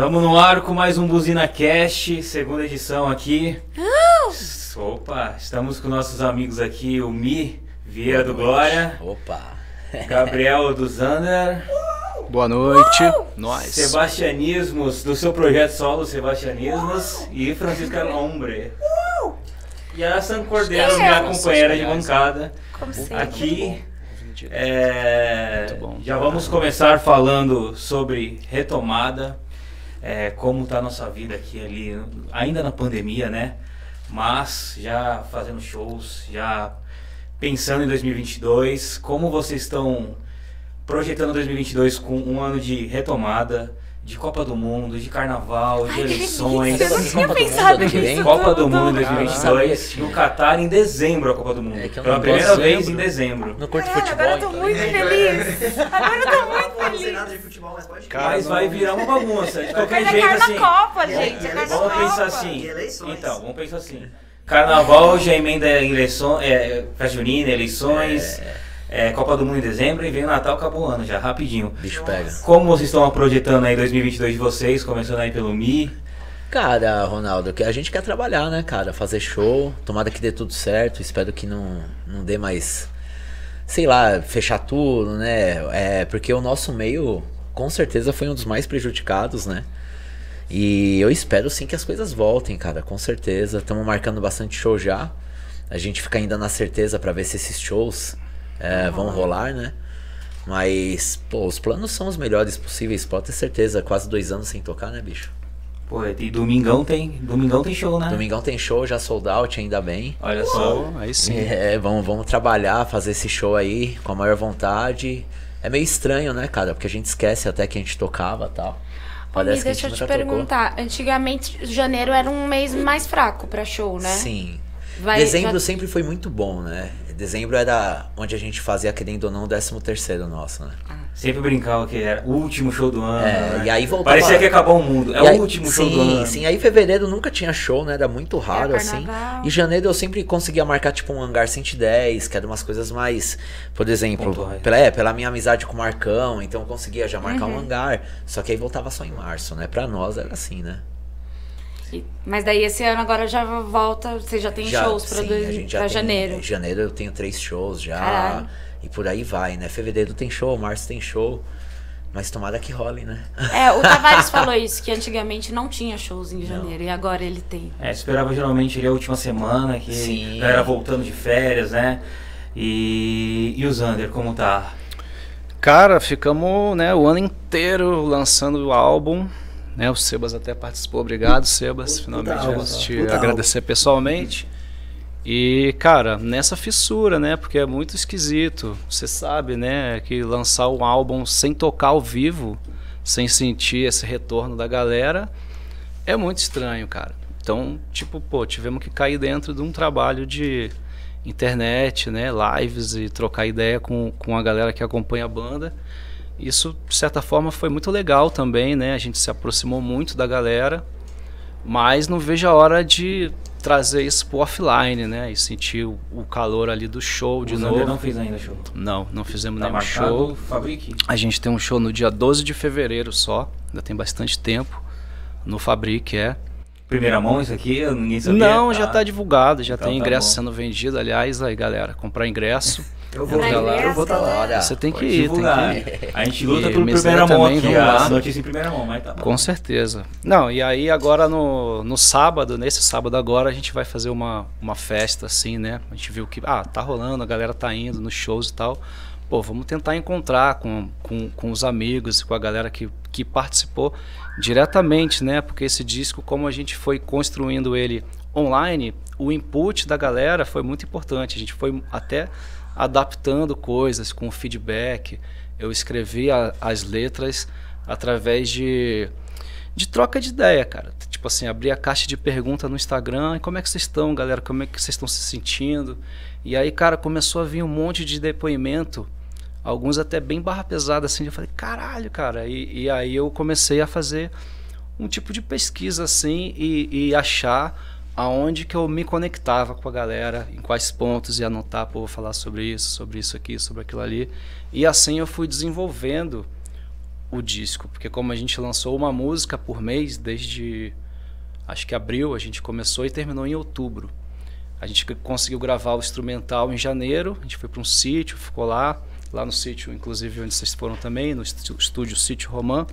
Estamos no ar com mais um Buzina Cast, segunda edição aqui. Opa, estamos com nossos amigos aqui, o Mi Vieira do Glória, Opa! Gabriel do Zander, Boa noite, nós. Sebastianismos do seu projeto solo, Sebastianismos, e Francisca Lombre. E a Sam Cordeiro, minha companheira de bancada, Como sempre. aqui. É, Muito bom. já vamos começar falando sobre retomada, é, como está a nossa vida aqui ali, ainda na pandemia, né? Mas já fazendo shows, já pensando em 2022, como vocês estão projetando 2022 com um ano de retomada, de Copa do Mundo, de Carnaval, de Ai, eleições. eu não tinha Copa do Mundo pensado ano que vem? nisso. Copa do. Mundo em Ah, 2022, no Catar em dezembro a Copa do Mundo. É que eu Pela não primeira vez em dezembro. Não curto Caralho, futebol, agora eu tô então. muito feliz. Agora eu tô muito feliz. nada de futebol, mas pode Cara, Mas não- vai virar uma bagunça. De qualquer Mas é jeito, assim. Carnacopa, gente. É Vamos Carnacopa. pensar assim. Então, vamos pensar assim. Carnaval já emenda eleições, é, festa junina, eleições, é, Copa do Mundo em dezembro e vem o Natal, acabou o ano já, rapidinho. Bicho pega. Como vocês estão projetando aí 2022 de vocês, começando aí pelo Mi? Cara, Ronaldo, que a gente quer trabalhar, né, cara? Fazer show. Tomara que dê tudo certo. Espero que não, não dê mais. Sei lá, fechar tudo, né? É, porque o nosso meio, com certeza, foi um dos mais prejudicados, né? E eu espero sim que as coisas voltem, cara, com certeza. Estamos marcando bastante show já. A gente fica ainda na certeza pra ver se esses shows é, vão rolar, né? Mas, pô, os planos são os melhores possíveis, pode ter certeza. Quase dois anos sem tocar, né, bicho? Pô, e domingão tem, domingão tem show, né? Domingão tem show, já sold out, ainda bem. Olha só. Oh, aí sim. É, vamos, vamos trabalhar, fazer esse show aí com a maior vontade. É meio estranho, né, cara? Porque a gente esquece até que a gente tocava e tal. Parece a deixa eu te nunca tocou. perguntar. Antigamente, janeiro era um mês mais fraco pra show, né? Sim. Vai- Dezembro já- sempre foi muito bom, né? Dezembro era onde a gente fazia, querendo ou não, o 13 terceiro nosso, né? Sempre brincava que era o último show do ano. É, né? e aí voltava- Parecia que ia acabar o mundo. É aí- o último show sim, do ano. Sim, aí fevereiro nunca tinha show, né? Era muito raro, assim. E janeiro eu sempre conseguia marcar, tipo, um hangar 110, que era umas coisas mais. Por exemplo, Pontuais. pela, é, pela minha amizade com o Marcão, então eu conseguia já marcar Uhum. um hangar. Só que aí voltava só em março, né? Pra nós era assim, né? E- Mas daí esse ano agora já volta, você já tem Já- shows pra, sim, dois- a gente já pra tem- janeiro. Em janeiro eu tenho três shows já. Caralho. E por aí vai, né? Fevereiro tem show, março tem show. Mas tomara que role, né? É, o Tavares falou isso, que antigamente não tinha shows em janeiro e agora ele tem. É, esperava geralmente ali a última semana, que Sim. a galera voltando de férias, né? E, e o Zander, como tá? Cara, ficamos né, o ano inteiro lançando o álbum. Né, o Sebas até participou. Obrigado, Sebas. Finalmente álbum, posso te agradecer pessoalmente. E, cara, nessa fissura, né? Porque é muito esquisito. Você sabe, né? Que lançar um álbum sem tocar ao vivo, sem sentir esse retorno da galera, é muito estranho, cara. Então, tipo, pô, tivemos que cair dentro de um trabalho de internet, né? Lives e trocar ideia com, com a galera que acompanha a banda. Isso, de certa forma, foi muito legal também, né? A gente se aproximou muito da galera, mas não vejo a hora de trazer isso pro offline, né? E sentir o, o calor ali do show de o Zander novo. não fez ainda show. Não, não fizemos Tá nenhum show. Fabrique. A gente tem um show no dia 12 de fevereiro só, ainda tem bastante tempo. No Fabric é. Primeira mão isso aqui? Ninguém sabia. Não, já tá divulgado, já Então tem tá ingresso bom. sendo vendido. Aliás, aí galera, comprar ingresso. Eu vou- entra lá. eu vou tá lá. Olha, Você tem que ir, divulgar. tem que ir. A gente luta E por primeira mão também, aqui, vamos lá. a notícia em primeira mão, mas tá bom. Com certeza. Não, e aí agora no, no sábado, nesse sábado agora, a gente vai fazer uma, uma festa assim, né? A gente viu que, ah, tá rolando, a galera tá indo nos shows e tal. Pô, vamos tentar encontrar com, com, com os amigos, com a galera que, que participou diretamente, né? Porque esse disco, como a gente foi construindo ele online, o input da galera foi muito importante. A gente foi até adaptando coisas com feedback. Eu escrevi a- as letras através de, de troca de ideia, cara. Tipo assim, abrir a caixa de pergunta no Instagram, e como é que vocês estão, galera? Como é que vocês estão se sentindo? E aí, cara, começou a vir um monte de depoimento, alguns até bem barra pesada, assim. Eu falei, caralho, cara. E, e aí eu comecei a fazer um tipo de pesquisa, assim, e, e achar aonde que eu me conectava com a galera, em quais pontos, e anotar, pô, vou falar sobre isso, sobre isso aqui, sobre aquilo ali. E assim eu fui desenvolvendo o disco, porque como a gente lançou uma música por mês desde acho que abril, a gente começou e terminou em outubro. A gente conseguiu gravar o instrumental em janeiro, a gente foi para um sítio, ficou lá, lá no sítio, inclusive onde vocês foram também, no estúdio Sítio Romã.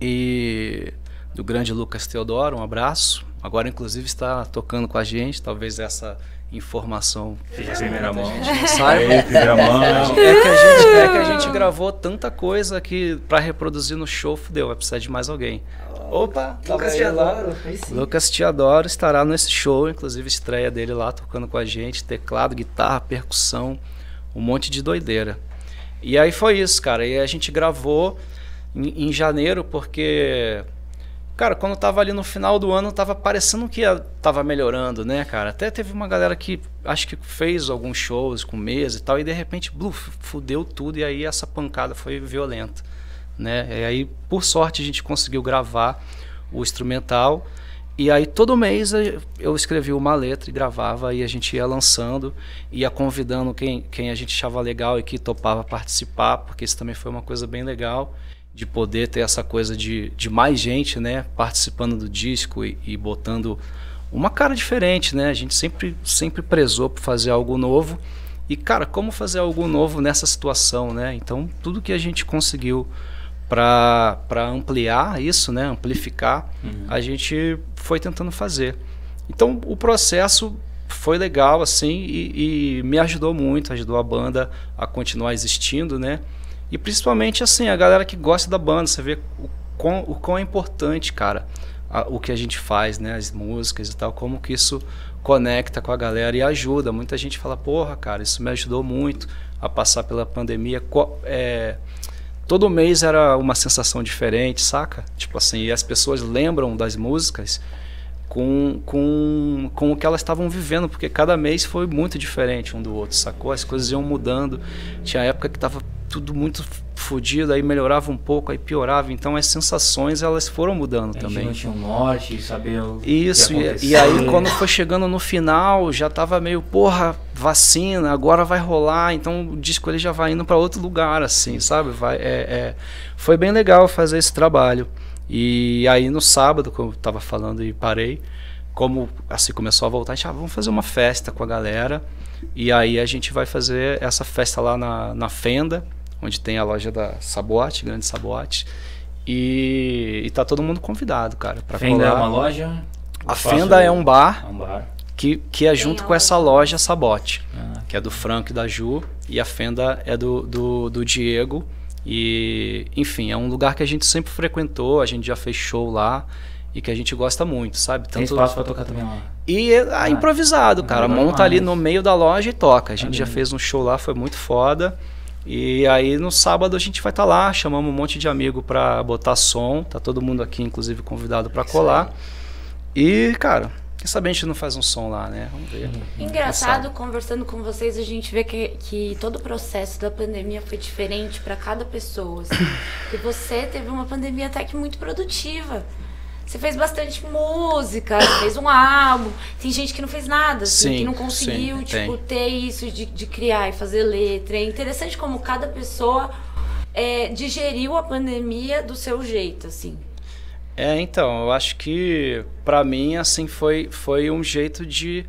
E do grande Lucas Teodoro, um abraço. Agora, inclusive, está tocando com a gente, talvez essa informação Seja primeira mão. Saiba. primeira mão. É que, a gente, é que a gente gravou tanta coisa que para reproduzir no show, fudeu, vai precisar de mais alguém. Opa, Lucas te adoro. Lucas Te Adoro estará nesse show, inclusive estreia dele lá tocando com a gente, teclado, guitarra, percussão, um monte de doideira. E aí foi isso, cara. E a gente gravou em, em janeiro porque Cara, quando tava ali no final do ano, tava parecendo que tava melhorando, né, cara? Até teve uma galera que acho que fez alguns shows com mesa e tal, e de repente, bluf, fudeu tudo, e aí essa pancada foi violenta, né? E aí, por sorte, a gente conseguiu gravar o instrumental, e aí todo mês eu escrevia uma letra e gravava, e a gente ia lançando, ia convidando quem, quem a gente achava legal e que topava participar, porque isso também foi uma coisa bem legal de poder ter essa coisa de, de mais gente, né, participando do disco e, e botando uma cara diferente, né? A gente sempre sempre prezou por fazer algo novo. E cara, como fazer algo novo nessa situação, né? Então, tudo que a gente conseguiu para ampliar isso, né, amplificar, uhum. a gente foi tentando fazer. Então, o processo foi legal assim e, e me ajudou muito, ajudou a banda a continuar existindo, né? E principalmente assim, a galera que gosta da banda, você vê o quão, o quão é importante, cara, a, o que a gente faz, né? As músicas e tal, como que isso conecta com a galera e ajuda. Muita gente fala, porra, cara, isso me ajudou muito a passar pela pandemia. É, todo mês era uma sensação diferente, saca? Tipo assim, e as pessoas lembram das músicas com, com, com o que elas estavam vivendo, porque cada mês foi muito diferente um do outro, sacou? As coisas iam mudando. Tinha época que tava tudo muito fodido, aí melhorava um pouco, aí piorava. Então as sensações elas foram mudando a também. Não tinha um norte, saber o Isso, e, e, aí quando foi chegando no final, já tava meio, porra, vacina, agora vai rolar, então o disco ele já vai indo para outro lugar, assim, sabe? Vai, é, é, foi bem legal fazer esse trabalho. E aí no sábado, como eu tava falando e parei, como assim começou a voltar, a gente, ah, vamos fazer uma festa com a galera. E aí a gente vai fazer essa festa lá na, na Fenda, onde tem a loja da Sabote, Grande Sabote. E, e tá todo mundo convidado, cara, para Fenda é uma loja? A Fenda é um bar, é um bar. Que, que é junto com essa loja Sabote, ah. que é do Franco e da Ju, e a Fenda é do, do, do Diego. E, enfim, é um lugar que a gente sempre frequentou, a gente já fez show lá e que a gente gosta muito, sabe? Tanto... Tem espaço pra tocar também lá. E ah, ah improvisado, cara. Monta ali no meio da loja e toca. A gente já fez um show lá, foi muito foda. E aí no sábado a gente vai estar tá lá, chamamos um monte de amigo pra botar som. Tá todo mundo aqui, inclusive, convidado para colar. E, cara, quem sabe a gente não faz um som lá, né? Vamos ver. Engraçado, conversando com vocês, a gente vê que, que todo o processo da pandemia foi diferente para cada pessoa. Assim. e você teve uma pandemia até que muito produtiva. Você fez bastante música, fez um álbum. Tem gente que não fez nada, assim, sim, que não conseguiu sim, tipo, ter isso de, de criar e fazer letra. É interessante como cada pessoa é, digeriu a pandemia do seu jeito, assim. É, então, eu acho que para mim assim foi foi um jeito de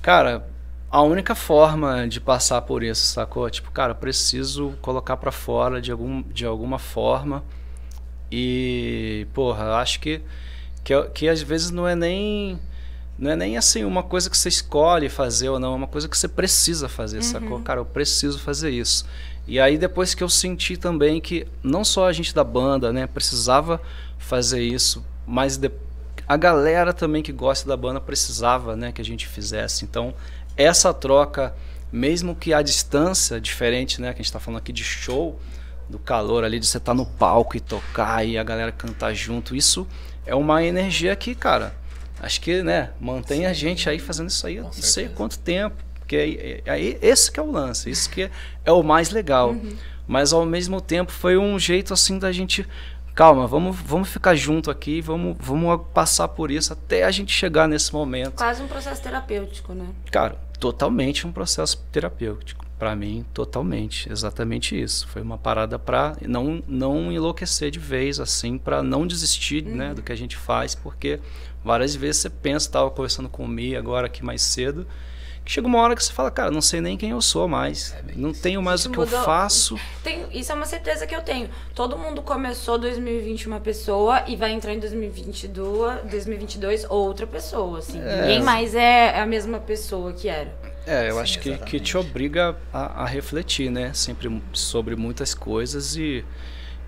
cara, a única forma de passar por isso, sacou? Tipo, cara, preciso colocar para fora de algum de alguma forma e, porra, acho que, que, que às vezes não é nem não é nem assim uma coisa que você escolhe fazer ou não, é uma coisa que você precisa fazer, uhum. sacou? Cara, eu preciso fazer isso. E aí depois que eu senti também que não só a gente da banda, né, precisava fazer isso, mas de, a galera também que gosta da banda precisava, né, que a gente fizesse. Então, essa troca, mesmo que a distância diferente, né, que a gente está falando aqui de show, do calor ali de você estar tá no palco e tocar e a galera cantar junto. Isso é uma energia que, cara, acho que, né, mantém Sim. a gente aí fazendo isso aí, não sei quanto tempo. Porque aí, aí, esse que é o lance, isso que é, é o mais legal. Uhum. Mas ao mesmo tempo foi um jeito assim da gente calma, vamos, vamos ficar junto aqui, vamos, vamos passar por isso até a gente chegar nesse momento. Quase um processo terapêutico, né? Cara, totalmente um processo terapêutico. Para mim, totalmente, exatamente isso. Foi uma parada para não não enlouquecer de vez, assim, para não desistir, uhum. né, do que a gente faz, porque várias vezes você pensa, estava conversando com o Mi agora aqui mais cedo, que chega uma hora que você fala, cara, não sei nem quem eu sou mais, é não tenho mais o que mudou. eu faço. Tem, isso é uma certeza que eu tenho. Todo mundo começou 2020 uma pessoa e vai entrar em 2022, 2022 outra pessoa, assim. É. Ninguém mais é a mesma pessoa que era. É, eu Sim, acho que, que te obriga a, a, refletir, né? Sempre sobre muitas coisas e,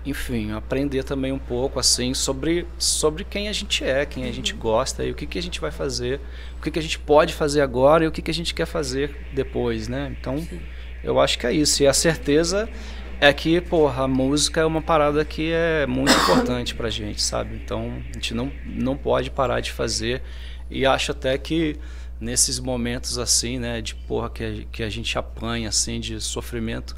enfim, aprender também um pouco, assim, sobre, sobre quem a gente é, quem a gente uhum. gosta e o que, que a gente vai fazer, o que, que a gente pode fazer agora e o que, que a gente quer fazer depois, né? Então, Sim. eu acho que é isso. E a certeza é que, porra, a música é uma parada que é muito importante pra gente, sabe? Então, a gente não, não pode parar de fazer e acho até que nesses momentos assim, né, de porra que a, que a gente apanha assim de sofrimento,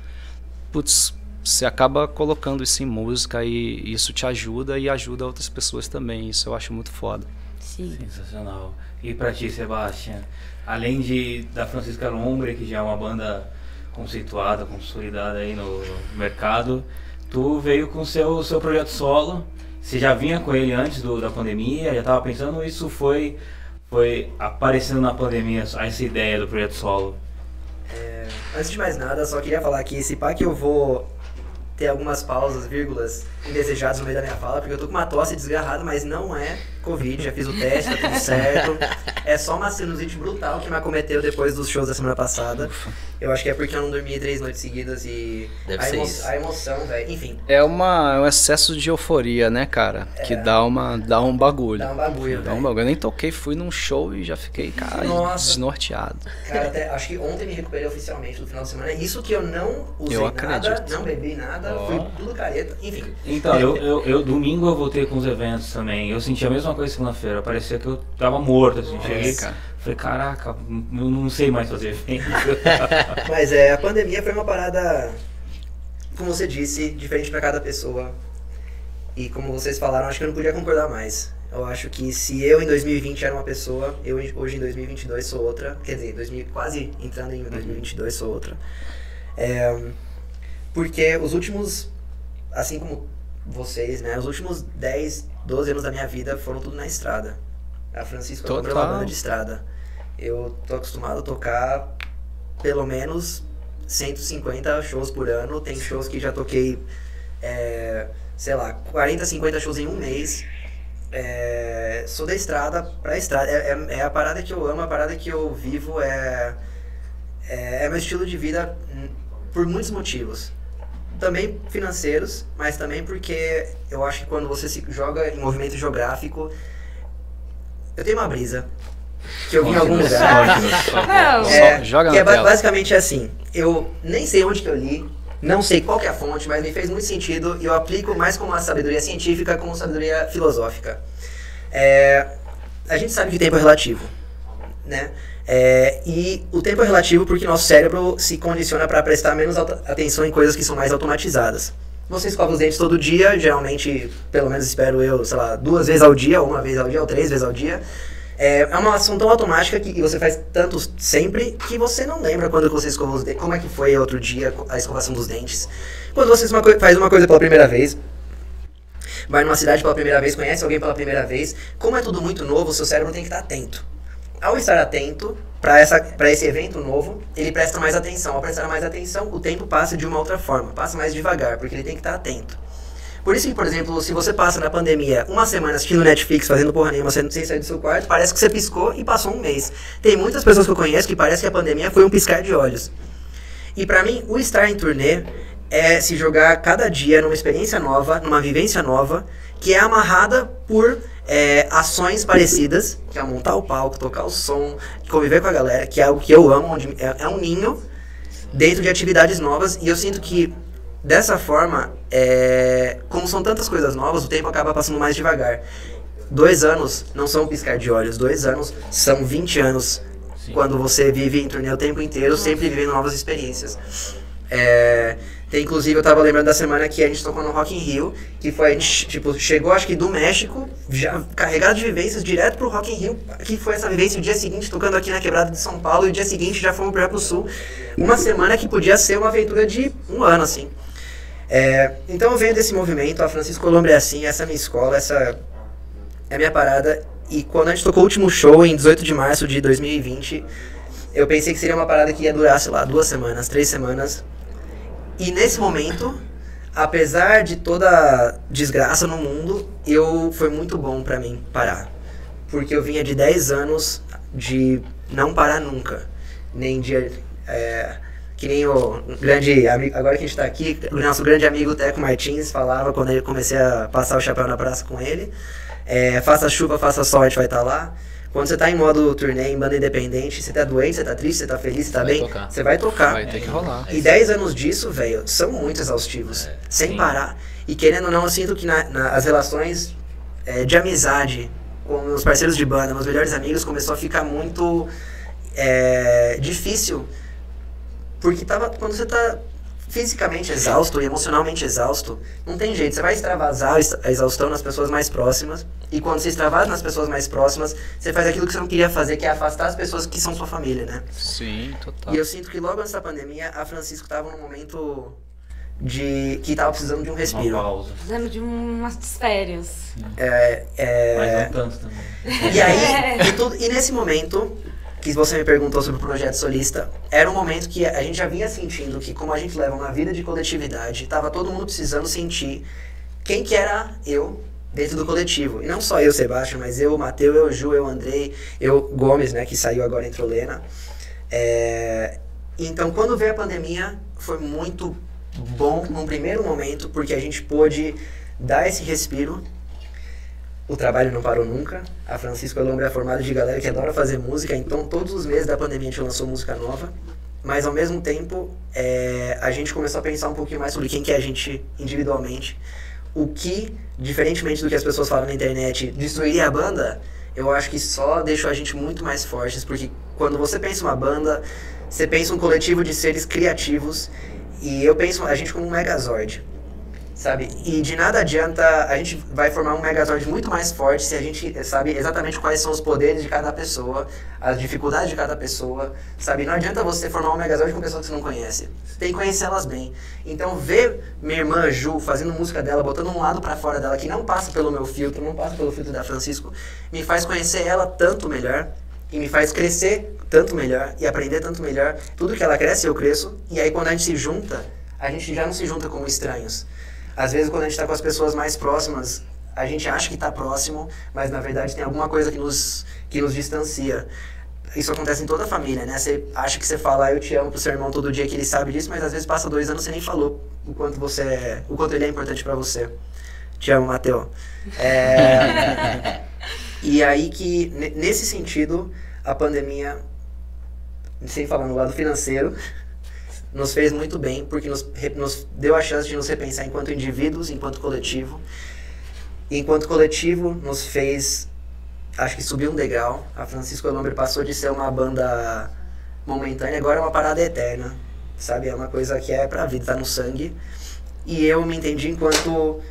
putz, você acaba colocando isso em música e isso te ajuda e ajuda outras pessoas também. Isso eu acho muito foda. Sim. Sensacional. E para ti, Sebastião, além de da Francisca Lombre, que já é uma banda conceituada, consolidada aí no mercado, tu veio com seu seu projeto solo. Você já vinha com ele antes do, da pandemia? Já estava pensando? Isso foi foi aparecendo na pandemia essa ideia do projeto solo? É, antes de mais nada, só queria falar que esse pá que eu vou ter algumas pausas, vírgulas indesejadas no meio da minha fala, porque eu tô com uma tosse desgarrada, mas não é Covid, já fiz o teste, tá tudo certo. É só uma sinusite brutal que me acometeu depois dos shows da semana passada. Eu acho que é porque eu não dormi três noites seguidas e Deve a, emo isso. a emoção, velho, enfim. É, uma, é um excesso de euforia, né, cara? É, que dá, uma, dá um bagulho. Dá um bagulho, Dá um bagulho. Eu nem toquei, fui num show e já fiquei, cara, Nossa. desnorteado. Cara, até, acho que ontem me recuperei oficialmente no final de semana. Isso que eu não usei eu nada, não bebi nada, oh. fui tudo careta, enfim. Então, eu, eu, eu, domingo eu voltei com os eventos também. Eu senti a mesma coisa segunda-feira. Parecia que eu tava morto, assim. Cheguei, cara. falei, caraca, eu não sei mais fazer evento. Mas é, a pandemia foi uma parada, como você disse, diferente para cada pessoa. E como vocês falaram, acho que eu não podia concordar mais. Eu acho que se eu em 2020 era uma pessoa, eu hoje em 2022 sou outra. Quer dizer, 2000, quase entrando em 2022 sou outra. É, porque os últimos, assim como vocês, né? Os últimos 10, 12 anos da minha vida foram tudo na estrada. A Francisco é uma banda de estrada. Eu tô acostumado a tocar pelo menos 150 shows por ano. Tem shows que já toquei, é, sei lá, 40, 50 shows em um mês. É, sou da estrada pra estrada. É, é, é, a parada que eu amo, a parada que eu vivo. É, é, é meu estilo de vida por muitos motivos também financeiros, mas também porque eu acho que quando você se joga em movimento geográfico, eu tenho uma brisa que eu vi em algum lugar. é, joga que é basicamente assim, eu nem sei onde que eu li, não sei qual é a fonte, mas me fez muito sentido e eu aplico mais como uma sabedoria científica como sabedoria filosófica. É, a gente sabe que tempo é relativo, né? É, e o tempo é relativo porque nosso cérebro se condiciona para prestar menos atenção em coisas que são mais automatizadas. Você escova os dentes todo dia, geralmente, pelo menos espero eu, sei lá, duas vezes ao dia, uma vez ao dia, ou três vezes ao dia. É, é uma ação tão automática que você faz tanto sempre que você não lembra quando você escova os dentes, como é que foi outro dia a escovação dos dentes. Quando você faz uma coisa pela primeira vez, vai numa cidade pela primeira vez, conhece alguém pela primeira vez, como é tudo muito novo, seu cérebro tem que estar atento ao estar atento para esse evento novo, ele presta mais atenção. Ao prestar mais atenção, o tempo passa de uma outra forma, passa mais devagar, porque ele tem que estar atento. Por isso que, por exemplo, se você passa na pandemia uma semana assistindo Netflix, fazendo porra nenhuma, sem sair do seu quarto, parece que você piscou e passou um mês. Tem muitas pessoas que eu conheço que parece que a pandemia foi um piscar de olhos. E para mim, o estar em turnê é se jogar cada dia numa experiência nova, numa vivência nova, que é amarrada por é, ações parecidas, que é montar o palco, tocar o som, conviver com a galera, que é algo que eu amo, onde é, é um ninho dentro de atividades novas, e eu sinto que dessa forma, é, como são tantas coisas novas, o tempo acaba passando mais devagar. Dois anos não são piscar de olhos, dois anos são 20 anos Sim. quando você vive em turnê o tempo inteiro, sempre vivendo novas experiências. É, inclusive, eu tava lembrando da semana que a gente tocou no Rock in Rio, que foi, a gente, tipo, chegou acho que do México, já carregado de vivências, direto pro Rock in Rio, que foi essa vivência o dia seguinte, tocando aqui na Quebrada de São Paulo, e o dia seguinte já fomos pro Sul. Uma semana que podia ser uma aventura de um ano, assim. É, então eu venho desse movimento, a Francisco Colombo é assim, essa é a minha escola, essa é a minha parada, e quando a gente tocou o último show, em 18 de março de 2020, eu pensei que seria uma parada que ia durar, sei lá, duas semanas, três semanas, e nesse momento, apesar de toda desgraça no mundo, eu foi muito bom para mim parar. Porque eu vinha de 10 anos de não parar nunca. Nem de. É, que nem o grande amigo, agora que a gente tá aqui, o nosso grande amigo Teco Martins falava quando eu comecei a passar o chapéu na praça com ele. É, faça chuva, faça sol, a gente vai estar tá lá. Quando você tá em modo turnê, em banda independente, você tá doente, você tá triste, você tá feliz, você tá bem, tocar. você vai tocar. Vai ter que rolar. E 10 anos disso, velho, são muito exaustivos. É, sem sim. parar. E querendo ou não, eu sinto que na, na, as relações é, de amizade com meus parceiros de banda, meus melhores amigos, começou a ficar muito é, difícil. Porque tava, quando você tá fisicamente exausto e emocionalmente exausto, não tem jeito. Você vai extravasar a exaustão nas pessoas mais próximas. E quando você extravasa nas pessoas mais próximas, você faz aquilo que você não queria fazer, que é afastar as pessoas que são sua família, né? Sim, total. E eu sinto que logo antes da pandemia, a Francisco estava num momento de que estava precisando de um respiro. Uma pausa. Precisando de umas férias. É, é... Mas não tanto também. E aí, e, tudo, e nesse momento, que você me perguntou sobre o projeto solista, era um momento que a gente já vinha sentindo que como a gente leva uma vida de coletividade, estava todo mundo precisando sentir quem que era eu dentro do coletivo. E não só eu, Sebastião, mas eu, Matheus, eu, Ju, eu, Andrei, eu, Gomes, né, que saiu agora, entrou Lena. É... Então, quando veio a pandemia, foi muito bom num primeiro momento, porque a gente pôde dar esse respiro o trabalho não parou nunca. A Francisco Alombre é formada de galera que adora fazer música, então todos os meses da pandemia a gente lançou música nova. Mas ao mesmo tempo, é, a gente começou a pensar um pouquinho mais sobre quem que é a gente individualmente. O que, diferentemente do que as pessoas falam na internet, destruiria a banda, eu acho que só deixou a gente muito mais fortes, porque quando você pensa uma banda, você pensa um coletivo de seres criativos, e eu penso a gente como um megazord sabe? E de nada adianta, a gente vai formar um Megazord muito mais forte se a gente sabe exatamente quais são os poderes de cada pessoa, as dificuldades de cada pessoa, sabe? Não adianta você formar um Megazord com pessoas que você não conhece. Você tem que conhecê-las bem. Então, ver minha irmã Ju fazendo música dela, botando um lado para fora dela que não passa pelo meu filtro, não passa pelo filtro da Francisco, me faz conhecer ela tanto melhor e me faz crescer tanto melhor e aprender tanto melhor. Tudo que ela cresce, eu cresço. E aí, quando a gente se junta, a gente já não se junta como estranhos às vezes, quando a gente está com as pessoas mais próximas, a gente acha que está próximo, mas na verdade tem alguma coisa que nos, que nos distancia. Isso acontece em toda a família, né? Você acha que você fala, eu te amo pro seu irmão todo dia, que ele sabe disso, mas às vezes passa dois anos e você nem falou o quanto você é, o quanto ele é importante para você. Te amo, Mateu. É, e aí que, nesse sentido, a pandemia, sem falar no lado financeiro, nos fez muito bem, porque nos, nos deu a chance de nos repensar enquanto indivíduos, enquanto coletivo. E enquanto coletivo, nos fez, acho que subir um degrau. A Francisco Elombre passou de ser uma banda momentânea, agora é uma parada eterna, sabe? É uma coisa que é pra vida, tá no sangue. E eu me entendi enquanto,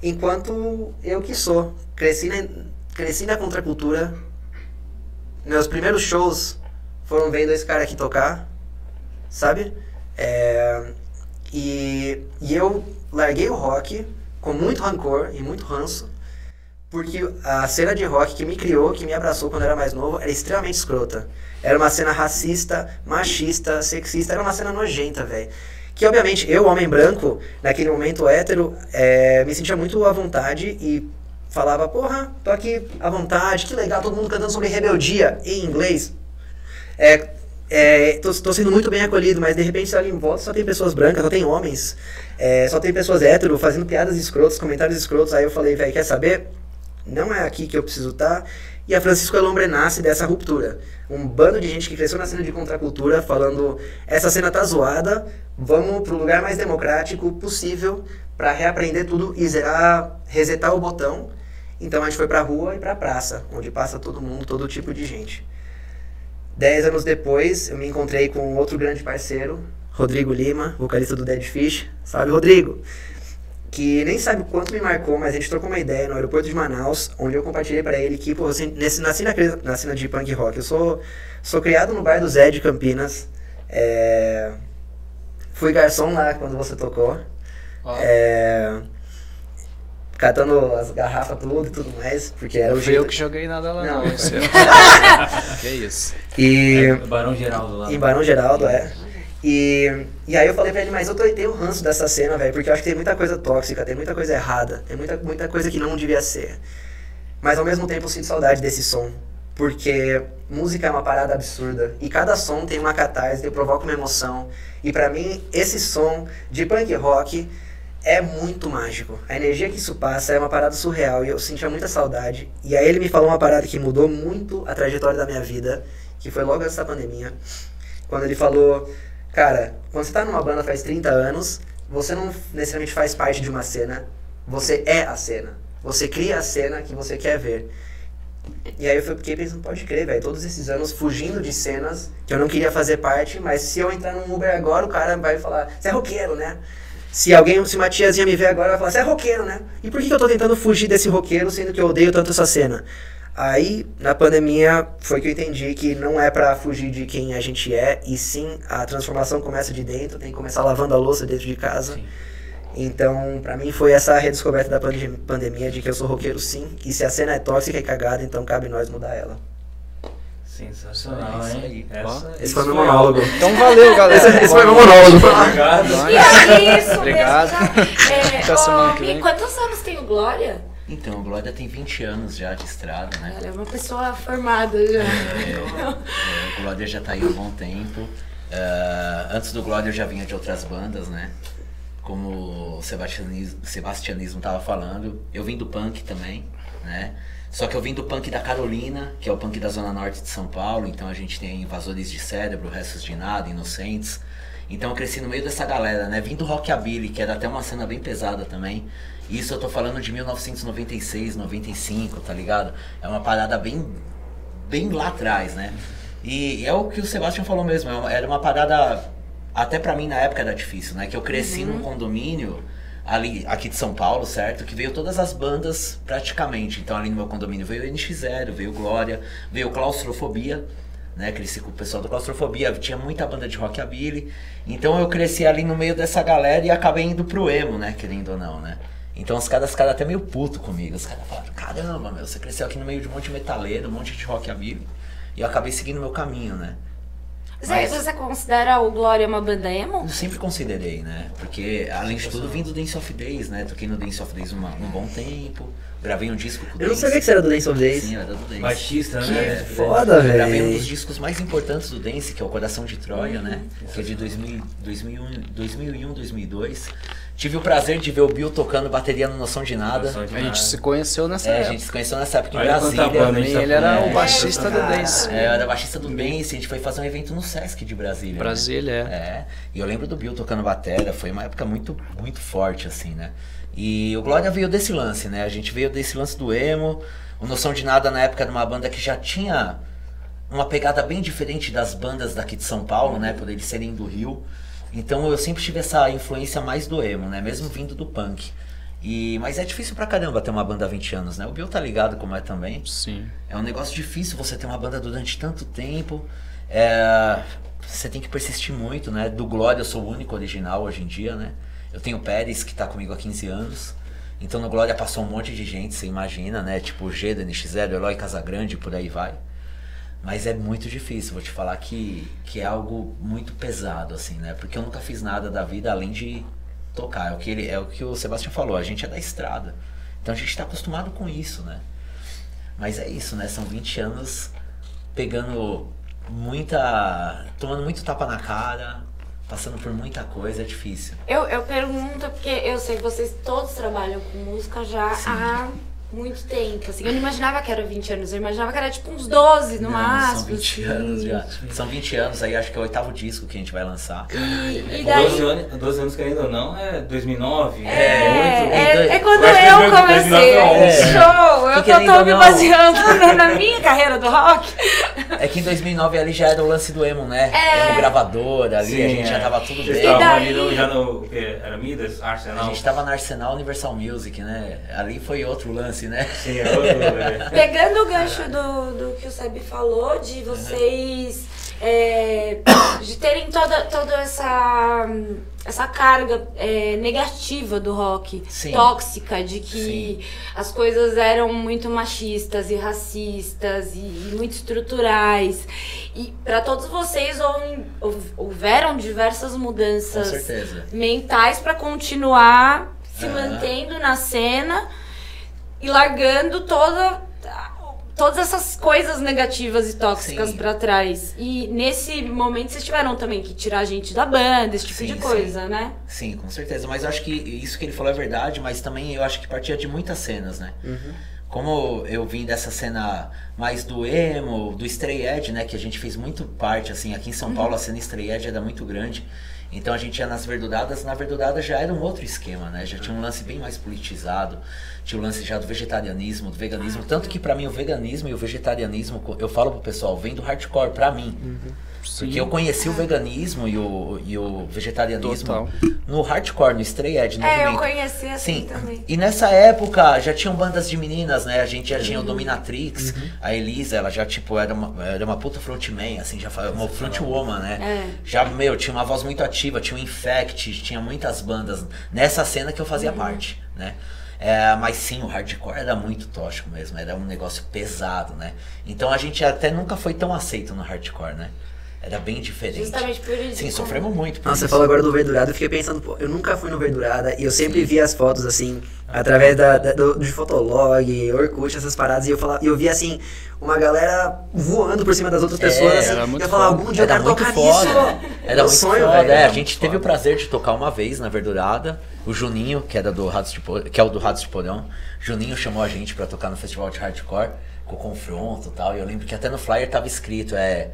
enquanto eu que sou. Cresci na, cresci na contracultura. Meus primeiros shows foram vendo esse cara aqui tocar, sabe? É, e, e eu larguei o rock com muito rancor e muito ranço, porque a cena de rock que me criou, que me abraçou quando eu era mais novo, era extremamente escrota. Era uma cena racista, machista, sexista, era uma cena nojenta, velho. Que obviamente eu, homem branco, naquele momento hétero, é, me sentia muito à vontade e falava, porra, tô aqui à vontade, que legal, todo mundo cantando sobre rebeldia em inglês. É, é, tô, tô, sendo muito bem acolhido, mas de repente ali em volta só tem pessoas brancas, só tem homens, é, só tem pessoas hétero fazendo piadas escrotas, comentários escrotos. Aí eu falei, velho, quer saber? Não é aqui que eu preciso estar. Tá. E a Francisco Elombre nasce dessa ruptura. Um bando de gente que cresceu na cena de contracultura falando: essa cena tá zoada, vamos pro lugar mais democrático possível para reaprender tudo e zerar, resetar o botão. Então a gente foi pra rua e pra praça, onde passa todo mundo, todo tipo de gente. Dez anos depois, eu me encontrei com outro grande parceiro, Rodrigo Lima, vocalista do Dead Fish. Salve, Rodrigo! Que nem sabe o quanto me marcou, mas a gente trocou uma ideia no aeroporto de Manaus, onde eu compartilhei pra ele que, pô, assim, nesse, nasci na, na cena de punk rock. Eu sou, sou criado no bar do Zé de Campinas. É, fui garçom lá quando você tocou. É, catando as garrafas tudo e tudo mais, porque era o Fui jeito. eu que joguei nada lá Não. não. ano. que isso. E É, Barão Geraldo lá. em Barão Geraldo, é. E, e aí eu falei pra ele, mas eu tenho ranço dessa cena, velho, porque eu acho que tem muita coisa tóxica, tem muita coisa errada, tem muita, muita coisa que não devia ser. Mas ao mesmo tempo eu sinto saudade desse som, porque música é uma parada absurda, e cada som tem uma catarse, provoca uma emoção, e pra mim esse som de punk rock é muito mágico. A energia que isso passa é uma parada surreal, e eu sentia muita saudade. E aí ele me falou uma parada que mudou muito a trajetória da minha vida, que foi logo essa pandemia, quando ele falou, cara, quando você tá numa banda faz 30 anos, você não necessariamente faz parte de uma cena, você é a cena. Você cria a cena que você quer ver. E aí eu fiquei pensando, pode crer, velho, todos esses anos fugindo de cenas que eu não queria fazer parte, mas se eu entrar num Uber agora, o cara vai falar, você é roqueiro, né? Se alguém, se uma tiazinha me ver agora, vai falar, você é roqueiro, né? E por que, que eu tô tentando fugir desse roqueiro, sendo que eu odeio tanto essa cena? Aí, na pandemia, foi que eu entendi que não é pra fugir de quem a gente é, e sim a transformação começa de dentro, tem que começar lavando a louça dentro de casa. Sim. Então, pra mim foi essa redescoberta da pande- pandemia de que eu sou roqueiro sim, e se a cena é tóxica e cagada, então cabe nós mudar ela. Sensacional, Isso hein? aí. Essa- Esse isso foi meu monólogo. Então valeu, galera. Esse, esse foi meu monólogo. Obrigado. E é isso Obrigado. mesmo. É, Até ô, semana que Mi, vem. quantos anos tem o Glória? Então, o Glória tem 20 anos já de estrada, né? Ela é uma pessoa formada já. É, o Glória já tá aí há um bom tempo. Ah, antes do Glória eu já vinha de outras bandas, né? Como o Sebastianismo, Sebastianismo tava falando. Eu vim do punk também, né? Só que eu vim do punk da Carolina, que é o punk da Zona Norte de São Paulo. Então a gente tem Invasores de Cérebro, Restos de Nada, Inocentes. Então eu cresci no meio dessa galera, né? Vim do Rockabilly, que era até uma cena bem pesada também. Isso eu tô falando de 1996, 95, tá ligado? É uma parada bem bem lá atrás, né? E é o que o Sebastião falou mesmo, é era uma parada, até pra mim na época era difícil, né? Que eu cresci num condomínio ali, aqui de São Paulo, certo? Que veio todas as bandas praticamente. Então ali no meu condomínio veio o NX0, veio Glória, veio Claustrofobia, né? Cresci com o pessoal do Claustrofobia, tinha muita banda de rockabilly. Então eu cresci ali no meio dessa galera e acabei indo pro emo, né? Querendo ou não, né? Então os caras ficaram até meio puto comigo. Os caras falaram, caramba, meu, você cresceu aqui no meio de um monte de metaleiro, um monte de rockabilly. E eu acabei seguindo meu caminho, né? Você, Mas- você considera o Glória uma banda emo? Eu sempre considerei, né? Porque, além de tudo, vim do Dance of Days, né? Toquei no Dance of Days uma, um bom tempo. Gravei um disco com o Eu não sabia que você era do Dance of Days. Sim, era do Dance. Baixista, Que né? foda, Gravei um velho. dos discos mais importantes do Dance, que é o Coração de Troia, né? Que é de 2000, 2001, 2001, 2002. Tive o prazer de ver o Bill tocando bateria no Noção de Nada. Noção de A gente se conheceu nessa É, a época. gente se conheceu nessa época em Olha Brasília. banda a tá Ele era o baixista do. Dance. É, eu era baixista do Dance, a gente foi fazer um evento no Sesc de Brasília. né? Brasília, é. É, e eu lembro do Bill tocando batera, foi uma época muito, muito forte, assim, né? E o Glória veio desse lance, né? A gente veio desse lance do emo, o Noção de Nada na época era uma banda que já tinha uma pegada bem diferente das bandas daqui de São Paulo, né? Por eles serem do Rio. Então eu sempre tive essa influência mais do emo, né? Mesmo vindo do punk. E, mas é difícil pra caramba ter uma banda há 20 anos, né? O Bill tá ligado como é também. Sim. É um negócio difícil você ter uma banda durante tanto tempo. É, você tem que persistir muito, né? Do Glória eu sou o único original hoje em dia, né? Eu tenho o Pérez, que tá comigo há 15 anos. Então no Glória passou um monte de gente, você imagina, né? Tipo o G do NX0, Eloy Casagrande, por aí vai. Mas é muito difícil, vou te falar que, que é algo muito pesado, assim, né? Porque eu nunca fiz nada da vida além de tocar. É o que, ele, é o, que o Sebastião falou, a gente é da estrada. Então a gente está acostumado com isso, né? Mas é isso, né? São 20 anos pegando muita. tomando muito tapa na cara, passando por muita coisa, é difícil. Eu, eu pergunto porque eu sei que vocês todos trabalham com música já há muito tempo. Assim, eu não imaginava que era 20 anos, eu imaginava que era tipo uns 12 no Não, máximo. São 20 assim. anos já. São 20 anos, aí acho que é o oitavo disco que a gente vai lançar. E, e 12 daí. anos, 12 anos, querendo ou não, é 2009. É, muito. é, é quando Eu que eu 2009 comecei. é onze. Show! Eu Porque tô, tô me baseando na, na minha carreira do rock. É que em 2009 ali já era o lance do emo, né? É. Emo gravadora, ali a Sim, gente é. já tava tudo bem. estavam daí- ali no, já no. Era Midas? A Arsenal? gente tava na Arsenal Universal Music, né? Ali foi outro lance, né? Sim, é outro. Pegando o gancho do, do que o Seb falou, de vocês é, de terem toda, toda essa, essa carga é, negativa do rock, Sim. tóxica, de que Sim. as coisas eram muito machistas e racistas e, e muito estruturais. E para todos vocês houve- houve- houveram diversas mudanças mentais para continuar se Aham. mantendo na cena e largando toda todas essas coisas negativas e tóxicas Sim. pra trás. E nesse momento vocês tiveram também que tirar a gente da banda, esse tipo Sim, de sim. coisa, né? Sim, com certeza. Mas eu acho que isso que ele falou é verdade, mas também eu acho que partia de muitas cenas, né? Como eu vim dessa cena mais do emo, do Stray Edge, né? Que a gente fez muito parte, assim, aqui em São Paulo a cena Stray Edge era muito grande. Então a gente ia nas verdudadas, na verdudada já era um outro esquema, né? Já tinha um lance bem mais politizado, tinha o lance já do vegetarianismo, do veganismo. Tanto que pra mim o veganismo e o vegetarianismo, eu falo pro pessoal, vem do hardcore pra mim. Porque eu conheci o veganismo e o, e o vegetarianismo Total. no hardcore, no Stray Edge, no É, eu conheci assim Sim, também. e nessa época já tinham bandas de meninas, né? A gente já tinha o Dominatrix, a Elisa, ela já, tipo, era uma, era uma puta frontman, assim, já fa- uma frontwoman, né? É. Já, meu, tinha uma voz muito ativa, tinha o Infect, tinha muitas bandas nessa cena que eu fazia parte, né? É, mas sim, o hardcore era muito tóxico mesmo, era um negócio pesado, né? Então a gente até nunca foi tão aceito no hardcore, né? Era bem diferente. Justamente por isso. Sim, sofremos muito. por Nossa, você falou agora do Verdurado, eu fiquei pensando, pô, eu nunca fui no Verdurada e eu sempre vi as fotos assim, através da, da- do, de Fotolog, Orkut, essas paradas, e eu, falava, eu via assim, uma galera voando por cima das outras É, pessoas. assim, era muito eu falava, algum dia eu Era quero tocar foda. nisso. Era Meu muito sonho, foda. velho. É, a Era gente teve foda. o prazer de tocar uma vez na Verdurada. O Juninho, que era do Ratos de que é o do Ratos de Porão. Juninho chamou a gente pra tocar no festival de hardcore com o confronto e tal. E eu lembro que até no flyer tava escrito, é.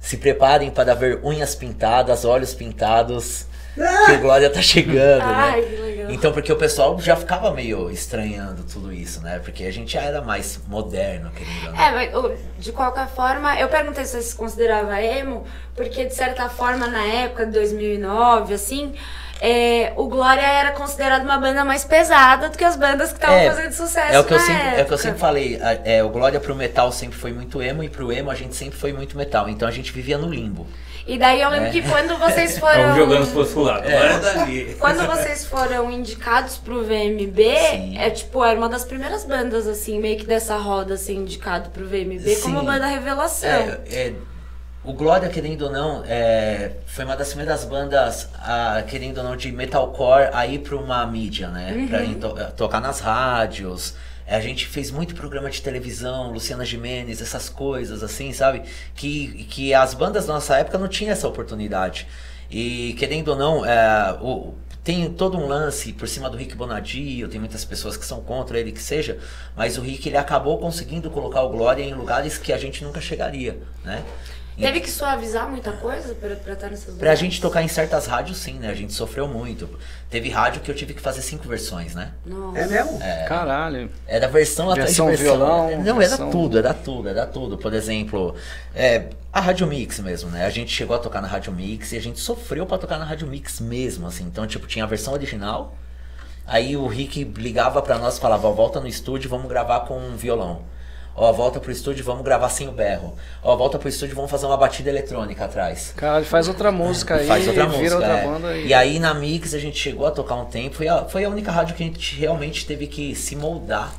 Se preparem para ver unhas pintadas, olhos pintados, que o Glória tá chegando, Ai, né? que legal. Então, porque o pessoal já ficava meio estranhando tudo isso, né? Porque a gente já era mais moderno, querendo. É, mas de qualquer forma, eu perguntei se você se considerava emo, porque de certa forma, na época de 2009, assim, é, o Glória era considerado uma banda mais pesada do que as bandas que estavam É, fazendo sucesso É o que eu sempre, época. é o que eu sempre falei. É, o Glória pro metal sempre foi muito emo e pro emo a gente sempre foi muito metal. Então a gente vivia no limbo. E daí eu lembro É. que quando vocês foram... Vamos jogando pro outro lado. É. Dali. Quando vocês foram indicados pro VMB, Sim. é tipo, era uma das primeiras bandas, assim, meio que dessa roda, assim, indicado pro VMB como Sim. banda revelação. É, é, o Glória, querendo ou não, é, foi uma das primeiras bandas, ah, querendo ou não, de metalcore a ir pra uma mídia, né? Pra ir to- tocar nas rádios. É, A gente fez muito programa de televisão, Luciana Gimenez, essas coisas assim, sabe? Que, que as bandas da nossa época não tinham essa oportunidade. E querendo ou não, é, o, tem todo um lance por cima do Rick Bonadio, tem muitas pessoas que são contra ele que seja, mas o Rick ele acabou conseguindo colocar o Glória em lugares que a gente nunca chegaria, né? Teve que suavizar muita coisa pra, pra estar nessas bandas? Pra gente tocar em certas rádios, sim, né? A gente sofreu muito. Teve rádio que eu tive que fazer cinco versões, né? Nossa. É mesmo? Caralho. Era versão atrás Versão de versão. violão, Não, versão- era tudo, era tudo, era tudo. Por exemplo, é, a Rádio Mix mesmo, né? A gente chegou a tocar na Rádio Mix e a gente sofreu pra tocar na Rádio Mix mesmo, assim. Então, tipo, tinha a versão original. Aí o Rick ligava pra nós e falava, volta no estúdio, vamos gravar com um violão. Ó, volta pro estúdio, vamos gravar sem o berro. Ó, volta pro estúdio, vamos fazer uma batida eletrônica atrás. Caralho, faz outra música aí, Faz outra vira música. outra é. banda E aí na Mix a gente chegou a tocar um tempo. Foi a, foi a única rádio que a gente realmente teve que se moldar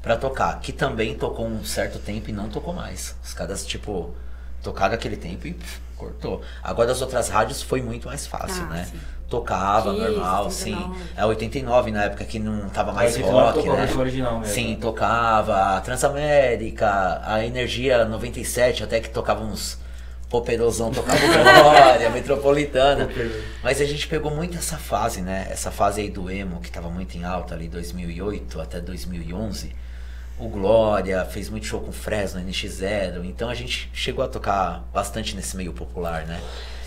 pra tocar. Que também tocou um certo tempo e não tocou mais. Os caras, tipo, tocaram aquele tempo e pff, cortou. Agora as outras rádios foi muito mais fácil, Ah, né? sim. Tocava, Kiss, normal, 89. sim. É 89 na época que não tava mais 89 rock, né? original mesmo. Sim, tocava. A Transamérica, a Energia 97, até que tocava uns poperosão, tocava o Glória, Metropolitana. Mas a gente pegou muito essa fase, né? Essa fase aí do emo, que tava muito em alta ali, 2008 até 2011. O Glória fez muito show com Fresno, NX0. Então a gente chegou a tocar bastante nesse meio popular, né?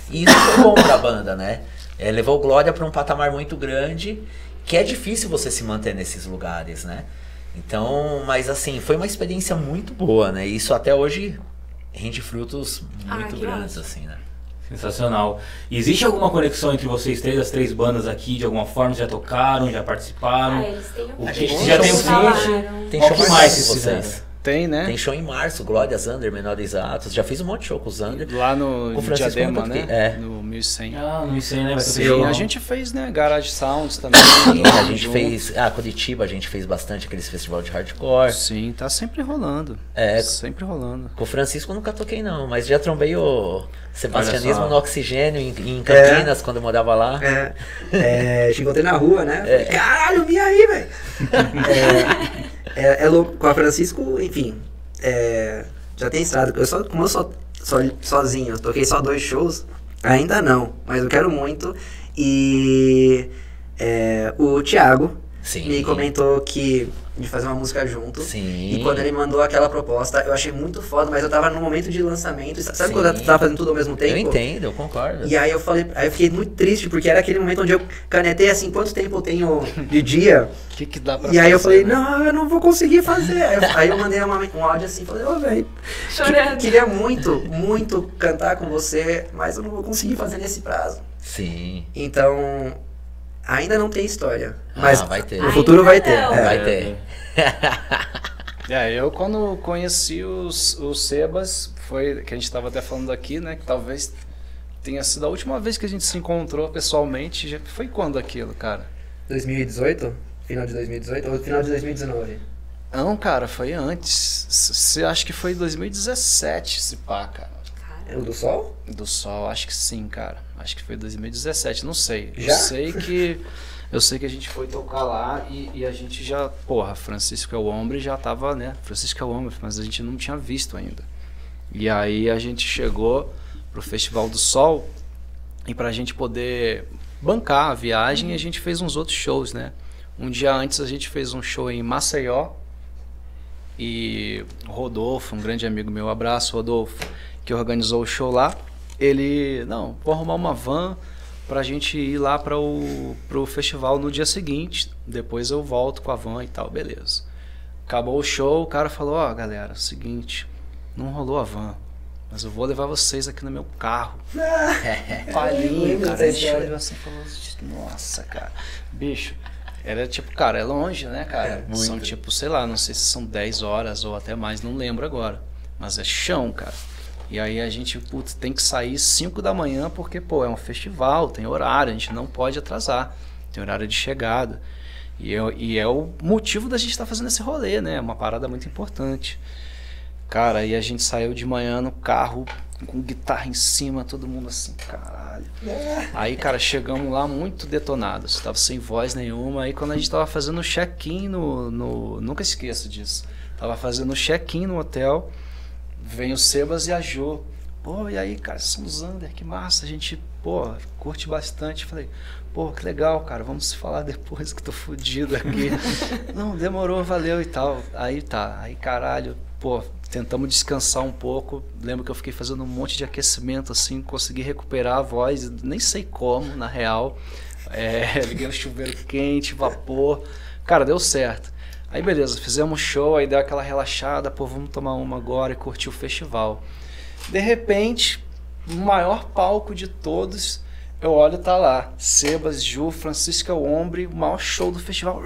E isso foi bom pra banda, né? É, levou o Glória pra um patamar muito grande, que é difícil você se manter nesses lugares, né? Então, mas assim, foi uma experiência muito boa, né? Isso até hoje rende frutos Ah, muito que grandes, assim, né? Sensacional. Existe alguma conexão entre vocês três, as três bandas aqui, de alguma forma? Já tocaram, já participaram? Ah, eles têm um O A que gente já tem um feat? Tem show que mais com vocês vocês. fizeram? Tem, né? Tem show em março, Glória Zander, Menores Atos. Já fiz um monte de show com o Zander. Lá no Com o Francisco Diadema, né? é. No 1100. Ah, não sei, né? Vai ter Sim, a gente fez, né? Garage Sounds também. Sim, a gente junto. fez. Ah, Curitiba a gente fez bastante aqueles festival de hardcore. Sim, tá sempre rolando. É. Sempre rolando. Com o Francisco eu nunca toquei, não, mas já trombei o Sebastianismo no Oxigênio em, em Campinas, quando eu morava lá. É, é, te encontrei na rua, né? É. Caralho, vim aí, velho. É, é, é louco. Com a Francisco, enfim, é, já tem estrada. Eu só, como eu sou só, sozinho, eu toquei só dois shows, ainda não, mas eu quero muito. E é, o Thiago Sim. me comentou que de fazer uma música junto. Sim. E quando ele mandou aquela proposta, eu achei muito foda, mas eu tava no momento de lançamento. Sabe Sim. quando eu tava fazendo tudo ao mesmo tempo? Eu entendo, eu concordo. E aí eu falei, aí eu fiquei muito triste, porque era aquele momento onde eu canetei assim, quanto tempo eu tenho de dia. O que, que dá pra e aí eu falei, né? não, eu não vou conseguir fazer. Aí eu, aí eu mandei uma- um áudio assim, falei, ô velho, Chorando. queria muito, muito cantar com você, mas eu não vou conseguir fazer nesse prazo. Sim. Então, ainda não tem história. Mas ah, vai ter. no futuro vai ter. É. Vai ter. É, eu quando conheci os, os Sebas, foi que a gente estava até falando aqui, né? Que talvez tenha sido a última vez que a gente se encontrou pessoalmente. Já, foi quando aquilo, cara? 2018? Final de 2018 ou final de 2019? Não, cara, foi antes. Você acha que foi 2017 esse pá, cara? O do sol? Do Sol, acho que sim, cara. Acho que foi 2017, não sei. Já? Eu sei que eu sei que a gente foi tocar lá e, e a gente já, porra, Francisco é o Hombre já tava, né? Francisco é o Hombre, mas a gente não tinha visto ainda. E aí a gente chegou pro Festival do Sol e pra gente poder bancar a viagem, a gente fez uns outros shows, né? Um dia antes a gente fez um show em Maceió, e Rodolfo, um grande amigo meu, abraço Rodolfo, que organizou o show lá. Ele, não, vou arrumar uma van pra gente ir lá para o pro festival no dia seguinte. Depois eu volto com a van e tal, beleza. Acabou o show, o cara falou: Ó, galera, seguinte, não rolou a van. Mas eu vou levar vocês aqui no meu carro. Palhinho, lembro cara. Ele chorou assim falou: Nossa, cara. Bicho, era tipo, cara, é longe, né, cara? É, são tipo, sei lá, não sei se são 10 horas ou até mais, não lembro agora. Mas é chão, cara. E aí a gente, putz, tem que sair 5 da manhã porque, pô, é um festival, tem horário, a gente não pode atrasar. Tem horário de chegada. E, eu, e é o motivo da gente estar fazendo esse rolê, né? É uma parada muito importante. Cara, e a gente saiu de manhã no carro com guitarra em cima, todo mundo assim, caralho. Aí, cara, chegamos lá muito detonados, tava sem voz nenhuma. Aí, quando a gente tava fazendo o check-in no, no. Nunca esqueço disso. Tava fazendo o check-in no hotel, vem o Sebas e a Jo. Pô, e aí, cara, são os Zander, que massa. A gente, pô, curte bastante. Falei, pô, que legal, cara, vamos se falar depois que tô fudido aqui. Não, demorou, valeu e tal. Aí tá, aí caralho, pô, tentamos descansar um pouco. Lembro que eu fiquei fazendo um monte de aquecimento, assim, consegui recuperar a voz, nem sei como, na real. É, liguei o chuveiro quente, vapor. Cara, deu certo. Aí beleza, fizemos show, aí deu aquela relaxada, pô, vamos tomar uma agora e curtir o festival. De repente, o maior palco de todos, eu olho tá lá, Sebas, Ju, Francisca Ombre, o maior show do festival.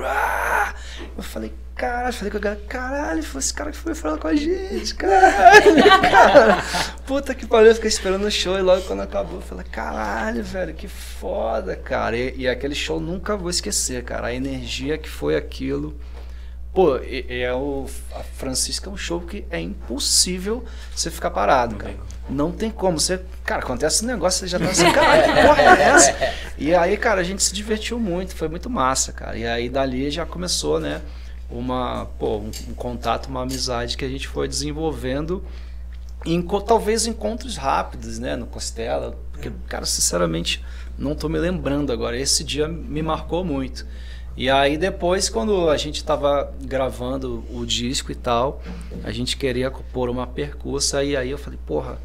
Eu falei, caralho, falei com a galera, caralho, foi esse cara que foi falar com a gente, caralho, cara. Puta que pariu, eu fiquei esperando o show e logo quando acabou, eu falei, caralho, velho, que foda, cara. E, e aquele show nunca vou esquecer, cara, a energia que foi aquilo. Pô, e, e é o a Francisca é um show que é impossível você ficar parado, cara. Não tem como. Você, cara, acontece um negócio, você já tá assim, caralho, que porra é essa? E aí, cara, a gente se divertiu muito, foi muito massa, cara. E aí dali já começou, né, uma, pô, um, um contato, uma amizade que a gente foi desenvolvendo em talvez encontros rápidos, né, no Costela, porque, cara, sinceramente, não tô me lembrando agora. Esse dia me marcou muito. E aí depois, quando a gente tava gravando o disco e tal, a gente queria pôr uma percussa e aí eu falei, porra,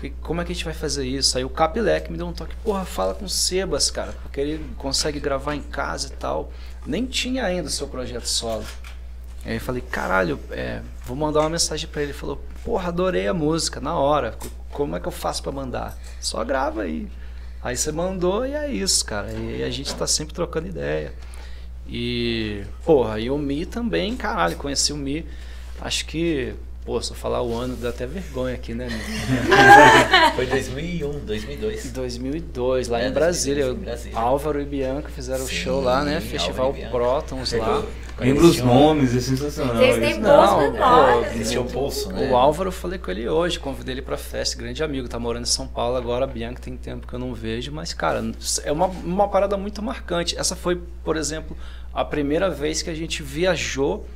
que- como é que a gente vai fazer isso? Aí o Capilec me deu um toque, porra, fala com o Sebas, cara, porque ele consegue gravar em casa e tal. Nem tinha ainda o seu projeto solo. Aí eu falei, caralho, é, vou mandar uma mensagem pra ele. Ele falou, porra, adorei a música, na hora. Como é que eu faço pra mandar? Só grava aí. Aí você mandou e é isso, cara. E a gente tá sempre trocando ideia. E, porra, e o Mi também, caralho, conheci o Mi. Acho que, pô, se eu falar o ano, dá até vergonha aqui, né? Foi 2001, 2002. Em 2002, lá É, em Brasília. 2002 em Brasília. Álvaro e Bianca fizeram o show lá, né? Festival. Protons lá. Lembra os nomes, é sensacional. Vocês têm. Eles tinham pulso, né? O Álvaro eu falei com ele hoje, convidei ele pra festa, grande amigo, tá morando em São Paulo agora, a Bianca tem tempo que eu não vejo, mas cara, é uma, uma parada muito marcante. Essa foi, por exemplo, a primeira vez que a gente viajou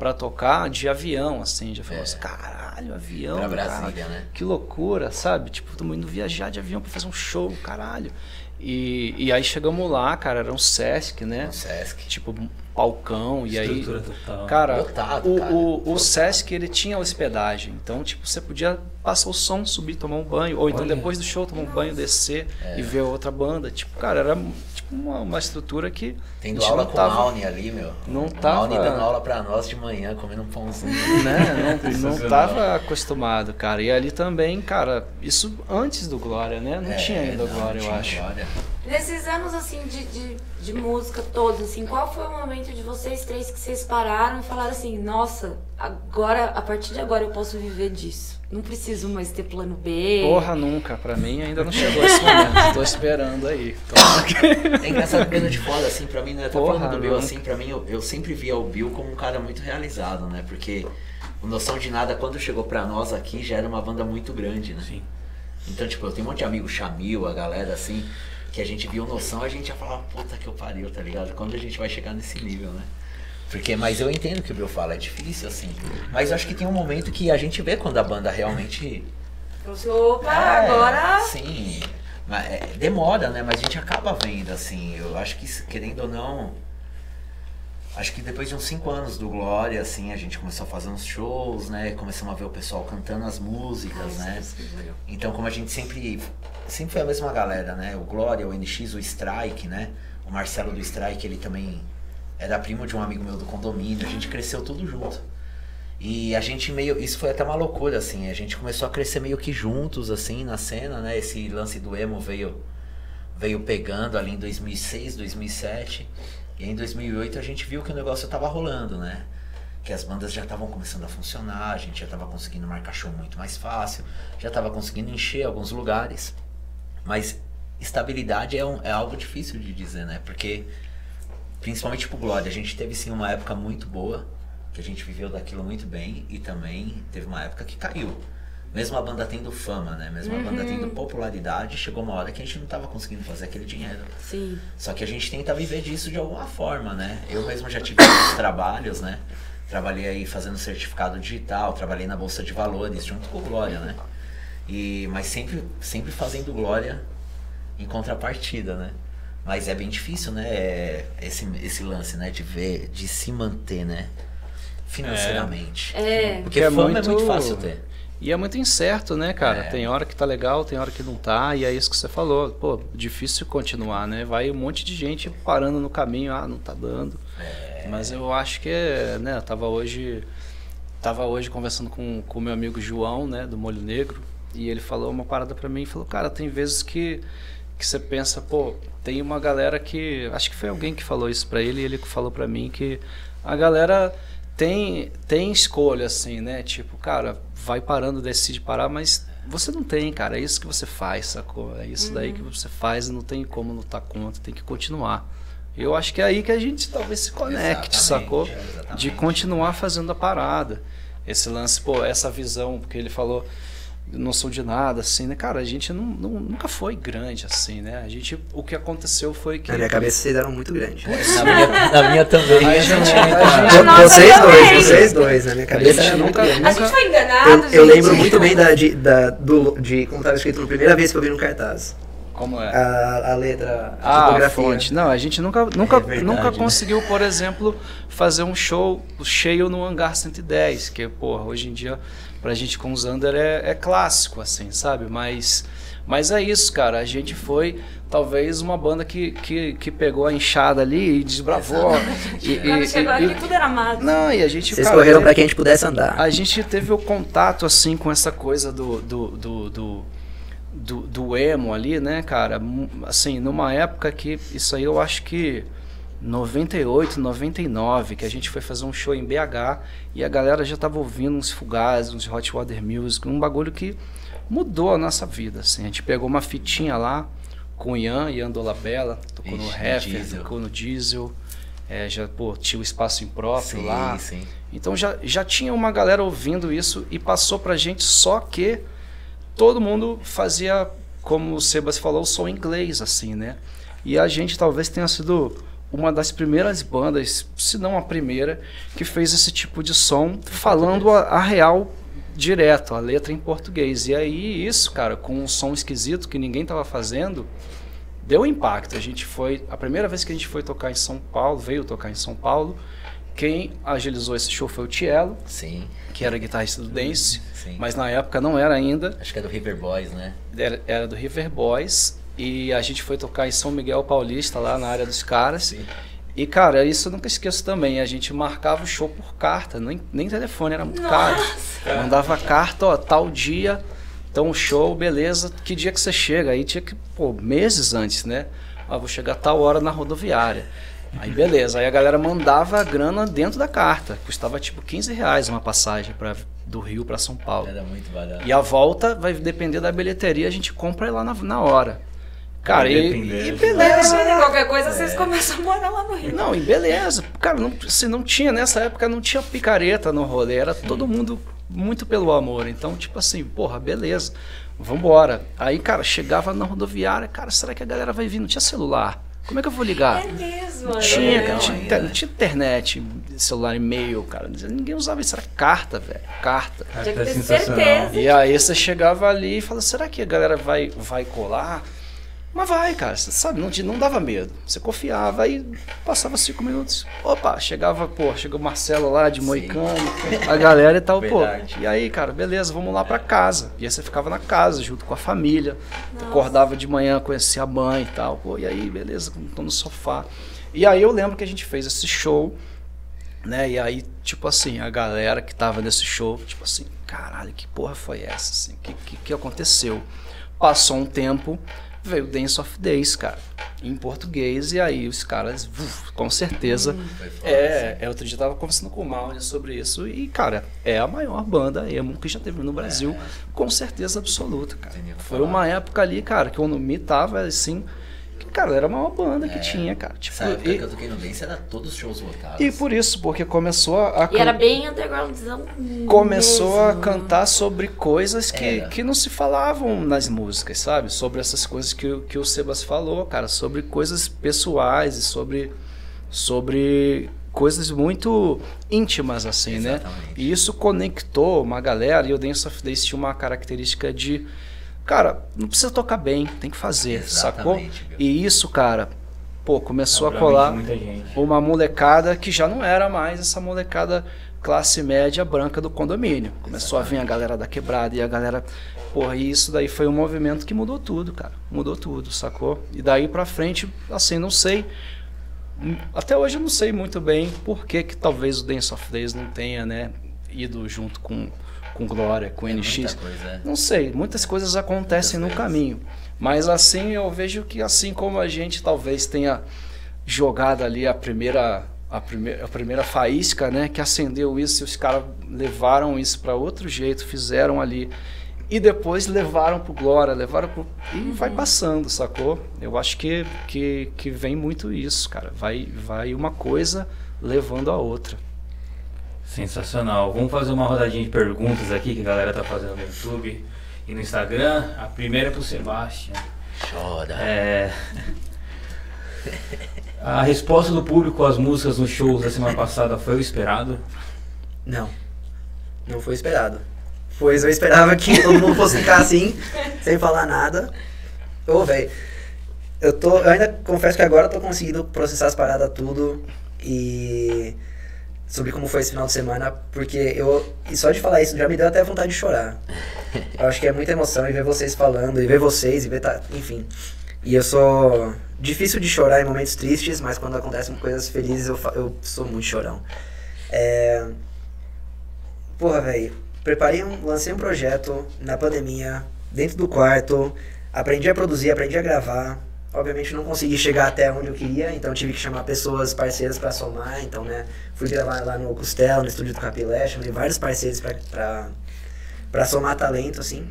pra tocar de avião, assim, já falou É. assim, caralho, avião, Pra cara, Brasília, né? que loucura, sabe? Tipo, todo mundo viajar de avião pra fazer um show, caralho. E, e aí chegamos lá, cara, era um Sesc, né? No Sesc. Tipo, um palcão, e aí... Total. Cara, Lotado, o, cara. o, o. Sesc ele tinha hospedagem, então tipo você podia passar o som, subir, tomar um banho, ou então Olha. depois do show tomar um banho, descer É. e ver outra banda. Tipo, cara, era uma, uma estrutura que Tendo aula não com tava- Mauni ali, meu. não O tava- Mauni dando aula pra nós de manhã, comendo um pãozinho. né, não, não Sensacional. tava acostumado, cara. E ali também, cara, isso antes do Glória, né? Não É, tinha ainda não, Glória, eu tinha acho. Glória. Nesses anos, assim, de, de, de música todos, assim, qual foi o momento de vocês três que vocês pararam e falaram assim, nossa, agora, a partir de agora eu posso viver disso. Não preciso mais ter plano B. Porra, nunca. Pra mim ainda não chegou esse momento. Tô esperando aí. Tô- É engraçado vendo de fora, assim, pra mim, né? Tá Porra, falando do Bill, não. assim, pra mim, eu, eu sempre via o Bill como um cara muito realizado, né? Porque o Noção de Nada, quando chegou pra nós aqui, já era uma banda muito grande, né? Sim. Então, tipo, eu tenho um monte de amigo, Chamil, a galera, assim, que a gente viu Noção, a gente já falava, puta que eu pariu, tá ligado? Quando a gente vai chegar nesse nível, né? Porque, mas eu entendo o que o Bill fala, é difícil, assim. Mas eu acho que tem um momento que a gente vê quando a banda realmente opa, é, agora... Sim. Mas, é, demora, né? Mas a gente acaba vendo, assim. Eu acho que, querendo ou não. Acho que depois de uns cinco anos do Glória, assim, a gente começou a fazer uns shows, né? Começamos a ver o pessoal cantando as músicas, né? Então, como a gente sempre. Sempre foi a mesma galera, né? O Glória, o NX, o Strike, né? O Marcelo do Strike, ele também era primo de um amigo meu do condomínio. A gente cresceu tudo junto. E a gente meio. Isso foi até uma loucura, assim. A gente começou a crescer meio que juntos, assim, na cena, né? Esse lance do emo veio, veio pegando ali em 2006, 2007. E em 2008 a gente viu que o negócio tava rolando, né? Que as bandas já estavam começando a funcionar, a gente já tava conseguindo marcar show muito mais fácil, já tava conseguindo encher alguns lugares. Mas estabilidade é, um- é algo difícil de dizer, né? Porque, principalmente pro Glória, a gente teve sim uma época muito boa, que a gente viveu daquilo muito bem, e também teve uma época que caiu. Mesmo a banda tendo fama, né? Mesmo a banda tendo popularidade, chegou uma hora que a gente não tava conseguindo fazer aquele dinheiro. Sim. Só que a gente tenta viver disso de alguma forma, né? Eu mesmo já tive alguns trabalhos, né? Trabalhei aí fazendo certificado digital, trabalhei na Bolsa de Valores junto com o Glória, né? E, mas sempre, sempre fazendo Glória em contrapartida, né? Mas é bem difícil, né? É, Esse, esse lance, né? De ver, de se manter, né? Financeiramente. É. Porque Que é fama é muito- muito fácil ter. E é muito incerto, né, cara? É. Tem hora que tá legal, tem hora que não tá, e é isso que você falou. Pô, difícil continuar, né? Vai um monte de gente parando no caminho, ah, não tá dando. É. Mas eu acho que, é, né, eu tava hoje, tava hoje conversando com o meu amigo João, né, do Molho Negro, e ele falou uma parada pra mim, falou, cara, tem vezes que, que você pensa, pô, tem uma galera que, acho que foi alguém que falou isso pra ele, e ele falou pra mim que a galera tem, tem escolha, assim, né? Tipo, cara, vai parando, decide parar, mas você não tem, cara. É isso que você faz, sacou? É isso daí que você faz e não tem como lutar contra, tem que continuar. Eu acho que é aí que a gente talvez se conecte, Exatamente, sacou? exatamente. De continuar fazendo a parada. Esse lance, pô, essa visão, porque ele falou, não sou de nada, assim, né? Cara, a gente não, não- nunca foi grande, assim, né? A gente, o que aconteceu foi que. Na minha cabeça vocês eram muito grandes. Na minha, na minha também. A gente- a Vo- Nossa, vocês eu dois, também. vocês dois, na minha cabeça A gente nunca- grande. A gente foi enganado, Eu, eu gente. lembro muito bem da, de, da, do, de como estava escrito na primeira vez que eu vi no cartaz. Como é? A, a letra, a Ah, a tipografia. fonte. Não, a gente nunca, nunca, É verdade, nunca né? conseguiu, por exemplo, fazer um show cheio no Hangar 110, que, porra, hoje em dia pra gente com o Zander é, é clássico, assim, sabe? Mas, mas é isso, cara. A gente foi talvez uma banda que, que, que pegou a enxada ali e desbravou. e, Quando e- chegou e- aqui, tudo era mato. não, e a gente. Vocês cara, correram pra que a gente pudesse andar. a gente teve o contato assim com essa coisa do do, do, do, do- do emo ali, né, cara? Assim, numa época que isso aí eu acho que 98, 99, que a gente foi fazer um show em BH e a galera já tava ouvindo uns fugazes, uns hot water music, um bagulho que mudou a nossa vida, assim. A gente pegou uma fitinha lá com o Ian, Ian Dolabella, tocou no Ixi, no Heffer, tocou no Diesel, é, já, pô, tinha o espaço impróprio Sim, lá. sim. Então já, já tinha uma galera ouvindo isso e passou pra gente, só que todo mundo fazia, como o Sebas falou, o som inglês, assim, né? E a gente talvez tenha sido uma das primeiras bandas, se não a primeira, que fez esse tipo de som falando a, a real direto, a letra em português. E aí isso, cara, com um som esquisito que ninguém tava fazendo, deu impacto. A gente foi, a primeira vez que a gente foi tocar em São Paulo, veio tocar em São Paulo, quem agilizou esse show foi o Tielo, Sim, que era guitarrista do Dance, sim. mas na época não era ainda, Acho que é do River Boys, né? era, era do River Boys, e a gente foi tocar em São Miguel Paulista, lá na área dos caras. Sim. E, cara, isso eu nunca esqueço também. A gente marcava o show por carta, nem, nem telefone, era muito caro. Mandava carta, ó, tal dia, então show, beleza. Que dia que você chega? Aí tinha que, pô, meses antes, né? Ah, vou chegar tal hora na rodoviária. Aí beleza, aí a galera mandava a grana dentro da carta. Custava tipo 15 reais uma passagem pra, do Rio para São Paulo. Era muito barato. E a volta vai depender da bilheteria, a gente compra lá na, na hora. Cara, e, e beleza. depende de qualquer coisa, vocês começam a morar lá no Rio. Não, e beleza. Cara, não, se não tinha, nessa época não tinha picareta no rolê, era todo mundo muito pelo amor. Então, tipo assim, porra, beleza, vambora. Aí, cara, chegava na rodoviária, cara, será que a galera vai vir? Não tinha celular. Como é que eu vou ligar? É mesmo, Não é. tinha, cara, tinha, ainda. inter- não tinha internet, celular, e-mail, cara. Ninguém usava isso, era carta, velho. Carta. Tinha que ter sensacional. certeza. E aí você chegava ali e falava, será que a galera vai, vai colar? Mas vai, cara, você sabe, não, te- não dava medo. Você confiava, aí passava cinco minutos. Opa, chegava, pô, chegou o Marcelo lá de Moicano, a galera e tal, pô. Verdade. E aí, cara, beleza, vamos lá pra casa. E aí você ficava na casa, junto com a família. Acordava de manhã, conhecia a mãe e tal, pô, e aí, beleza, tô no sofá. E aí eu lembro que a gente fez esse show, né? E aí, tipo assim, a galera que tava nesse show, tipo assim, caralho, que porra foi essa? Assim, que, que, que aconteceu? Passou um tempo, veio Dance of Days, cara, em português, e aí os caras, uf, com certeza. Foda, É, é, outro dia eu tava conversando com o Mauro sobre isso, e, cara, é a maior banda emo que já teve no Brasil, com certeza absoluta, cara. Foi uma época ali, cara, que o Onumi tava assim, cara, era a maior banda que É. tinha, cara. Tipo, Essa época e, que eu toquei no Dance era todos os shows lotados. e por isso, porque começou a, a E era bem undergroundzão. começou a mesmo. cantar sobre coisas que, Era. que não se falavam nas músicas, sabe? Sobre essas coisas que, o- que o Sebas falou, cara, sobre coisas pessoais e sobre, sobre coisas muito íntimas, assim, né? Exatamente. E isso conectou uma galera, e o Dance of Days tinha uma característica de, cara, não precisa tocar bem, tem que fazer, sacou? Exatamente, meu. E isso, cara, pô, começou a Obviamente, colar uma molecada que já não era mais essa molecada classe média branca do condomínio. Começou a vir a galera da quebrada e a galera. Porra, e isso daí foi um movimento que mudou tudo, cara. Mudou tudo, sacou? E daí pra frente, assim, não sei. Até hoje eu não sei muito bem por que, que talvez o Dance of Days não tenha, né, ido junto com, com Glória, com É NX. coisa, é. Não sei, muitas coisas acontecem Muitas no vezes. caminho. Mas assim eu vejo que assim como a gente talvez tenha jogado ali a primeira a primeira, a primeira faísca, né, que acendeu isso e os caras levaram isso para outro jeito, fizeram ali e depois levaram pro Glória, levaram pro e vai passando, sacou? Eu acho que, que que vem muito isso, cara. Vai vai uma coisa levando a outra. Sensacional. Vamos fazer uma rodadinha de perguntas aqui que a galera tá fazendo no YouTube e no Instagram. A primeira é pro Sebastião. Chora. É... A resposta do público às músicas nos shows da semana passada foi o esperado. Não. Não foi esperado. Pois eu esperava que todo mundo fosse ficar assim, sem falar nada. Ô, velho. Eu tô. Eu ainda confesso que agora eu tô conseguindo processar as paradas tudo. E. sobre como foi esse final de semana, porque eu. E só de falar isso já me deu até vontade de chorar. Eu acho que é muita emoção e ver vocês falando, e ver vocês, e ver. Tá, enfim. E eu sou difícil de chorar em momentos tristes, mas quando acontecem coisas felizes eu, eu sou muito chorão. É... Porra, velho. Preparei um, lancei um projeto na pandemia, dentro do quarto, aprendi a produzir, aprendi a gravar. Obviamente não consegui chegar até onde eu queria, então tive que chamar pessoas parceiras para somar. Então, né, fui gravar lá no Costela, no estúdio do Capilé, chamei vários parceiros para somar talento, assim.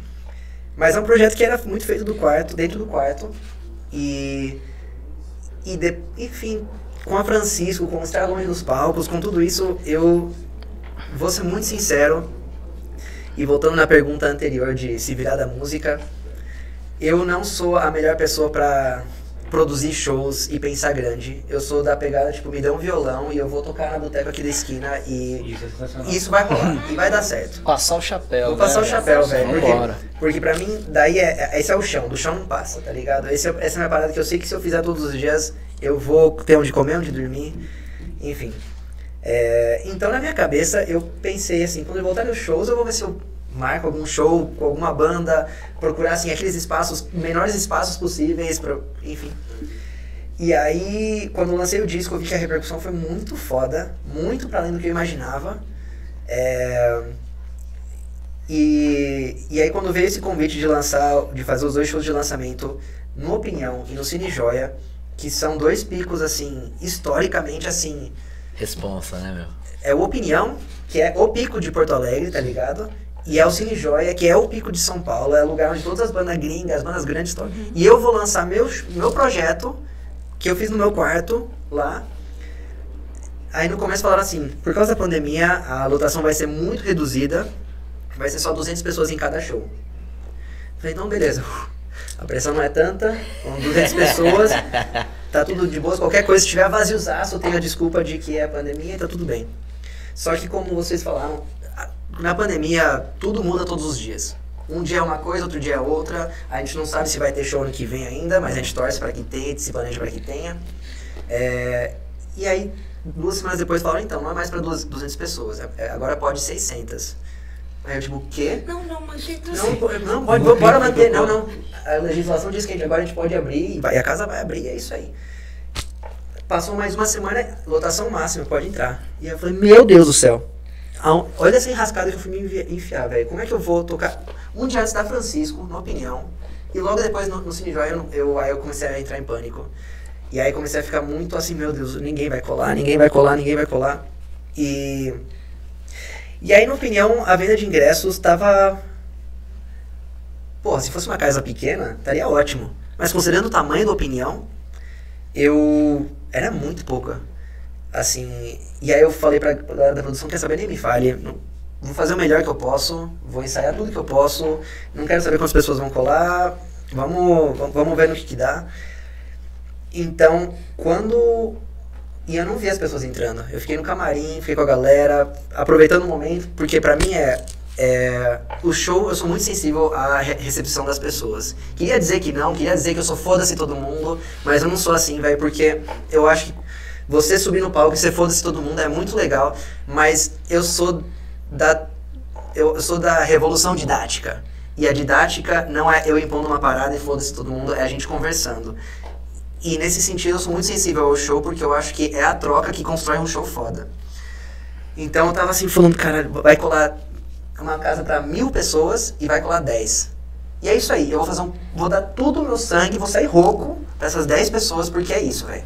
Mas é um projeto que era muito feito do quarto, dentro do quarto. E. E, de, enfim, com a Francisco, com estar longe dos palcos, com tudo isso, eu vou ser muito sincero. E voltando na pergunta anterior de se virar da música, eu não sou a melhor pessoa pra produzir shows e pensar grande. Eu sou da pegada, tipo, me dá um violão e eu vou tocar na boteca aqui da esquina e Isso é isso vai rolar e vai dar certo. Passar o chapéu. Vou passar né? o chapéu, velho. Vambora. Porque, porque pra mim, daí é, é- esse é o chão, do chão não passa, tá ligado? Esse é, essa é a minha parada que eu sei que se eu fizer todos os dias, eu vou ter onde comer, onde dormir, enfim. É, então na minha cabeça eu pensei assim, quando eu voltar nos shows, eu vou ver se eu marco algum show com alguma banda, procurar assim aqueles espaços, menores espaços possíveis, pra, enfim. E aí, quando lancei o disco, eu vi que a repercussão foi muito foda, muito pra além do que eu imaginava. É, e, e aí quando veio esse convite de lançar, de fazer os dois shows de lançamento no Opinião e no Cine Joia, que são dois picos assim, historicamente assim, Responsa, né, meu? é o Opinião, que é o pico de Porto Alegre, tá ligado? E é o Cine Joia, que é o pico de São Paulo, é o lugar onde todas as bandas gringas, as bandas grandes estão. E eu vou lançar meu, meu projeto, que eu fiz no meu quarto, lá. Aí no começo falaram assim, por causa da pandemia, a lotação vai ser muito reduzida, vai ser só 200 pessoas em cada show. Falei, então beleza, a pressão não é tanta, com 200 pessoas, tá tudo de boa, qualquer coisa, se tiver vaziozaço, tem a desculpa de que é pandemia e tá tudo bem. Só que como vocês falaram, a- na pandemia tudo muda todos os dias. Um dia é uma coisa, outro dia é outra. A gente não sabe se vai ter show ano que vem ainda, mas a gente torce para que tenha, se planeja para que tenha. É, e aí, duas semanas depois falaram, então, não é mais para 200 pessoas, é- é- agora pode 600. Aí eu tipo, o quê? Não, não, mantém tudo Não, po- não pode, bora manter, não, não. A legislação diz que a gente- agora a gente pode abrir e e a casa vai abrir, é isso aí. Passou mais uma semana, lotação máxima, pode entrar. E eu falei, meu Deus do céu. Olha essa enrascada que eu fui me enfiar, velho. Como é que eu vou tocar um dia antes da Francisco, na opinião, e logo depois no, no Cine eu, eu, aí eu comecei a entrar em pânico. E aí comecei a ficar muito assim, meu Deus, ninguém vai colar, ninguém vai colar, ninguém vai colar. E e aí, na opinião, a venda de ingressos estava. Pô, se fosse uma casa pequena, estaria ótimo. Mas considerando o tamanho da opinião, eu. Era muito pouca. Assim. E aí eu falei pra galera da produção: quer saber? Nem me fale. não- Vou fazer o melhor que eu posso, vou ensaiar tudo que eu posso. Não quero saber quantas pessoas vão colar. Vamos, vamos- ver no que, que dá. Então, quando e eu não vi as pessoas entrando. Eu fiquei no camarim, fiquei com a galera, aproveitando o momento, porque pra mim é, é. O show, eu sou muito sensível à re- recepção das pessoas. Queria dizer que não, queria dizer que eu sou foda-se todo mundo, mas eu não sou assim, velho, porque eu acho que você subir no palco e ser foda-se todo mundo é muito legal, mas eu sou da. Eu, sou da revolução didática. E a didática não é eu impondo uma parada e foda-se todo mundo, é a gente conversando. E nesse sentido eu sou muito sensível ao show porque eu acho que é a troca que constrói um show foda. Então eu tava assim falando, cara, vai colar uma casa pra mil pessoas e vai colar 10. E é isso aí, eu vou fazer um. Vou dar tudo o meu sangue, vou sair rouco pra essas 10 pessoas, porque é isso, velho.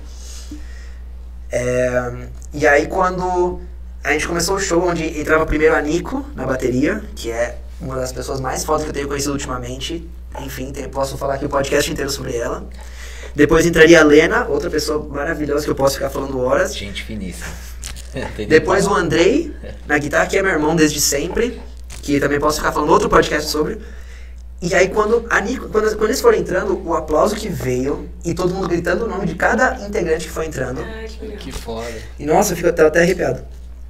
É, e aí quando a gente começou o show, onde entrava primeiro a Nico na bateria, que é uma das pessoas mais fodas que eu tenho conhecido ultimamente. Enfim, tem- posso falar aqui o podcast inteiro sobre ela. Depois entraria a Lena, outra pessoa maravilhosa que eu posso ficar falando horas. Gente finíssima. Depois o. Andrei, na guitarra, que é meu irmão desde sempre, que também posso ficar falando outro podcast sobre. E aí quando a Nico, quando, quando eles foram entrando, o aplauso que veio e todo mundo gritando o nome de cada integrante que foi entrando. Ai, que. Que foda. E nossa, eu fico até, até arrepiado.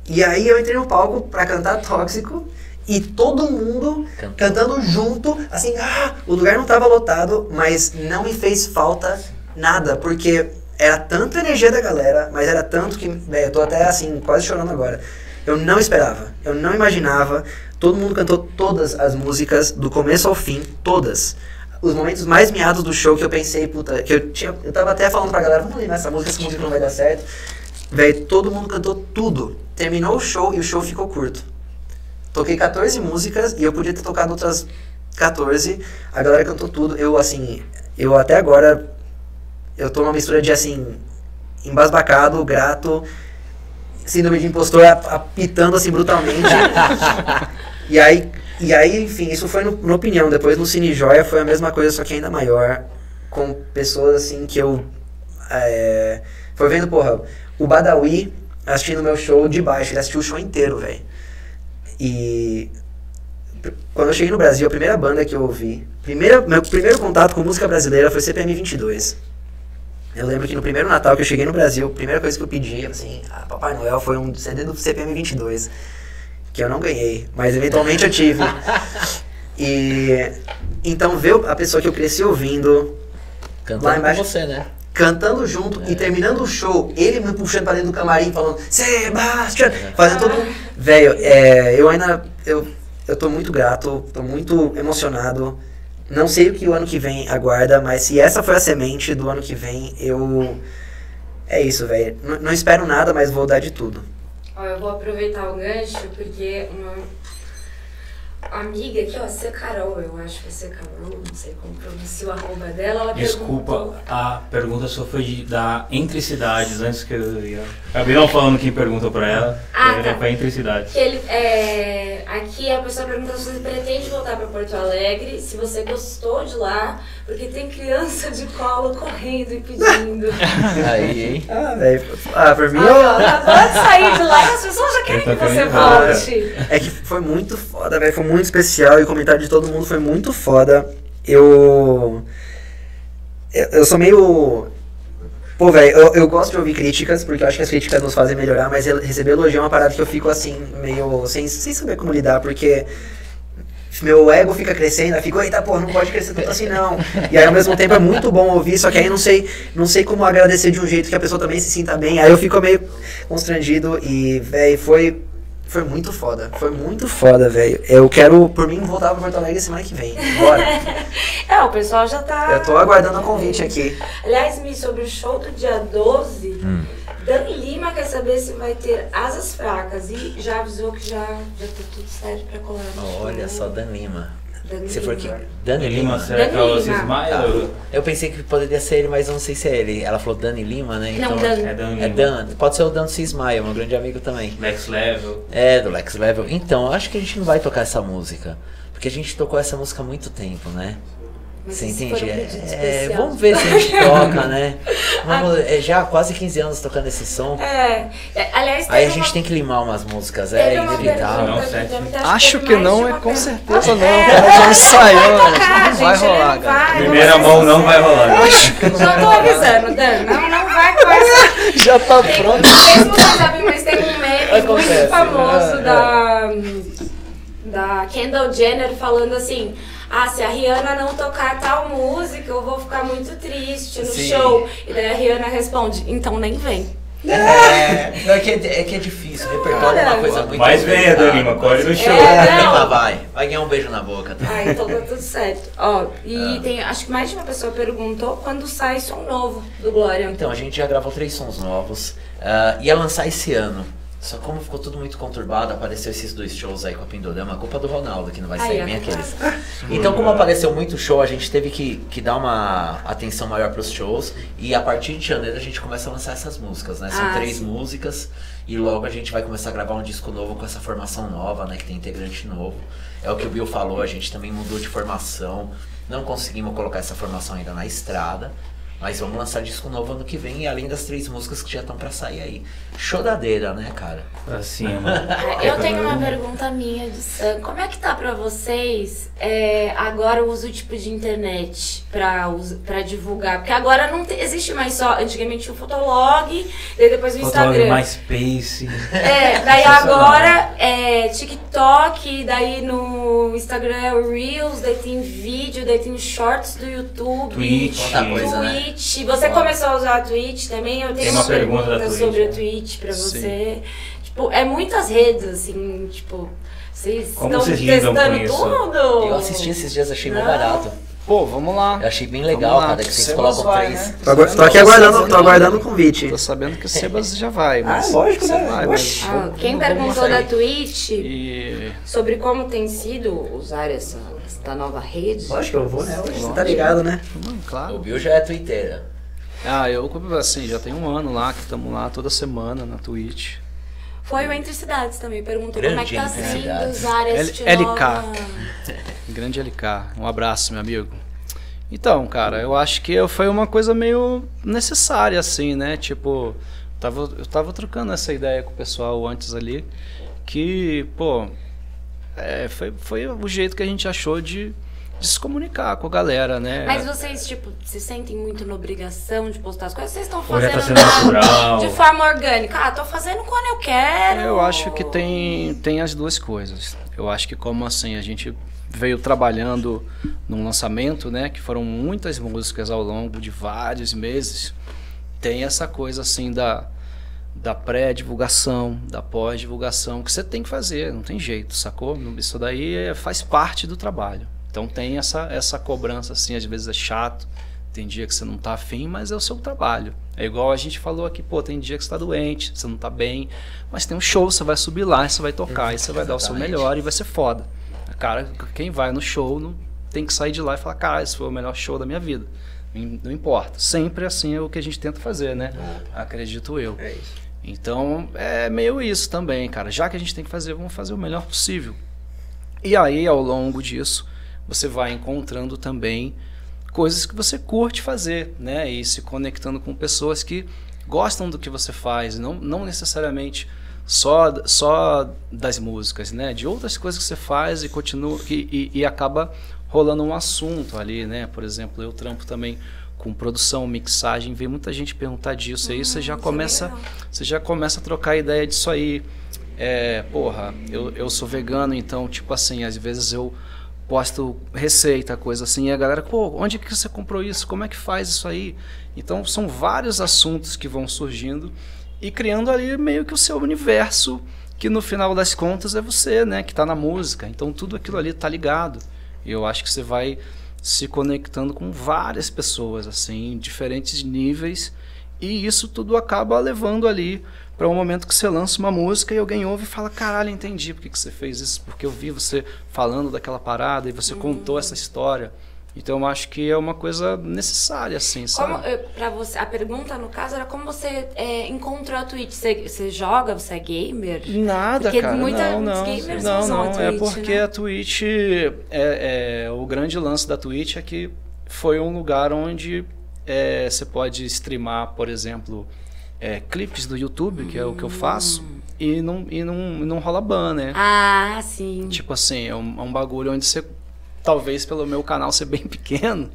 E aí eu entrei no palco pra cantar Tóxico e todo mundo Cantou. cantando junto, assim, ah, o lugar não tava lotado, mas não me fez falta nada, porque era tanta energia da galera, mas era tanto que, velho, eu tô até assim, quase chorando agora. Eu não esperava, eu não imaginava. Todo mundo cantou todas as músicas, do começo ao fim, todas. Os momentos mais miados do show que eu pensei, puta, que eu tinha. Eu tava até falando pra galera, vamos ler essa música, essa música não vai dar certo. Velho, todo mundo cantou tudo. Terminou o show e o show ficou curto. Toquei 14 músicas e eu podia ter tocado outras 14. A galera cantou tudo. Eu, assim, eu até agora. Eu tô numa mistura de, assim. Embasbacado, grato. Síndrome de impostor ap- apitando, assim, brutalmente. e aí. E aí, enfim, isso foi no, opinião. Depois no Cine Joia foi a mesma coisa, só que ainda maior. Com pessoas, assim, que eu. É, foi vendo, porra, o Badawi assistindo meu show de baixo. Ele assistiu o show inteiro, velho. E quando eu cheguei no Brasil, a primeira banda que eu ouvi, primeira, meu primeiro contato com música brasileira foi CPM 22. Eu lembro que no primeiro Natal que eu cheguei no Brasil, a primeira coisa que eu pedi, assim, Papai Noel foi um CD do CPM 22, que eu não ganhei, mas eventualmente eu tive. E então ver a pessoa que eu cresci ouvindo, Lá Cantando com embaixo- você, né? cantando junto e terminando o show, ele me puxando pra dentro do camarim, falando, Sebastian, fazendo todo mundo. Velho, é, eu ainda. Eu, eu tô muito grato, tô muito emocionado. Não sei o que o ano que vem aguarda, mas se essa foi a semente do ano que vem, eu. É isso, velho. Não espero nada, mas vou dar de tudo. Ó, eu vou aproveitar o gancho porque uma amiga aqui, ó, C. Carol, eu acho que é C. Carol, não sei como pronuncia o arroba dela, ela Desculpa, perguntou... a pergunta só foi de, da Entre Cidades, antes que eu ia. Acabei não falando quem perguntou pra ela. Ah, eu tá. Foi Entre Cidades. Que ele, é, aqui a pessoa pergunta se você pretende voltar para Porto Alegre, se você gostou de lá, porque tem criança de colo correndo e pedindo. Aí, hein? Ah, velho. Ah, por mim, Ai, ó, acabou de sair de lá e as pessoas já querem Eu que você volte. É que foi muito foda, velho. Foi muito especial e o comentário de todo mundo foi muito foda. Eu. Eu, sou meio. Pô, velho, eu, eu gosto de ouvir críticas, porque eu acho que as críticas nos fazem melhorar, mas receber elogio é uma parada que eu fico assim, meio. sem, sem saber como lidar, porque. Meu ego fica crescendo, eu fico, eita porra, não pode crescer tanto assim não. E aí ao mesmo tempo é muito bom ouvir, só que aí não sei, não sei como agradecer de um jeito que a pessoa também se sinta bem. Aí eu fico meio constrangido e, velho, foi foi muito foda. Foi muito foda, velho. Eu quero, por mim, voltar pra Porto Alegre semana que vem. Bora. É, o pessoal já tá. Eu tô aguardando o convite aqui. Aliás, Mi, sobre o show do dia 12, Hum. Dani Lima quer saber se vai ter asas fracas e já avisou que já, já tá tudo certo pra colar show. Olha só, Dan Lima. Dani Se for que. Dani Lima, Lima. será que é o Dani Lima. Cismaia? Tá. Eu pensei que poderia ser ele, mas eu não sei se é ele. Ela falou Dani Lima, né? Não, Então, Dan. É Dan É Lima. Dan. Pode ser o Dan Cismaia, meu grande amigo também. Next Level. É, do Lex Level. Então, eu acho que a gente não vai tocar essa música. Porque a gente tocou essa música há muito tempo, né? Mas Você entende? um É, é, vamos ver se a gente toca, né? Vamos, é, já há quase 15 anos tocando esse som. É, é, aliás, Aí a gente uma- tem que limar umas músicas, é inevitável. Não, Dami, Acho que não, é com certeza não. É, já ensaiou, né? Não vai rolar, não cara. Primeira mão não vai rolar. Já tô avisando, Dan, não, não vai com essa... Já tá Tem, pronto. não vocês sabem, mas tem um meme Acontece, muito famoso é, da, da Kendall Jenner falando assim: Ah, se a Rihanna não tocar tal música, eu vou ficar muito triste no Sim. show. E daí a Rihanna responde: Então nem vem. É, não, é, que é, é que é difícil. O repertório é uma coisa muito. Mas Lima, complicada. colhe no show. É, não. Ela vai. Vai ganhar um beijo na boca. Tá? Ah, então tá tudo certo. Ó, e Ah. tem, acho que mais de uma pessoa perguntou quando sai som novo do Glória. Então, a gente já gravou três sons novos. ah, ia lançar esse ano. Só como ficou tudo muito conturbado, apareceu esses dois shows aí com a Pindorama, culpa do Ronaldo, que não vai sair ó. bem aqueles. Então, como apareceu muito show, a gente teve que, que dar uma atenção maior pros shows. E a partir de janeiro a gente começa a lançar essas músicas, né? São Ah, três sim. músicas. E logo a gente vai começar a gravar um disco novo com essa formação nova, né? Que tem integrante novo. É o que o Bill falou, a gente também mudou de formação. Não conseguimos colocar essa formação ainda na estrada. Mas vamos lançar disco novo ano que vem, e além das três músicas que já estão pra sair aí. Choradeira, né, cara? Pra cima. É, Eu tenho uma pergunta minha de Sam. Como é que tá pra vocês é, agora o uso tipo de internet pra divulgar? Porque agora não te- existe mais só. Antigamente o Fotolog, daí depois o Fotógrafo Instagram. MySpace. É, daí agora é TikTok, daí no Instagram é o Reels, daí tem vídeo, daí tem shorts do YouTube. Twitch. Né? Twitch. Você começou a usar a Twitch também? Eu tenho Tem uma, uma pergunta pergunta, sobre né? a Twitch pra Sim. você. Tipo, é muitas redes, assim, tipo, vocês Como estão vocês lidam testando com isso? tudo? Eu assisti esses dias, achei Não. barato. Pô, vamos lá. Eu achei bem legal, cara, que vocês Sebas colocam vai, três. né? Tô, agu- tô aqui aguardando, tô aguardando o convite. Tô sabendo que o Sebas já vai, mas. Ah, lógico, você né? Vai, mas Ah, quem perguntou da Twitch E. sobre como tem sido usar essa, essa nova rede. Lógico que eu vou, né? Hoje você tá ligado, né? Mano, O claro. Bill já é twitteira. Ah, eu, assim, já tem um ano lá que estamos lá toda semana na Twitch. Foi o Entre Cidades também, perguntou Grande como é que tá sendo usar L- este LK. Grande LK. Um abraço, meu amigo. Então, cara, eu acho que foi uma coisa meio necessária, assim, né? Tipo, tava, eu tava trocando essa ideia com o pessoal antes ali, que, pô, é, foi, foi o jeito que a gente achou de, de se comunicar com a galera, né? Mas vocês, tipo, se sentem muito na obrigação de postar as coisas? Vocês estão fazendo tá sendo natural? de forma orgânica? Ah, tô fazendo quando eu quero. Eu acho que tem, tem as duas coisas. Eu acho que como assim a gente veio trabalhando num lançamento, né, que foram muitas músicas ao longo de vários meses, tem essa coisa assim da da pré-divulgação, da pós-divulgação que você tem que fazer, não tem jeito, sacou? Isso daí é- faz parte do trabalho. Então tem essa essa cobrança assim, às vezes é chato, tem dia que você não tá afim, mas é o seu trabalho. É igual a gente falou aqui, pô, tem dia que você tá doente, você não tá bem, mas tem um show, você vai subir lá, você vai tocar, e você vai dar o seu melhor e vai ser foda. Cara, quem vai no show não tem que sair de lá e falar, cara, esse foi o melhor show da minha vida. Não importa. Sempre assim é o que a gente tenta fazer, né? Acredito eu. É isso. Então é meio isso também, cara. Já que a gente tem que fazer, vamos fazer o melhor possível. E aí, ao longo disso, você vai encontrando também coisas que você curte fazer, né? E se conectando com pessoas que gostam do que você faz, não, não necessariamente só, só das músicas, né? De outras coisas que você faz e continua que, e, e acaba rolando um assunto ali, né? Por exemplo, eu trampo também com produção, mixagem, vem muita gente perguntar disso, aí você já isso é começa, legal. você já começa a trocar ideia disso aí. É, porra, eu, eu sou vegano, então, tipo assim, às vezes eu posto receita, coisa assim, e a galera, pô, onde que você comprou isso? Como é que faz isso aí? Então, são vários assuntos que vão surgindo e criando ali meio que o seu universo, que no final das contas é você, né, que tá na música. Então, tudo aquilo ali tá ligado. E eu acho que você vai se conectando com várias pessoas, assim, em diferentes níveis, e isso tudo acaba levando ali para um momento que você lança uma música e alguém ouve e fala: caralho, entendi por que, que você fez isso, porque eu vi você falando daquela parada e você contou essa história. Então eu acho que é uma coisa necessária, assim, sabe? Como, eh, você, a pergunta, no caso, era como você eh, encontrou a Twitch? Você, você joga? Você é gamer? Nada, Porque cara. muita- não, não, gamers não, usam a não. É Twitch, porque né? a Twitch é, é- o grande lance da Twitch é que foi um lugar onde é, você pode streamar, por exemplo, é, clipes do YouTube, que é o que eu faço, e não, e não, não rola ban, né? Ah, sim. Tipo assim, é um, é um bagulho onde você. Talvez pelo meu canal ser bem pequeno,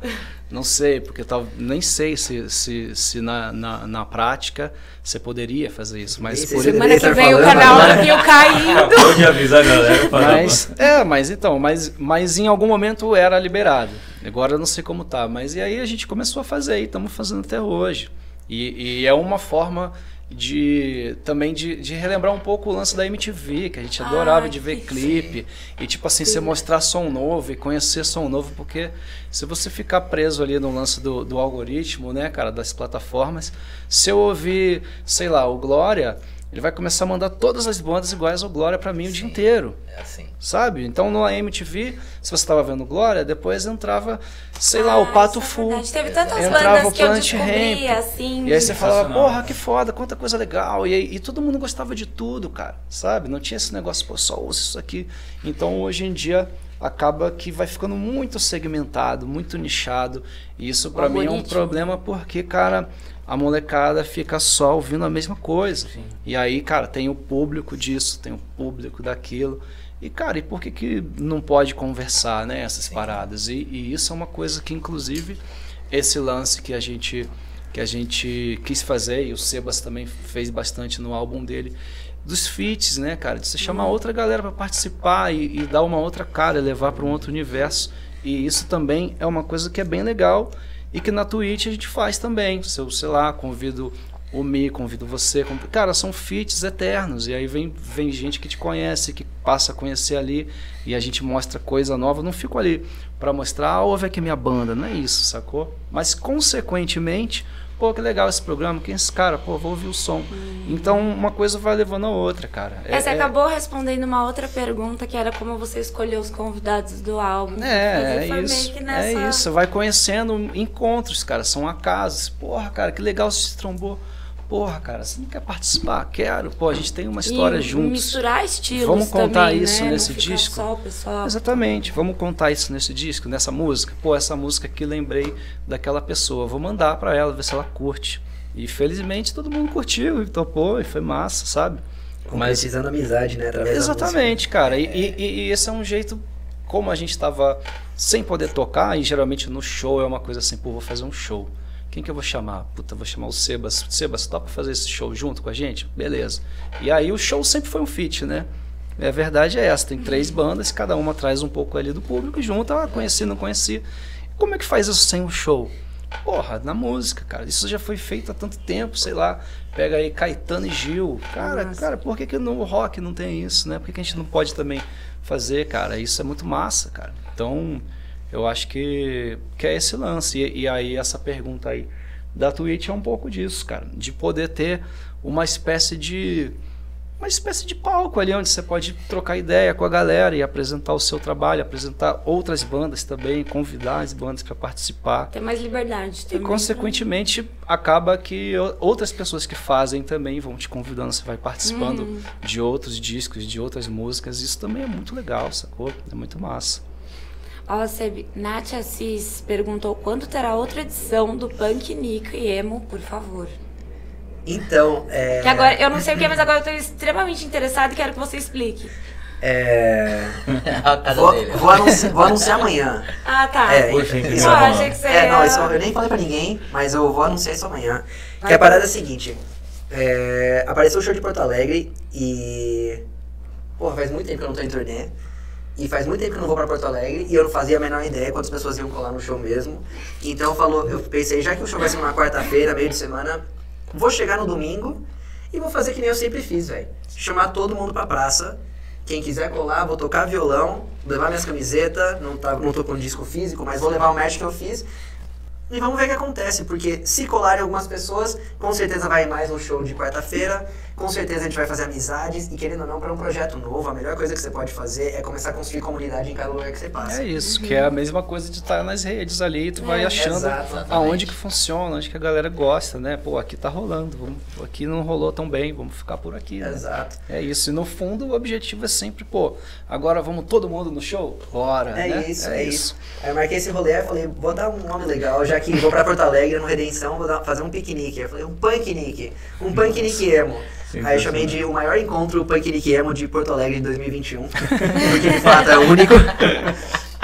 não sei, porque tal, nem sei se, se, se na, na, na prática você poderia fazer isso, mas por se ele- Semana que vem o canal agora. viu caindo. Acabou de avisar a galera. Mas, é, mas então, mas, mas em algum momento era liberado. Agora eu não sei como tá. Mas e aí a gente começou a fazer e estamos fazendo até hoje. E, e é uma forma de também de, de relembrar um pouco o lance da MTV, que a gente adorava Ai, de ver clipe. E tipo assim, você mostrar som novo e conhecer som novo, porque se você ficar preso ali no lance do, do algoritmo, né, cara, das plataformas, se eu ouvir, sei lá, o Glória, ele vai começar a mandar todas as bandas iguais ao Glória pra mim o dia inteiro. É assim. Sabe? Então no MTV, se você estava vendo Glória, depois entrava, sei lá, Ah, o Pato isso é Fu. Teve tantas Entrava bandas o que eu Planet descobri, Ramp. assim. E aí você falava, porra, que foda, quanta coisa legal. E, aí- e todo mundo gostava de tudo, cara. Sabe? Não tinha esse negócio, pô, só ouça isso aqui. Então hoje em dia acaba que vai ficando muito segmentado, muito nichado. E isso pra mim é um problema porque, cara, a molecada fica só ouvindo a mesma coisa. E aí, cara, tem o público disso, tem o público daquilo. E, cara, e por que, que não pode conversar, né, essas paradas? E, e isso é uma coisa que, inclusive, esse lance que a gente que a gente quis fazer, e o Sebas também fez bastante no álbum dele, dos feats, né, cara? De você chamar outra galera para participar e, e, dar uma outra cara, levar para um outro universo. E isso também é uma coisa que é bem legal e que na Twitch a gente faz também. Se eu, sei lá, convido o Mi, convido você. Cara, são feats eternos. E aí vem, vem gente que te conhece, que passa a conhecer ali. E a gente mostra coisa nova. Não fico ali para mostrar, ah, ouve aqui minha banda. Não é isso, sacou? Mas, consequentemente, pô, que legal esse programa, quem é esse cara? Pô, vou ouvir o som. Hum. Então, uma coisa vai levando a outra, cara. É, você é... acabou respondendo uma outra pergunta, que era como você escolheu os convidados do álbum. É, é isso. É nessa... É isso, vai conhecendo encontros, cara, são acasos. Porra, cara, que legal se trombou Porra, cara, você não quer participar? Quero. Pô, a gente tem uma história e juntos. misturar estilos Vamos contar também, isso né? nesse não disco? Só o pessoal. Exatamente. Vamos contar isso nesse disco, nessa música. Pô, essa música aqui lembrei daquela pessoa. Vou mandar para ela ver se ela curte. E felizmente todo mundo curtiu e topou e foi massa, sabe? Mas precisando amizade, né? Através Exatamente, cara. E, e, e, esse é um jeito como a gente estava sem poder tocar e geralmente no show é uma coisa assim, pô, vou fazer um show. Quem que eu vou chamar? Puta, vou chamar o Sebas. Sebas, topa fazer esse show junto com a gente? Beleza. E aí o show sempre foi um feat, né? A verdade é essa, tem três bandas, cada uma traz um pouco ali do público e junta, ah, conheci, não conheci. Como é que faz isso sem um show? Porra, na música, cara. Isso já foi feito há tanto tempo, sei lá. Pega aí Caetano e Gil. Cara, Nossa. cara, por que, que no rock não tem isso, né? Por que, que a gente não pode também fazer, cara? Isso é muito massa, cara. Então, eu acho que, que é esse lance. E, e, aí essa pergunta aí da Twitch é um pouco disso, cara. De poder ter uma espécie de. Uma espécie de palco ali onde você pode trocar ideia com a galera e apresentar o seu trabalho, apresentar outras bandas também, convidar as bandas para participar. Ter mais liberdade também. E consequentemente né? acaba que outras pessoas que fazem também vão te convidando, você vai participando hum. de outros discos, de outras músicas. Isso também é muito legal, sacou? É muito massa. Ó, Seb, Nath Assis perguntou quando terá outra edição do Punk Nico e Emo, por favor. Então, é... Que agora, eu não sei o que é, mas agora eu tô extremamente interessado e quero que você explique. É. vou, vou, anunciar, vou, anunciar, amanhã. Ah, tá. É, isso, isso, ah, achei que você é, não, isso eu nem falei pra ninguém, mas eu vou anunciar isso amanhã. Vai que a parada é a seguinte: é, apareceu o show de Porto Alegre e. Porra, faz muito tempo que eu não tô em turnê. E faz muito tempo que eu não vou para Porto Alegre e eu não fazia a menor ideia quantas pessoas iam colar no show mesmo. Então falou, eu pensei, já que o show vai ser uma quarta-feira, meio de semana, vou chegar no domingo e vou fazer que nem eu sempre fiz, velho. Chamar todo mundo pra praça. Quem quiser colar, vou tocar violão, levar minhas camisetas, não, tá, não tô com disco físico, mas vou levar o merch que eu fiz. E vamos ver o que acontece, porque se colarem algumas pessoas, com certeza vai mais um show de quarta-feira com certeza a gente vai fazer amizades e querendo ou não, para um projeto novo, a melhor coisa que você pode fazer é começar a construir comunidade em cada lugar que você passa. É isso, que é a mesma coisa de estar nas redes ali, tu é, vai achando aonde que funciona, onde que a galera gosta, né? Pô, aqui tá rolando, vamos, aqui não rolou tão bem, vamos ficar por aqui. Né? Exato. É isso, e no fundo o objetivo é sempre, pô, agora vamos todo mundo no show? Bora, É né? isso, é, é isso. isso. Aí eu marquei esse rolê, e falei, vou dar um nome legal, já que vou para Porto Alegre, no Redenção, vou dar, fazer um piquenique. Eu falei, um punknique, um punknique emo. Aí eu chamei de o maior encontro Punk Emo de Porto Alegre de 2021. porque de fato é único.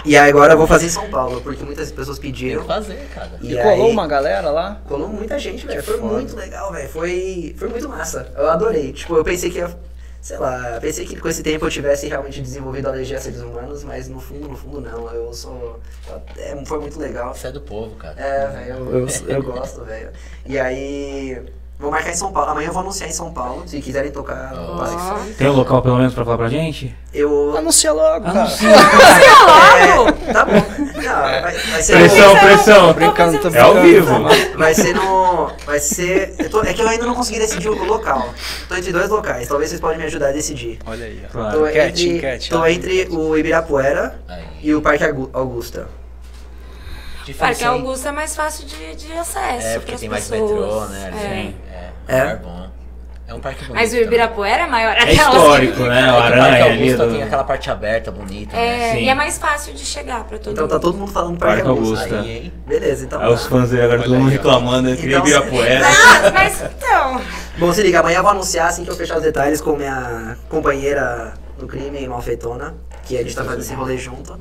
E agora eu vou fazer em São Paulo, porque muitas pessoas pediram. Tem que fazer, cara. E, e colou uma galera lá? Colou muita gente, velho. Foi foda. muito legal, velho. Foi, foi muito massa. Eu adorei. Tipo, eu pensei que ia. Sei lá, pensei que com esse tempo eu tivesse realmente desenvolvido a alergia a seres humanos, mas no fundo, no fundo não. Eu sou. É, foi muito legal. Você é do povo, cara. É, velho, eu, eu, eu gosto, velho. E aí. Vou marcar em São Paulo. Amanhã eu vou anunciar em São Paulo. Se quiserem tocar, oh. Tem um local pelo menos pra falar pra gente? Eu. Anuncia logo, cara. Anuncia, logo! É, tá bom. Não, vai, vai ser pressão, no... pressão. Tô brincando, tô brincando. É ao vivo. Vai ser no. Vai ser. Tô... É que eu ainda não consegui decidir o local. Tô entre dois locais. Talvez vocês podem me ajudar a decidir. Olha aí. Claro. Tô, enquete, entre... Enquete, Tô entre o Ibirapuera aí. e o Parque Augusta. Parque Augusta é mais fácil de, de acesso. É, porque tem pessoas. mais metrô, né? É. É, é. bom. É um parque bonito. Mas o Ibirapuera é maior. É histórico, né? O Aranha ali. Do... tem aquela parte aberta, bonita. É, né? e é mais fácil de chegar pra todo então, mundo. Então tá todo mundo falando Parque, parque Augusta. Aí, Beleza, então. Aí os fãs aí agora todo mundo reclamando entre então, Ibirapuera. Ah, mas então. Bom, se liga, amanhã eu vou anunciar assim que eu fechar os detalhes com minha companheira no crime, malfeitona, que a gente tá fazendo esse rolê junto.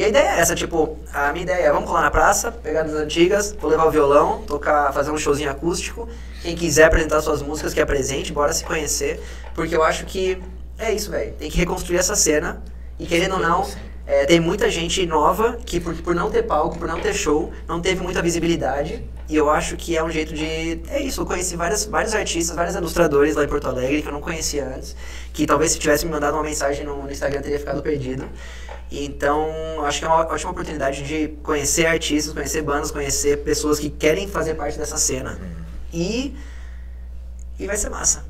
E a ideia é essa, tipo, a minha ideia é vamos colar na praça, pegar das antigas, vou levar o violão, tocar, fazer um showzinho acústico. Quem quiser apresentar suas músicas, que apresente, bora se conhecer. Porque eu acho que é isso, velho. Tem que reconstruir essa cena. E querendo ou não, é, tem muita gente nova que por, por não ter palco, por não ter show, não teve muita visibilidade. E eu acho que é um jeito de. É isso, eu conheci várias, vários artistas, vários ilustradores lá em Porto Alegre que eu não conhecia antes. Que talvez se tivesse me mandado uma mensagem no, no Instagram teria ficado perdido. Então, acho que é uma ótima oportunidade de conhecer artistas, conhecer bandas, conhecer pessoas que querem fazer parte dessa cena. E. E vai ser massa.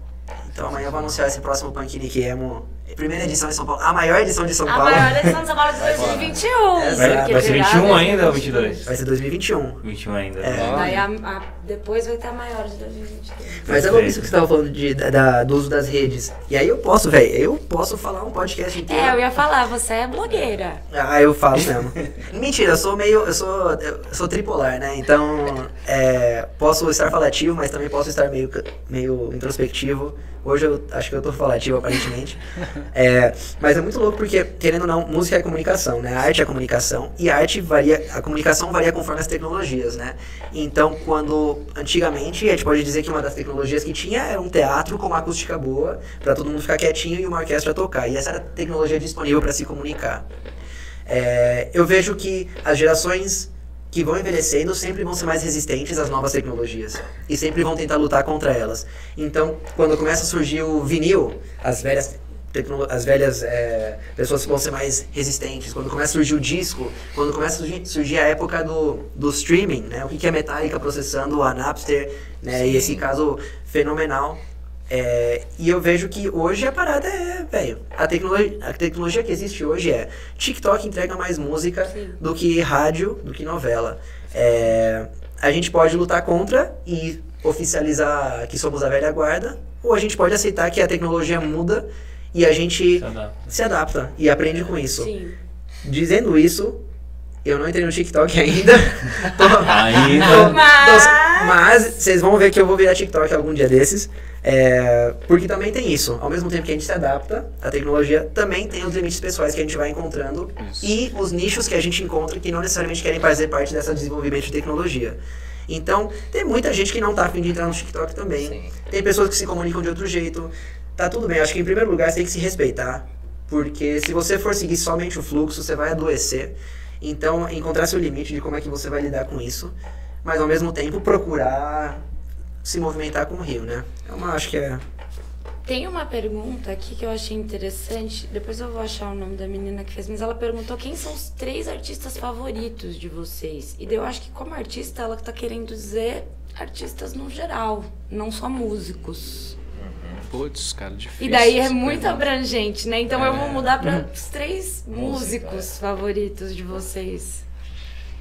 Então amanhã eu vou anunciar esse próximo Punk Nick Emo. Primeira edição de São Paulo. A maior edição de São A Paulo. maior edição de São Paulo de 2021. Vai- Vai, vai ser virada 21 é ainda ou 22? Vai ser 2021. 21 ainda. É. Daí a, a- depois vai a maior de 2022. Mas é louco isso que você tava falando de, da- da- do uso das redes. E aí eu posso, velho, eu posso falar um podcast inteiro. É, eu ia falar, você é blogueira. Ah, eu falo mesmo. Mentira, eu sou meio. Eu sou, eu sou tripolar, né? Então, é, posso estar falativo, mas também posso estar meio, meio introspectivo. Hoje eu acho que eu tô falativo, aparentemente. É, mas é muito louco porque, querendo ou não, música é comunicação, né? A arte é comunicação. E a arte varia. A comunicação varia conforme as tecnologias, né? Então, quando. Antigamente, a gente pode dizer que uma das tecnologias que tinha era um teatro com uma acústica boa, pra todo mundo ficar quietinho e uma orquestra tocar. E essa era a tecnologia disponível para se comunicar. É, eu vejo que as gerações que vão envelhecendo sempre vão ser mais resistentes às novas tecnologias e sempre vão tentar lutar contra elas. Então, quando começa a surgir o vinil, as velhas as velhas é, pessoas vão ser mais resistentes. Quando começa a surgir o disco, quando começa a surgir, surgir a época do, do streaming, né? O que que é Metallica processando a Napster, né? E esse caso fenomenal. É, e eu vejo que hoje a parada é, velho, a tecnologia, a tecnologia que existe hoje é TikTok entrega mais música Sim. do que rádio, do que novela. É, a gente pode lutar contra e oficializar que somos a velha guarda, ou a gente pode aceitar que a tecnologia muda e a gente Se adapta. se adapta e aprende com isso. Sim. Dizendo isso, eu não entrei no TikTok ainda. Tô- Ainda. tô- Mas- tô- mas vocês vão ver que eu vou virar TikTok algum dia desses. É, porque também tem isso. Ao mesmo tempo que a gente se adapta à tecnologia, também tem os limites pessoais que a gente vai encontrando Isso. e os nichos que a gente encontra que não necessariamente querem fazer parte desse desenvolvimento de tecnologia. Então, tem muita gente que não tá afim de entrar no TikTok também. Sim. Tem pessoas que se comunicam de outro jeito. Tá tudo bem, acho que em primeiro lugar você tem que se respeitar. Porque se você for seguir somente o fluxo, você vai adoecer. Então, encontrar seu limite de como é que você vai lidar com isso. Mas ao mesmo tempo procurar se movimentar com o rio, né? É uma, acho que é. Tem uma pergunta aqui que eu achei interessante. Depois eu vou achar o nome da menina que fez, mas ela perguntou quem são os três artistas favoritos de vocês. E eu acho que como artista ela tá querendo dizer artistas no geral, não só músicos. Putz, cara, difícil. E daí é muito pergunta. abrangente, né? Então eu vou mudar para os três Música, músicos favoritos de vocês.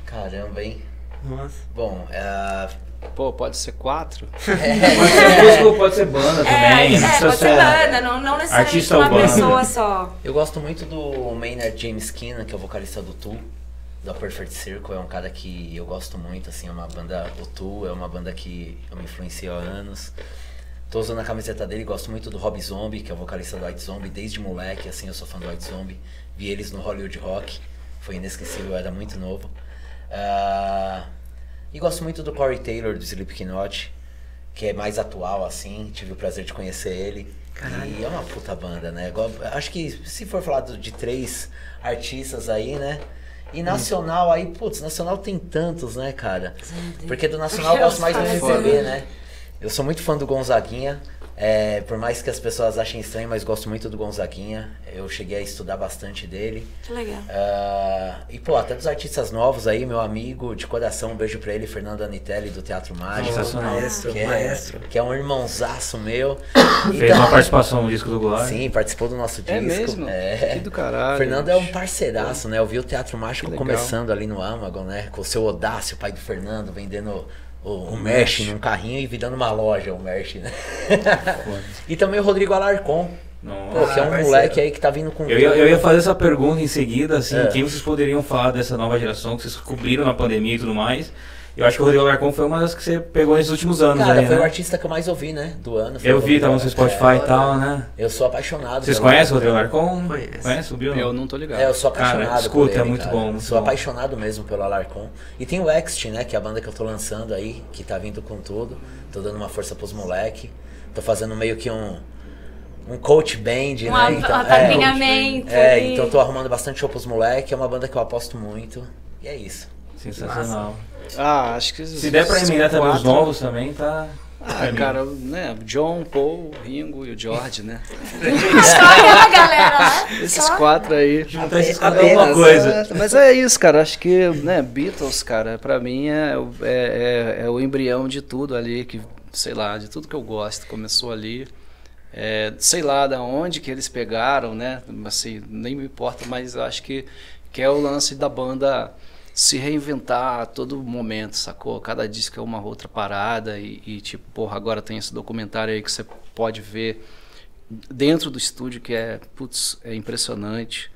Caramba, hein? Nossa. Bom, é, Pô, pode ser quatro? Pode ser músico, pode ser banda É, também. é, pode ser banda, não, não necessariamente Artista ou uma banda. pessoa só. eu gosto muito do Maynard James Keenan, que é o vocalista do Tool, da Perfect Circle. É um cara que eu gosto muito, assim, é uma banda, o Tool é uma banda que eu me influencio há anos. Tô usando a camiseta dele, gosto muito do Rob Zombie, que é o vocalista do White Zombie, desde moleque, assim, eu sou fã do White Zombie. Vi eles no Hollywood Rock, foi inesquecível, eu era muito novo. Ah, e gosto muito do Corey Taylor, do Slipknot, que é mais atual, assim, tive o prazer de conhecer ele. Caralho. E é uma puta banda, né? Acho que se for falar de três artistas aí, né? E nacional aí, putz, nacional tem tantos, né, cara? Porque do nacional eu gosto mais do MPB, né? Eu sou muito fã do Gonzaguinha. é, por mais que as pessoas achem estranho, mas gosto muito do Gonzaguinha. Eu cheguei a estudar bastante dele. Que legal. Ah, e, pô, até dos artistas novos aí, meu amigo de coração, um beijo pra ele, Fernando Anitelli, do Teatro Mágico. Sensacional. Maestro, Que é, maestro. que é um irmãozaço meu. Fez Então- uma participação no disco do Glória. Sim, participou do nosso disco. É mesmo? É. Que do caralho. Fernando é um parceiraço, né? Eu vi o Teatro Mágico começando ali no Amagon, né? Com o seu Odácio, pai do Fernando, vendendo o, o Merch num carrinho e virando uma loja, o Merch, né? e também o Rodrigo Alarcon, Não. pô, que é um Ah, moleque aí que tá vindo com Eu ia, eu ia fazer essa pergunta em seguida, assim, É. quem vocês poderiam falar dessa nova geração que vocês cobriram na pandemia e tudo mais. Eu acho que o Rodrigo Alarcon foi uma das que você pegou nesses últimos anos Cara, aí, foi né? o artista que eu mais ouvi, né? Do ano. Eu vi, tava no seu. Spotify É, e tal, né? Eu sou apaixonado. Vocês conhecem o Rodrigo Alarcon? Conheço. Conhece o Bill? Eu não tô ligado. É, eu sou Cara, apaixonado escuta, por ele, é muito cara. bom, muito Sou bom. apaixonado mesmo pelo Alarcon. E tem o Ext, né? Que é a banda que eu tô lançando aí, que tá vindo com tudo. Tô dando uma força pros moleque. Tô fazendo meio que um um coach band, Um né? Então, apadrinhamento. é, ali. então tô arrumando bastante show pros moleque, é uma banda que eu aposto muito. E é isso. Sensacional. Ah, acho que. Se der pra emendar também os novos também, tá. Ah, cara, né? John, Paul, Ringo e o George, né? Só aquela galera lá. Esses só- quatro aí. Juntar esses quatro é alguma coisa. É, mas é isso, cara. Acho que, né, Beatles, cara, pra mim é, o- é, é, é o embrião de tudo ali, que, sei lá, de tudo que eu gosto. Começou ali. É, sei lá da onde que eles pegaram, né? Assim, nem me importa, mas acho que, que é o lance da banda se reinventar a todo momento, sacou? Cada disco é uma outra parada e, e, tipo, porra, agora tem esse documentário aí que você pode ver dentro do estúdio que é, putz, é impressionante.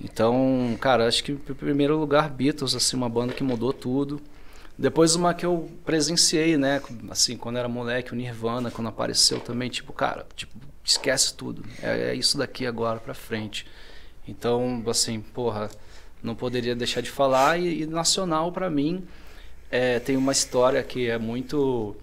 Então, cara, acho que em primeiro lugar Beatles, assim, uma banda que mudou tudo. Depois uma que eu presenciei, né, assim, quando era moleque, o Nirvana, quando apareceu também, tipo, cara, tipo, esquece tudo. É, é isso daqui agora pra frente. Então, assim, porra, não poderia deixar de falar. E, e nacional pra mim é, tem uma história que é muito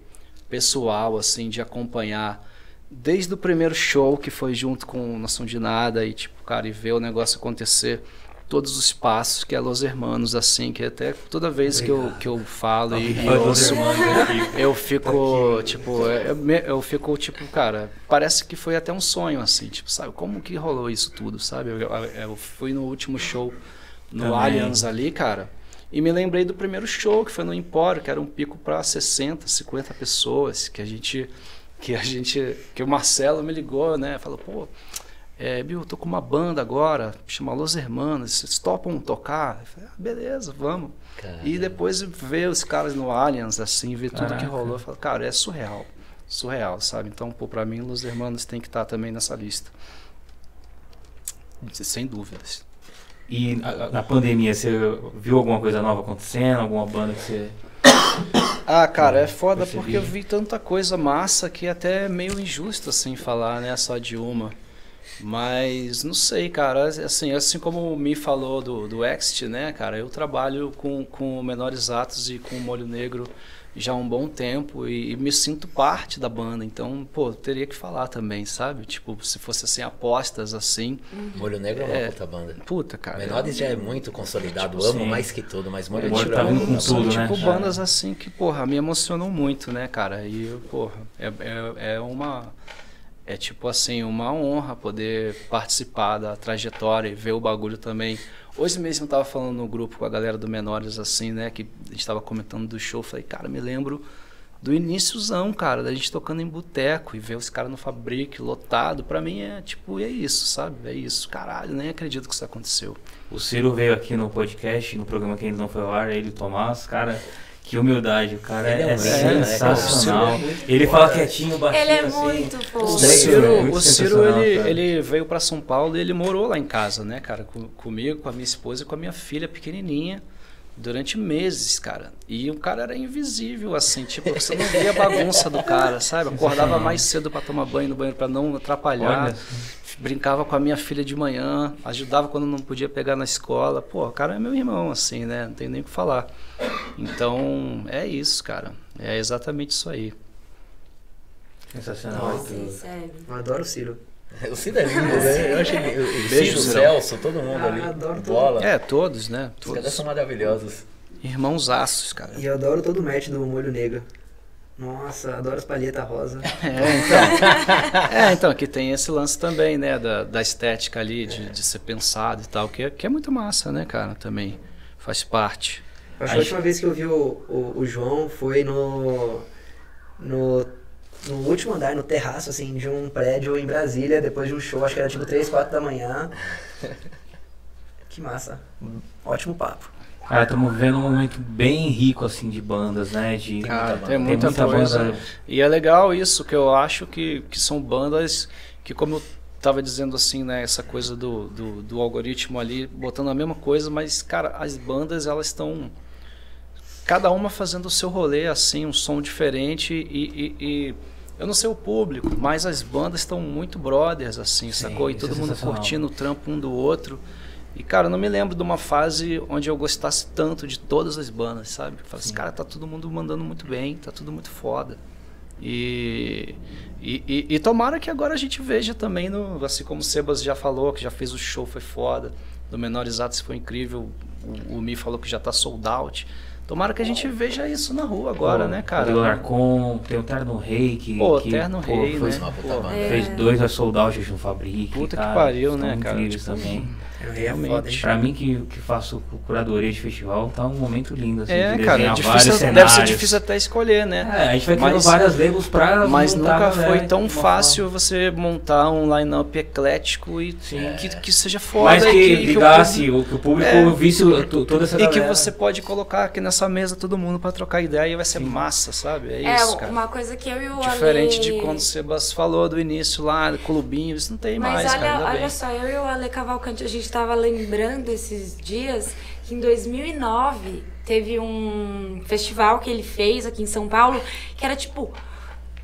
pessoal, assim, de acompanhar desde o primeiro show que foi junto com Nação de Nada e tipo, cara, e ver o negócio acontecer, todos os passos que é Los Hermanos, assim, que até toda vez que eu, que eu falo e, e dos ouço, eu fico, tipo, é- é me- eu fico, tipo, cara, parece que foi até um sonho, assim, tipo, sabe, como que rolou isso tudo, sabe? Eu, eu- eu fui no último show no Também. Allianz ali, cara, e me lembrei do primeiro show, que foi no Empório, que era um pico para 60, 50 pessoas, que a gente, que a gente, que o Marcelo me ligou, né, falou, pô, é, Bill, eu tô com uma banda agora, chama Los Hermanos, vocês topam tocar? Eu falei, ah, beleza, vamos. Cara. E depois ver os caras no Allianz, assim, ver tudo que Caraca. rolou, eu falo, cara, é surreal. Surreal, sabe? Então, pô, pra mim, Los Hermanos tem que estar também nessa lista. Sem dúvidas. E na pandemia, você viu alguma coisa nova acontecendo? Alguma banda que você. Ah, cara, é foda percebi. porque eu vi tanta coisa massa que até é meio injusto assim falar, né, só de uma. Mas não sei, cara, assim, assim como me falou do, do Ext, né, cara, eu trabalho com, com menores atos e com molho negro já há um bom tempo e, e me sinto parte da banda, então, pô, teria que falar também, sabe? Tipo, se fosse assim, apostas assim, Molho Negro é uma É. puta banda. puta, cara. Menores já é muito consolidado, Tipo, amo sim. mais que tudo, mas Molho É, Negro tá é vindo uma com são, tudo, banda. né? tipo bandas assim que, porra, me emocionam muito, né, cara? E, eu, porra, é, é, é uma. É tipo assim, uma honra poder participar da trajetória e ver o bagulho também. Hoje mesmo eu tava falando no grupo com a galera do Menores, assim, né? Que a gente tava comentando do show. Falei, cara, me lembro do iníciozão, cara, da gente tocando em boteco e ver os caras no Fabric lotado. Pra mim é tipo, é isso, sabe? É isso. Caralho, nem acredito que isso aconteceu. O Ciro veio aqui no podcast, no programa que ainda não foi ao ar, ele e o Tomás, cara. Que humildade, o cara Ele é é, sensacional. O é Ele fala quietinho, baixinho Ele é assim. muito O fofo. Os três, Ciro, o Ciro ele, cara. ele veio para São Paulo e ele morou lá em casa, né, cara? Com- comigo, com a minha esposa e com a minha filha pequenininha. Durante meses, cara. E o cara era invisível, assim, tipo, você não via a bagunça do cara, sabe? Acordava mais cedo para tomar banho no banheiro para não atrapalhar. Olha, Brincava com a minha filha de manhã, ajudava quando não podia pegar na escola. Pô, o cara é meu irmão, assim, né? Não tem nem o que falar. Então, é isso, cara. É exatamente isso aí. sensacional. Nossa. Sério. Eu adoro o Ciro. O Cid é lindo, né? Eu achei Beijo, Cid, o Cirão. Celso, todo mundo Ah, ali. adoro todo bola. É, todos, né? Os caras Todos. são maravilhosos. Irmãos aços, cara. E eu adoro todo o match do molho negro. Nossa, adoro as palhetas rosa. É, então. é, então, que tem esse lance também, né? Da, da estética ali, de, de ser pensado e tal, que é, que é muito massa, né, cara? Também faz parte. Acho que a última vez que eu vi o, o, o João foi no, no. No último andar, no terraço, assim, de um prédio em Brasília, depois de um show, acho que era tipo 3, 4 da manhã. Que massa. Ótimo papo. Cara, estamos vivendo um momento bem rico, assim, de bandas, né? De, Cara, tem muita, muita coisa. banda. E é legal isso, que eu acho que, que são bandas que, como eu tava dizendo assim, né? Essa coisa do, do, do algoritmo ali, botando a mesma coisa, mas, cara, as bandas, elas estão cada uma fazendo o seu rolê, assim, um som diferente e, e- e eu não sei o público, mas as bandas estão muito brothers, assim, Sim, sacou? E isso todo é mundo curtindo o trampo um do outro. E, cara, eu não me lembro de uma fase onde eu gostasse tanto de todas as bandas, sabe? Eu falo assim, cara, tá todo mundo mandando muito bem, tá tudo muito foda. E, e, e- e tomara que agora a gente veja também, no, assim como o Sebas já falou, que já fez o show, foi foda. Do Menores Atos foi incrível. O, o Mi falou que já tá sold out. Tomara que a gente veja isso na rua agora, né, cara? Rodrigo Larcon, tem o Terno Rei que. Pô, que, Terno pô, Rei, foi- né? uma puta Pô, banda. Fez dois a sold out no Fabric. Puta que cara, pariu, estão né, cara? Tipo, também. É Realmente. Pra mim que, que faço curadoria de festival, tá um momento lindo, assim, É, de cara, é difícil, vários deve ser difícil até escolher, né? É, a gente vai criando Mas- várias labels pra Mas montar, nunca né, foi tão de uma fácil você montar um line-up eclético e Sim. que, que seja forma. foda. Mas que e que o ligasse, o, que o público É. visse toda essa E que galera. você pode colocar aqui nessa mesa todo mundo pra trocar ideia e vai ser massa, sabe? É É, isso, cara. uma coisa que eu e o Diferente Ale... de quando o Sebas falou do início lá, do clubinho, isso não tem Mas mais, olha, cara. olha bem. só, eu e o Ale Cavalcante, a gente tava lembrando esses dias que em 2009 teve um festival que ele fez aqui em São Paulo, que era tipo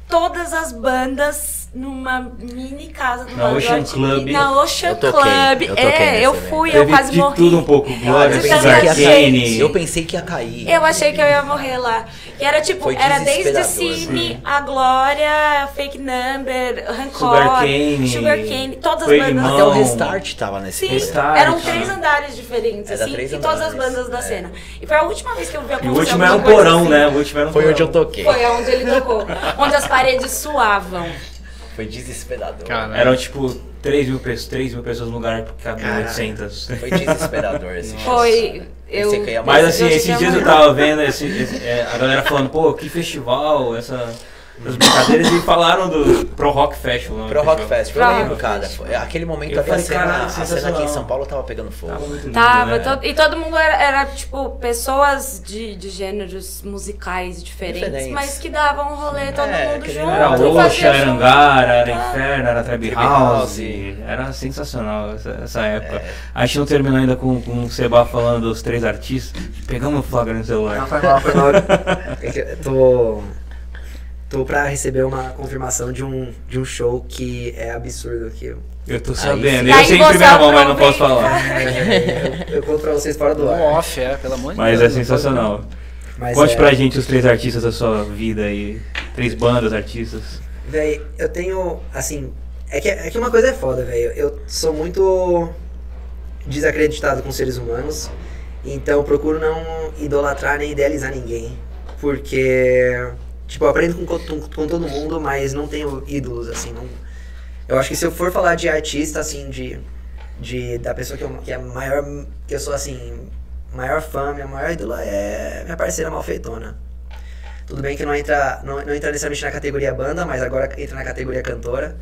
todas as bandas numa mini casa do Na Ocean Club. Na Ocean Eu toquei, Club. eu toquei é, eu fui, eu quase de morri. tudo um pouco. Glória, eu, Você pensei que ia vendo, cair. gente? eu pensei que ia cair. Eu achei que eu ia morrer lá. E era tipo, Foi era desde Cine, a Glória, Fake Number, Rancor, Sugarcane, Sugarcane, todas as bandas. Até o Restart tava nesse Sim. Restart, eram três andares diferentes, Era assim, três e todas as bandas da é. cena. E foi a última vez que eu vi E acontecer o último era um porão, assim. né? O último era um Foi porão. onde eu toquei. Foi onde ele tocou, onde as paredes suavam. Foi desesperador. Cara, Eram tipo 3 mil, pessoas, 3 mil pessoas no lugar, porque cabiam Caralho. 800. Foi desesperador esse. Foi. Eu, ia Mas Eu assim, esses dias ia eu tava vendo esse- esse- é, a galera falando, pô, que festival, essa, essas brincadeiras, e falaram do Pro Rock Festival. né, Pro Rock festival. Festival, eu lembro, cara. Foi- aquele momento ali, a cena, a cena aqui em. São Paulo tava pegando fogo. Tava muito lindo, Tava, né? todo- e todo mundo era, era, tipo, pessoas de, de gêneros musicais diferentes, Diferentes. mas que davam um rolê todo É, mundo que junto. Era Oxa, era. Angara, era Inferno, era Trap Trap House. Era sensacional essa, essa época. A gente não terminou ainda com, com o Seba falando dos três artistas. Pegamos o flagra no Não, celular. foi mal, foi mal. É tô. Tô pra receber uma confirmação de um, de um show que é absurdo aqui. Eu, tô sabendo. Eu sei em você primeira mão, mas não posso falar. eu, eu conto pra vocês fora do ar. off, é, pelo amor de Mas Deus. é não pode sensacional. Mas Conte é, pra gente os três artistas da sua vida aí. Três bandas, artistas. Véi, eu tenho, assim, é que, é que uma coisa é foda, velho. Eu sou muito desacreditado com seres humanos, então eu procuro não idolatrar nem idealizar ninguém, porque, tipo, aprendo com, com, com todo mundo, mas não tenho ídolos, assim, não... Eu acho que se eu for falar de artista, assim, de, de da pessoa que, eu, que é maior, que eu sou, assim, maior fã, minha maior ídola é minha parceira malfeitona. Tudo bem que não entra, não, não entra necessariamente na categoria banda, mas agora entra na categoria cantora.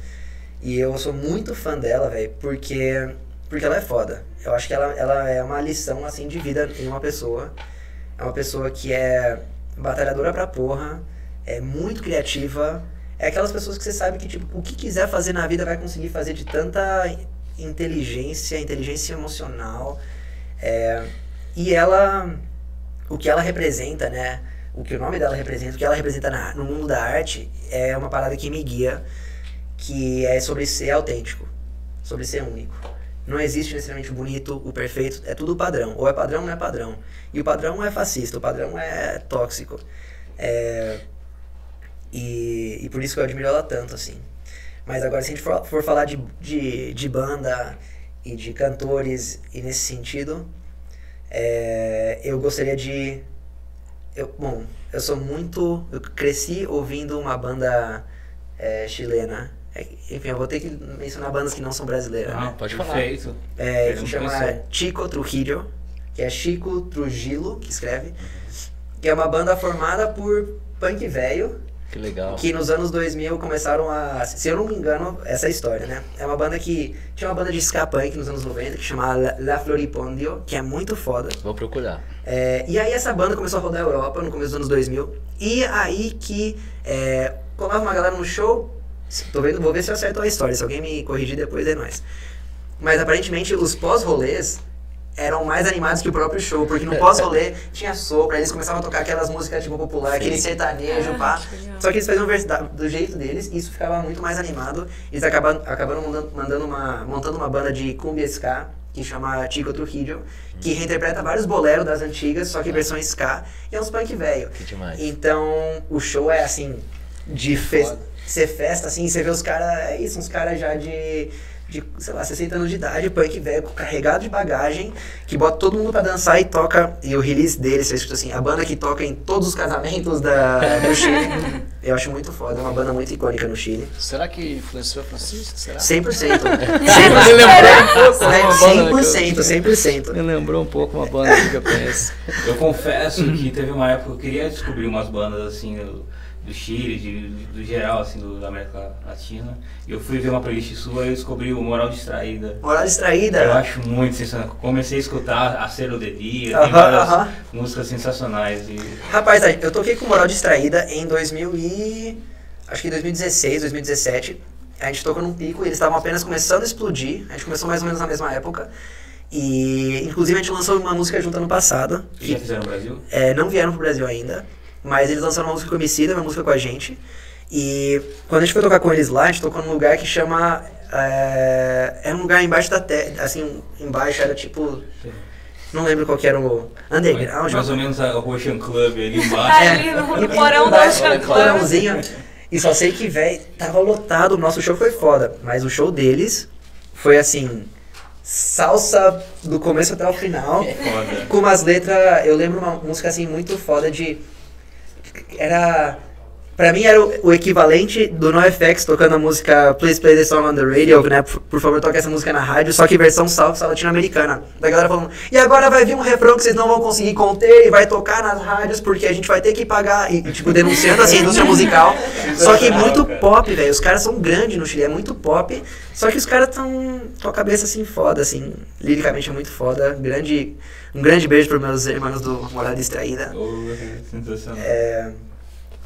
E eu sou muito fã dela, velho, porque, porque ela é foda. Eu acho que ela, ela é uma lição, assim, de vida em uma pessoa. É uma pessoa que é batalhadora pra porra, é muito criativa. É aquelas pessoas que você sabe que, tipo, o que quiser fazer na vida vai conseguir fazer de tanta inteligência, inteligência emocional. É, e ela, o que ela representa, né? O que o nome dela representa, o que ela representa na- no mundo da arte é uma parada que me guia, que é sobre ser autêntico, sobre ser único. Não existe necessariamente o bonito, o perfeito, é tudo padrão. Ou é padrão ou não é padrão. E o padrão é fascista, o padrão é tóxico. É, e, e por isso que eu admiro ela tanto, assim. Mas agora, se a gente for, for falar de, de, de banda e de cantores, e nesse sentido, é, eu gostaria de. Eu, bom, eu sou muito. Eu cresci ouvindo uma banda é, chilena. É, enfim, eu vou ter que mencionar bandas que não são brasileiras. Ah, né? pode falar. Perfeito. É, Eu que chama. Chico Trujillo, que é Chico Trujillo, que escreve, que é uma banda formada por punk velho, Que legal. que nos anos 2000 começaram a, se eu não me engano, essa é a história, né? É uma banda que tinha uma banda de ska punk nos anos 90 que chamava La- Floripondio, que é muito foda. Vou procurar. É, e aí essa banda começou a rodar a Europa no começo dos anos 2000. E aí que é, colava uma galera no show. Tô vendo, vou ver se eu acerto a história. Se alguém me corrigir depois, é nóis. Mas aparentemente os pós-rolês, eram mais animados que o próprio show, porque no pós-rolê tinha sopro, aí eles começavam a tocar aquelas músicas tipo popular, aquele sertanejo, Ah, pá. que. Só que eles faziam do jeito deles e isso ficava muito mais animado. Eles acabaram, acabaram mandando, mandando uma, montando uma banda de cumbia ska que chama Chico Trujillo, que reinterpreta vários boleros das antigas, só que versão ska, e é uns punk velho. Que demais. Então, o show é assim, de fe ser festa, assim, você vê os caras, é isso, uns caras já de, de, sei lá, 60 anos de idade, punk velho, carregado de bagagem, que bota todo mundo pra dançar e toca, e o release dele, você escuta assim, a banda que toca em todos os casamentos da, do Chile, eu acho muito foda, é uma banda muito icônica no Chile. Será que influenciou a Francisco? Será? 100%. Me lembrou um pouco É, uma banda que 100%, 100%. eu- Me lembrou um pouco uma banda que eu conheço. Eu confesso que teve uma época que eu queria descobrir umas bandas assim do, do Chile, de, do geral, assim, do, da América Latina. E eu fui ver uma playlist sua e eu descobri o Moral Distraída. Moral distraída. Eu acho muito sensacional. Comecei a escutar a Ser o Dedia, Aham, tem várias aham. músicas sensacionais. E Rapaz, eu toquei com Moral Distraída em 2000 e... Acho que em 2016, 2017. A gente tocou num pico e eles estavam apenas começando a explodir. A gente começou mais ou menos na mesma época. E, inclusive, a gente lançou uma música junto ano passado. que já fizeram no Brasil? É, não vieram pro Brasil ainda, mas eles lançaram uma música com o Emicida, uma música com a gente. E quando a gente foi tocar com eles lá, a gente tocou num lugar que chama... É, era um lugar embaixo da terra, assim, embaixo era tipo... Não lembro qual que era o... Underground. mais ou menos a Ocean Club ali Tá embaixo. ali no, E- porão embaixo, Ocean no Club. porãozinho. E só sei que, velho, tava lotado. O nosso show foi foda. Mas o show deles foi assim. Salsa do começo até o final. Foda. Com umas letras. Eu lembro uma música assim muito foda de. Era. Pra mim era o, o equivalente do NoFX tocando a música Please Play the Song on the Radio, né? Por, por favor, toque essa música na rádio, só que versão salsa latino-americana. Da galera falando, e agora vai vir um refrão que vocês não vão conseguir conter e vai tocar nas rádios porque a gente vai ter que pagar. E, tipo, denunciando assim, a indústria musical. Só que muito pop, velho. Os caras são grandes no Chile, é muito pop. Só que os caras tão com a cabeça assim foda, assim. Liricamente é muito foda. Grande, um grande beijo pros meus irmãos do Morada Distraída. Oh, sensacional. É,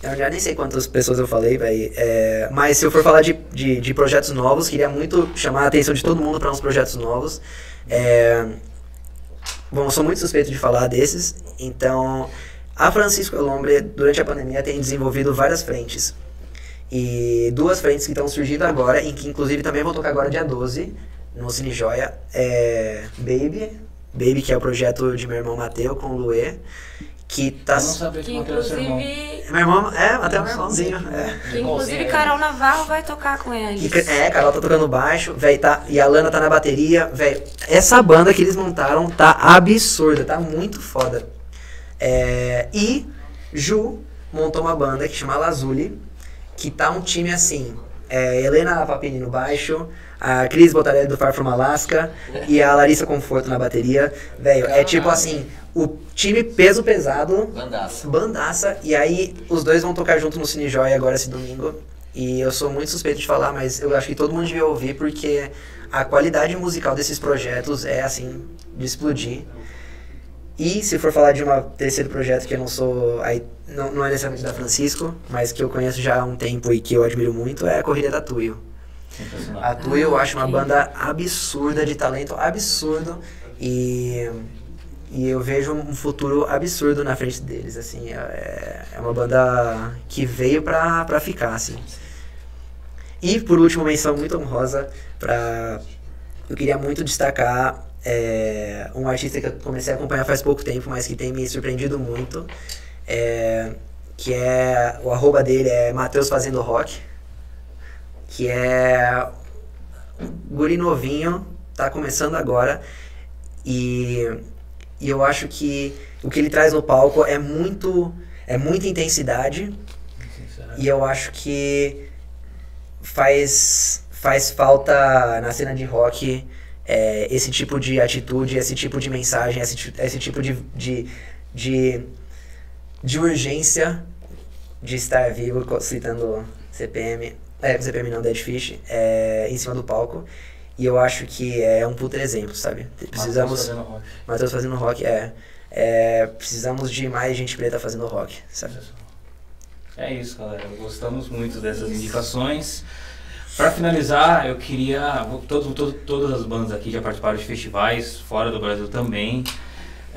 eu já nem sei quantas pessoas eu falei, velho. É, mas se eu for falar de, de, de projetos novos, queria muito chamar a atenção de todo mundo para uns projetos novos. É, bom, eu sou muito suspeito de falar desses. Então, a Francisco Elombre, durante a pandemia, tem desenvolvido várias frentes. E duas frentes que estão surgindo agora, em que inclusive também vou tocar agora dia 12, no Cine Joia, é Baby. Baby, que é o projeto de meu irmão Mateu com o Luê. Que tá. Eu não sabia que Que seu irmão. inclusive, Meu irmão, é, até meu irmãozinho. É. que inclusive Carol Navarro vai tocar com E, eles. é, Carol tá tocando baixo, velho, tá, e a Lana tá na bateria, velho. Essa banda que eles montaram tá absurda, tá muito foda. É, e Ju montou uma banda que chama Lazuli, que tá um time assim. É, Helena Papini no baixo, a Cris Botarelli do Far From Alaska e a Larissa Conforto na bateria. Velho, é tipo assim, o time peso pesado Bandaça. bandaça. E aí os dois vão tocar junto no Cine Joy agora esse domingo. E eu sou muito suspeito de falar, mas eu acho que todo mundo devia ouvir porque a qualidade musical desses projetos é assim, de explodir. E se for falar de um terceiro projeto que eu não sou. Aí, não, não é necessariamente da Francisco, mas que eu conheço já há um tempo e que eu admiro muito, é a Corrida da Tuyo. A Tuyo eu acho uma banda absurda, de talento absurdo. E, e eu vejo um futuro absurdo na frente deles, assim. É, é uma banda que veio pra, pra ficar, assim. E por último, menção muito honrosa pra... Eu queria muito destacar é, um artista que eu comecei a acompanhar faz pouco tempo, mas que tem me surpreendido muito. é, que é... O arroba dele é Matheus Fazendo Rock. Que é guri novinho, tá começando agora e, e eu acho que o que ele traz no palco é muito é muita intensidade e eu acho que faz faz falta na cena de rock é, esse tipo de atitude, esse tipo de mensagem, esse, esse tipo de, de, de, de urgência de estar vivo, citando CPM, é, CPM não, Dead Fish, é, em cima do palco. E eu acho que é um puta exemplo, sabe? Precisamos. Matheus fazendo rock. Matheus fazendo rock, é, é. Precisamos de mais gente preta fazendo rock, sabe? É isso, galera. Gostamos muito dessas indicações. Pra finalizar, eu queria. Todo, todo, todas as bandas aqui já participaram de festivais, fora do Brasil também,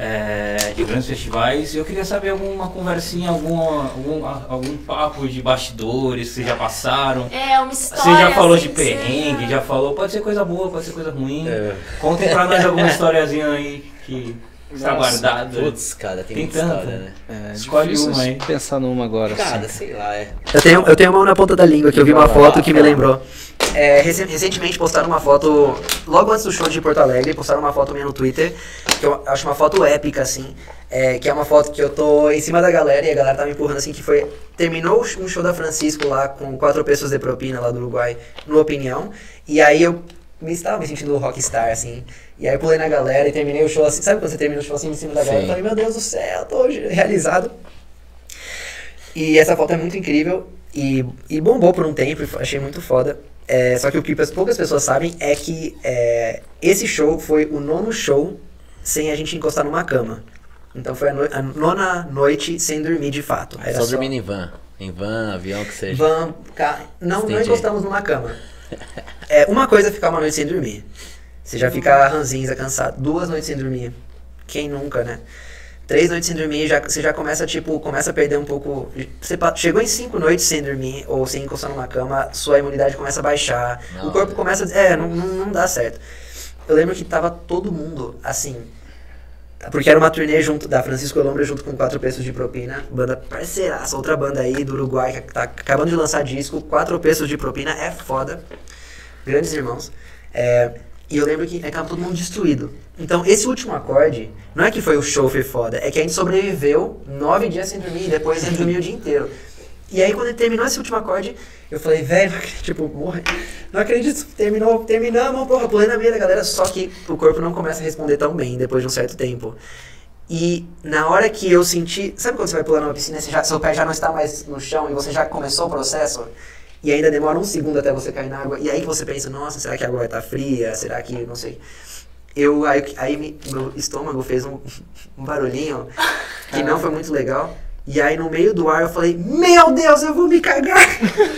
é, de grandes festivais. E eu queria saber alguma conversinha, algum, algum, algum papo de bastidores que vocês já passaram. É, uma história. Você já falou assim, de perrengue, já falou, pode ser coisa boa, pode ser coisa ruim. É. Contem pra nós alguma historiazinha aí que está guardada. Putz, cara, tem, Tem muita tanta. história, né? É, Escolhe uma aí. pensar numa agora. Cara, assim. sei lá, é. Eu tenho, eu tenho uma mão na ponta da língua que eu vi uma foto que me fala. lembrou. É, rece- recentemente postaram uma foto, logo antes do show de Porto Alegre, postaram uma foto minha no Twitter, que eu acho uma foto épica, assim. é, que é uma foto que eu tô em cima da galera e a galera tá me empurrando assim, que foi. Terminou um show da Francisco lá com quatro pessoas de propina lá do Uruguai, no Opinião. E aí eu me estava me sentindo rockstar, assim. E aí eu pulei na galera e terminei o show assim. Sabe quando você termina o show assim em cima da galera? Eu Sim. falei, meu Deus do céu, tô realizado. E essa foto é muito incrível e, e bombou por um tempo, achei muito foda. É, só que o que as poucas pessoas sabem é que é, esse show foi o nono show sem a gente encostar numa cama. Então foi a, no- a nona noite sem dormir de fato. Era só dormindo em van. Em van, avião, que seja. Van, ca- Não, não encostamos numa cama. É, uma coisa é ficar uma noite sem dormir. Você já fica ranzinza, cansado. Duas noites sem dormir. Quem nunca, né? Três noites sem dormir, já, você já começa, tipo, começa a perder um pouco. Você chegou em cinco noites sem dormir, ou sem encostar numa cama, sua imunidade começa a baixar. Não, o corpo né? começa. a- É, não, não, dá certo. Eu lembro que tava todo mundo, assim. Porque era uma turnê junto da Francisco Lombra junto com Quatro Pesos de Propina, banda parceiraça, outra banda aí do Uruguai que tá acabando de lançar disco, Quatro Pesos de Propina é foda. Grandes irmãos. É, e eu lembro que acaba todo mundo destruído. Então, esse último acorde, não é que foi o show foi foda, é que a gente sobreviveu nove dias sem dormir e depois gente dormiu o dia inteiro. E aí, quando ele terminou esse último acorde, eu falei, velho, tipo, morre. Não acredito, terminou, terminamos, porra, pulei na meia da galera, só que o corpo não começa a responder tão bem depois de um certo tempo. E na hora que eu senti. Sabe quando você vai pular numa piscina seu pé já não está mais no chão e você já começou o processo? E ainda demora um segundo até você cair na água. E aí que você pensa, nossa, será que a água vai estar fria? Será que. não sei. Eu, aí, aí me- meu estômago fez um, um barulhinho que não foi muito legal. E aí no meio do ar eu falei, meu Deus, eu vou me cagar!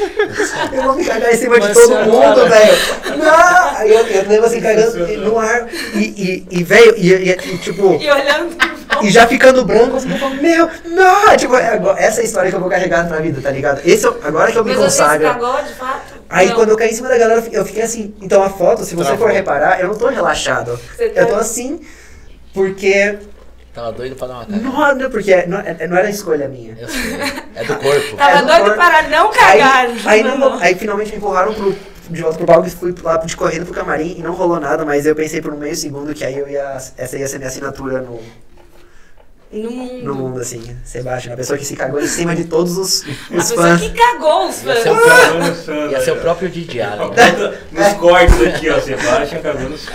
eu vou me cagar em cima de todo mundo, velho! Não! Eu, eu lembro assim, cagando no ar. E, e, e velho, e, e- e, tipo. E olhando. E já ficando branco, assim, eu falo, meu, não! Tipo, é essa é a história que eu vou carregar na vida, tá ligado? Esse, eu- agora que eu me Mas você se consagro. cagou, de fato? Aí Não. quando eu caí em cima da galera, eu fiquei- eu assim. Então a foto, se você Travou. for reparar, eu não tô relaxado. Você tá- Eu tô assim, porque. Tava doido pra dar uma cara. Não, não, porque não, é- não era escolha minha. Eu sei. É do corpo. Tava É do doido corpo. para não Aí, cagar. aí, não- aí finalmente me empurraram pro, de volta pro palco e fui lá de correndo pro camarim e não rolou nada, mas eu pensei por um meio segundo que aí eu ia. Essa ia ser minha assinatura no, No mundo. no mundo, assim. Sebastião, a pessoa que se cagou em cima de todos os, A os pessoa fãs. que cagou os Ia ser fãs. o próprio, ia ser o próprio Didi Allen. né? Nos cortes aqui, ó, Sebastião cagou nos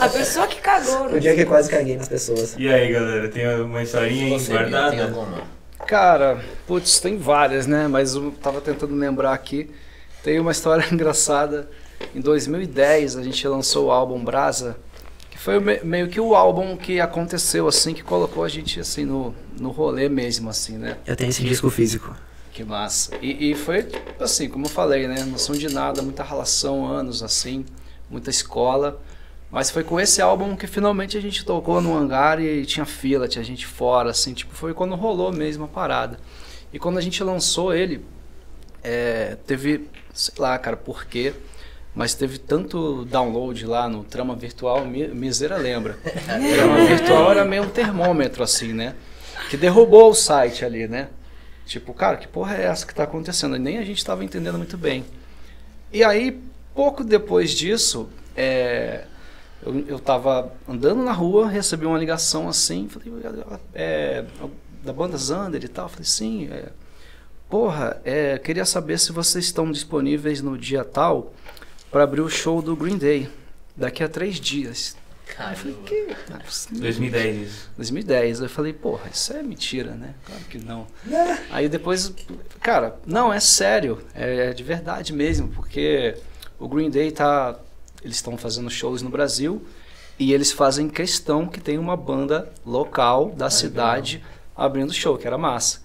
A pessoa que cagou. O dia que eu quase caguei nas pessoas. E aí, galera, tem uma historinha aí Bia, tem guardada? alguma? Cara, putz, tem várias, né? Mas eu tava tentando lembrar aqui. Tem uma história engraçada. Em 2010 a gente lançou o álbum Brasa, foi me- meio que o álbum que aconteceu assim, que colocou a gente assim no, no rolê mesmo, assim, né? Eu tenho esse disco físico. Que massa. E, e foi assim, como eu falei, né? Noção de nada, muita relação, anos assim, muita escola. Mas foi com esse álbum que finalmente a gente tocou no hangar e tinha fila, tinha gente fora, assim, tipo, foi quando rolou mesmo a parada. E quando a gente lançou ele, é, teve, sei lá, cara, por quê? Mas teve tanto download lá no Trama Virtual, Mi- Miseira lembra. Trama Virtual era meio um termômetro, assim, né? Que derrubou o site ali, né? Tipo, cara, que porra é essa que tá acontecendo? E nem a gente estava entendendo muito bem. E aí, pouco depois disso, é, eu, eu tava andando na rua, recebi uma ligação assim, falei, é, da banda Zander e tal. Falei, sim, é, porra, é, queria saber se vocês estão disponíveis no dia tal para abrir o show do Green Day, daqui a três dias. Aí eu falei, que? Não é possível. 2010 isso. 2010. Eu falei, porra, isso é mentira, né? Claro que não. Aí depois, cara, não, é sério, é de verdade mesmo, porque o Green Day tá. Eles estão fazendo shows no Brasil e eles fazem questão que tem uma banda local da cidade abrindo show, que era massa.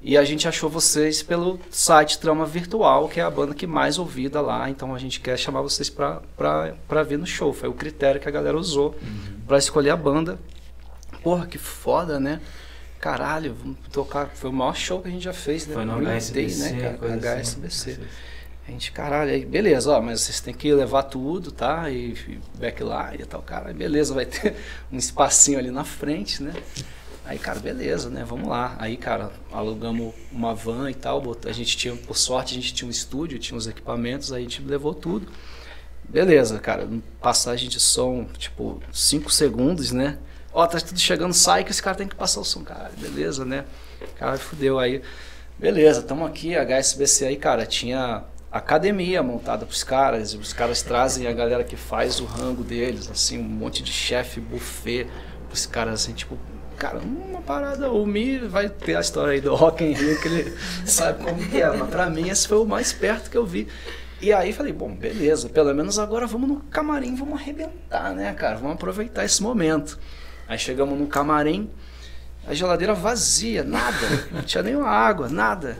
E a gente achou vocês pelo site Trama Virtual, que é a banda que mais ouvida lá. Então a gente quer chamar vocês pra vir no show. Foi o critério que a galera usou Uhum. pra escolher a banda. Porra, que foda, né? Caralho, vamos tocar. Foi o maior show que a gente já fez, né? Foi no HSBC, Day, né, cara? coisa assim. HSBC. A gente, caralho, aí, beleza, ó, mas vocês têm que levar tudo, tá? E, e backline e tal, cara, beleza, vai ter um espacinho ali na frente, né? Aí, cara, beleza, né? Vamos lá. Aí, cara, alugamos uma van e tal. A gente tinha, por sorte, a gente tinha um estúdio, tinha os equipamentos, aí a gente levou tudo. Beleza, cara. Passagem de som, tipo, 5 segundos, né? Ó, tá tudo chegando, sai que esse cara tem que passar o som. Cara, beleza, né? Cara, fudeu. Aí, beleza, tamo aqui, HSBC aí, cara, tinha academia montada pros caras. Os caras trazem a galera que faz o rango deles, assim, um monte de chefe, buffet pros caras, assim, tipo, cara, uma parada. O Mi vai ter a história aí do Rock in Rio, que ele sabe como que é, mas pra mim esse foi o mais perto que eu vi. E aí falei, bom, beleza, pelo menos agora vamos no camarim, vamos arrebentar, né, cara? Vamos aproveitar esse momento. Aí chegamos no camarim, a geladeira vazia, nada, não tinha nenhuma água, nada.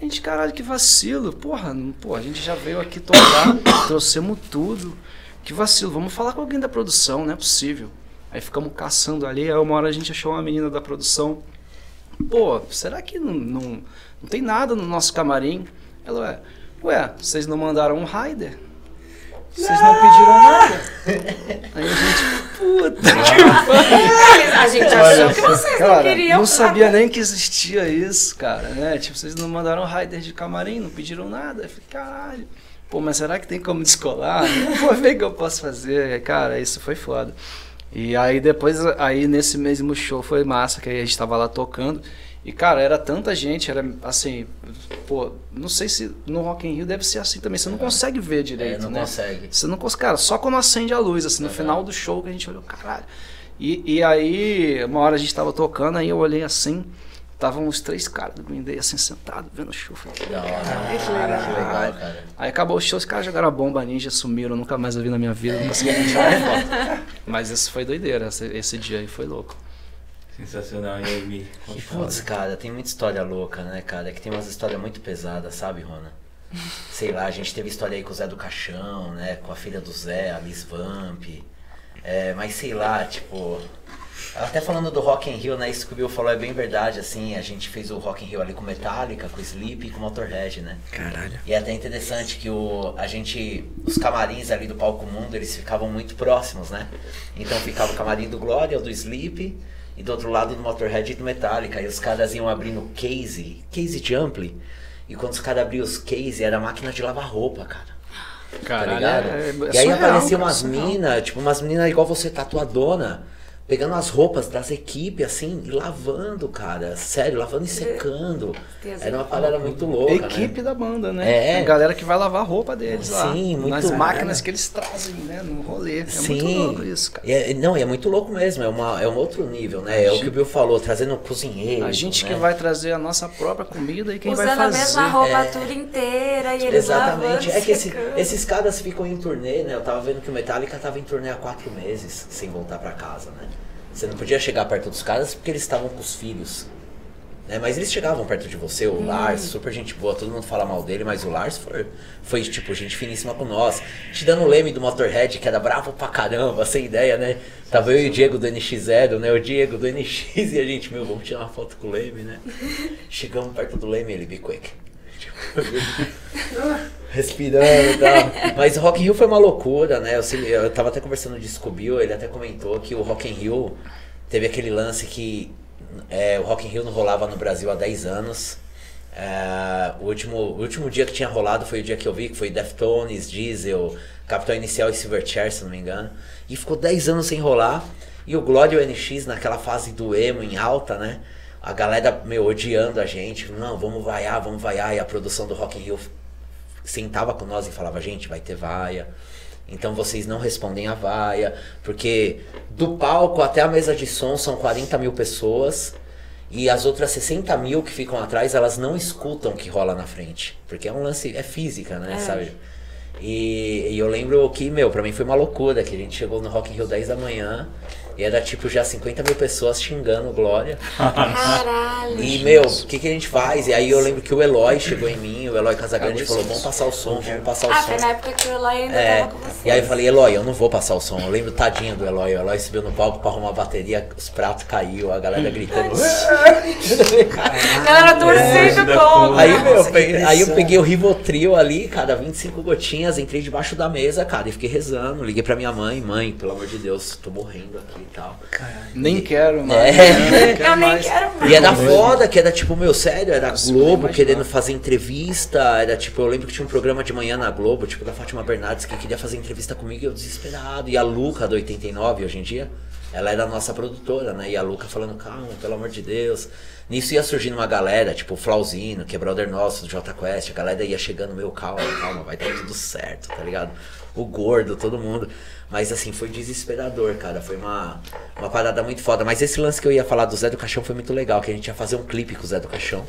A gente, caralho, que vacilo. Porra, não- pô, a gente já veio aqui tocar, trouxemos tudo. Que vacilo, vamos falar com alguém da produção, não é possível. Aí ficamos caçando ali, aí uma hora a gente achou uma menina da produção. Pô, será que não, não, não tem nada no nosso camarim? Ela, é, ué, vocês não mandaram um rider? Vocês não pediram nada? Aí a gente, puta que A gente achou que vocês não Cara, queriam. não sabia nem que existia isso, cara, né? Tipo, vocês não mandaram rider de camarim, não pediram nada. Eu falei, caralho. Pô, mas será que tem como descolar? Vou ver o que eu posso fazer. Cara, isso foi foda. E aí depois, aí nesse mesmo show foi massa, que aí a gente tava lá tocando. E, cara, era tanta gente, era assim, pô, não sei se no Rock in Rio deve ser assim também. Você não consegue ver É, direito, não né? consegue. Você não consegue, cara, só quando acende a luz, assim, no final do show que a gente olhou, caralho. E, e aí, uma hora a gente tava tocando, aí eu olhei assim, estavam os três caras do Green Day, assim, sentados, vendo o show. Falei, que legal. Que legal, cara. Aí acabou o show, os caras jogaram a bomba ninja, sumiram, nunca mais eu vi na minha vida, não consegui nem tirar foto. Mas esse foi doideira, esse, esse dia aí foi louco. Sensacional, e aí, Mi? E falar. putz, cara, tem muita história louca, né, cara? É que tem umas histórias muito pesadas, sabe, Rona? Sei lá, a gente teve história aí com o Zé do Caixão, né? Com a filha do Zé, a Liz Vamp. É, mas sei lá, tipo. Até falando do Rock in Rio, né? Isso que o Bill falou é bem verdade, assim. A gente fez o Rock in Rio ali com Metallica, com Sleep e com Motorhead, né? Caralho. E é até interessante que o, a gente, os camarins ali do Palco Mundo, eles ficavam muito próximos, né? Então ficava o camarim do Glória, o do Sleep, e do outro lado do Motorhead e do Metallica. E os caras iam abrindo case, case de ampli. E quando os caras abriam os case, era máquina de lavar roupa, cara. Tá ligado? é- é e aí surreal, apareciam umas minas, tipo umas meninas igual você, tatuadona. Pegando as roupas das equipes, assim, e lavando, cara. Sério, lavando e secando. Certeza. Era uma parada muito louca, Equipe né? da banda, né? É. A galera que vai lavar a roupa deles lá. Sim, muito Nas máquinas que eles trazem, né? No rolê. É Sim. muito louco isso, cara. É- não, e é muito louco mesmo, é, uma, é um outro nível, né? É o que o Bill falou, trazendo cozinheiro. A gente né? que vai trazer a nossa própria comida e quem vai Usando a fazer. mesma roupa É. a tour inteira e eles Exatamente. lavando, É que esse- secando. esses caras ficam em turnê, né? Eu tava vendo que o Metallica tava em turnê há quatro meses sem voltar pra casa, né? Você não podia chegar perto dos caras porque eles estavam com os filhos. Né? Mas eles chegavam perto de você, o Lars, super gente boa, todo mundo fala mal dele, mas o Lars foi, foi tipo, gente finíssima com nós. Te dando o leme do Motorhead, que era bravo pra caramba, sem ideia, né? Tava eu e o Diego do NX0, né? O Diego do NX e a gente, meu, vamos tirar uma foto com o Leme, né? Chegamos perto do Leme, ele, be quick. respirando e tal. Mas o Rock in Rio foi uma loucura, né? Eu, eu tava até conversando o Bill, ele até comentou que o Rock in Rio teve aquele lance que é, o Rock in Rio não rolava no Brasil há 10 anos. É, o, último, o último dia que tinha rolado foi o dia que eu vi, que foi Deftones, Diesel, Capitão Inicial e Silverchair, se não me engano. E ficou 10 anos sem rolar. E o Glória e o NX naquela fase do emo em alta, né? A galera, meu, odiando a gente. Não, vamos vaiar, vamos vaiar. E a produção do Rock in Rio sentava com nós e falava, gente, vai ter vaia. Então vocês não respondem a vaia. Porque do palco até a mesa de som são 40 mil pessoas. E as outras 60 mil que ficam atrás, elas não escutam o que rola na frente. Porque é um lance, é física, né, É. sabe? E, e eu lembro que, meu, pra mim foi uma loucura, que a gente chegou no Rock in Rio 10 da manhã E era tipo já 50 mil pessoas xingando Glória. Caralho. E, meu, o que, que a gente faz? E aí eu lembro que o Eloy chegou em mim, o Eloy Casagrande falou, vamos passar o som, vamos passar o Ah, som. foi na época que o Eloy ainda É, tava com você. e aí eu falei, Eloy, eu não vou passar o som. Eu lembro tadinho do Eloy. O Eloy subiu no palco pra arrumar a bateria, os pratos caiu, a galera gritando. Galera torcendo porra. Aí, meu, peguei, aí eu peguei o Rivotril ali, cara, 25 gotinhas, entrei debaixo da mesa, cara, e fiquei rezando. Liguei pra minha mãe, mãe, pelo amor de Deus, tô morrendo aqui e tal. Nem quero mais. É. não quero Eu nem mais. quero mais. E era foda, que era tipo, meu, sério, era Nossa, Globo eu querendo fazer entrevista, era tipo, eu lembro que tinha um programa de manhã na Globo, tipo, da Fátima Bernardes, que queria fazer entrevista comigo e eu desesperado. E a Luca, do 89, hoje em dia, ela era a nossa produtora, né? E a Luca falando, calma, pelo amor de Deus. Nisso ia surgindo uma galera, tipo o Flauzino, que é brother nosso, do Jota Quest, a galera ia chegando, meu, calma, calma, vai dar tudo certo, tá ligado? O gordo, todo mundo. Mas assim, foi desesperador, cara. Foi uma, uma parada muito foda. Mas esse lance que eu ia falar do Zé do Caixão foi muito legal, que a gente ia fazer um clipe com o Zé do Caixão.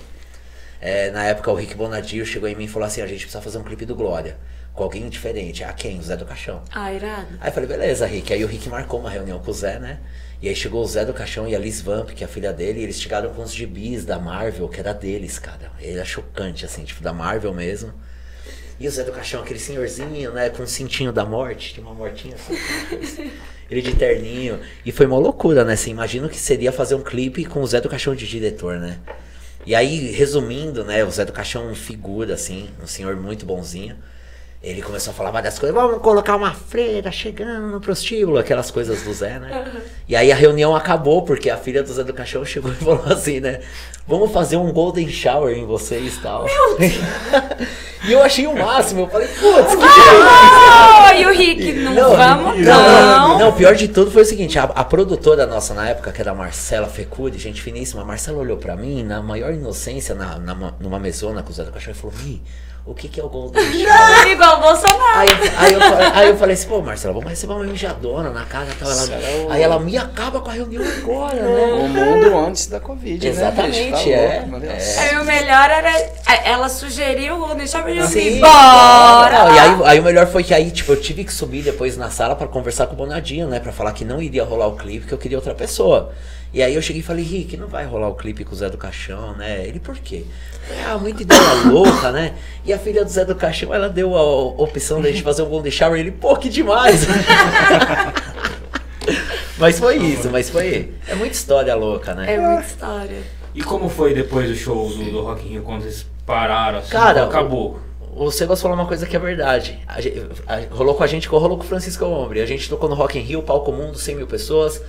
É, na época o Rick Bonadio chegou em mim e falou assim, a gente precisa fazer um clipe do Glória. Com alguém diferente. Ah, quem? O Zé do Caixão. Ah, irado. Aí eu falei, beleza, Rick. Aí o Rick marcou uma reunião com o Zé, né? E aí chegou o Zé do Caixão e a Liz Vamp, que é a filha dele, e eles chegaram com os gibis da Marvel, que era deles, cara. Ele era chocante, assim, tipo, da Marvel mesmo. E o Zé do Caixão, aquele senhorzinho, né, com um cintinho da morte, tinha uma mortinha assim. ele de terninho. E foi uma loucura, né? Você imagina o que seria fazer um clipe com o Zé do Caixão de diretor, né? E aí, resumindo, né, o Zé do Caixão é figura, assim, um senhor muito bonzinho. Ele começou a falar várias coisas, vamos colocar uma freira chegando no prostíbulo, aquelas coisas do Zé, né? E aí a reunião acabou, porque a filha do Zé do Caixão chegou e falou assim, né? Vamos fazer um golden shower em vocês e tal. e eu achei o máximo, eu falei, putz, que Oh, e o Rick, não, vamos não. não, o pior de tudo foi o seguinte, a, a produtora nossa na época, que era a Marcela Fecuri, gente finíssima, a Marcela olhou pra mim, na maior inocência, na, na- numa mesona com o Zé do Caixão, e falou, Mi, o que que é o golden shower? Igual o Bolsonaro. Aí, eu- aí, eu, falei- aí eu falei assim, pô, Marcela, vamos receber uma mijadona na casa tal. Ela, Será o- Aí ela me acaba com a reunião agora, né? O mundo antes da Covid, Exatamente, né? bicho? Tá é. É. Aí o melhor era. Ela sugeriu o Golden Shower e eu Sim. bora! Não, e aí, aí o melhor foi que aí, tipo, eu tive que subir depois na sala pra conversar com o Bonadinho, né? Pra falar que não iria rolar o clipe, que eu queria outra pessoa. E aí eu cheguei e falei, Rick, não vai rolar o clipe com o Zé do Caixão, né? Ele, por quê? Ah, muita ideia louca, né? E a filha do Zé do Caixão, ela deu a opção da gente fazer um Golden Shower. Ele, pô, que demais! mas foi isso, mas foi... É muita história louca, né? É muita história. E como foi depois do show do, do Rock in Rio, quando vocês pararam assim? Cara, acabou. O Sebas falou uma coisa que é verdade. A gente- a- rolou com a gente, rolou com o Francisco Ombre. A gente tocou no Rock in Rio, palco mundo, 100 mil pessoas.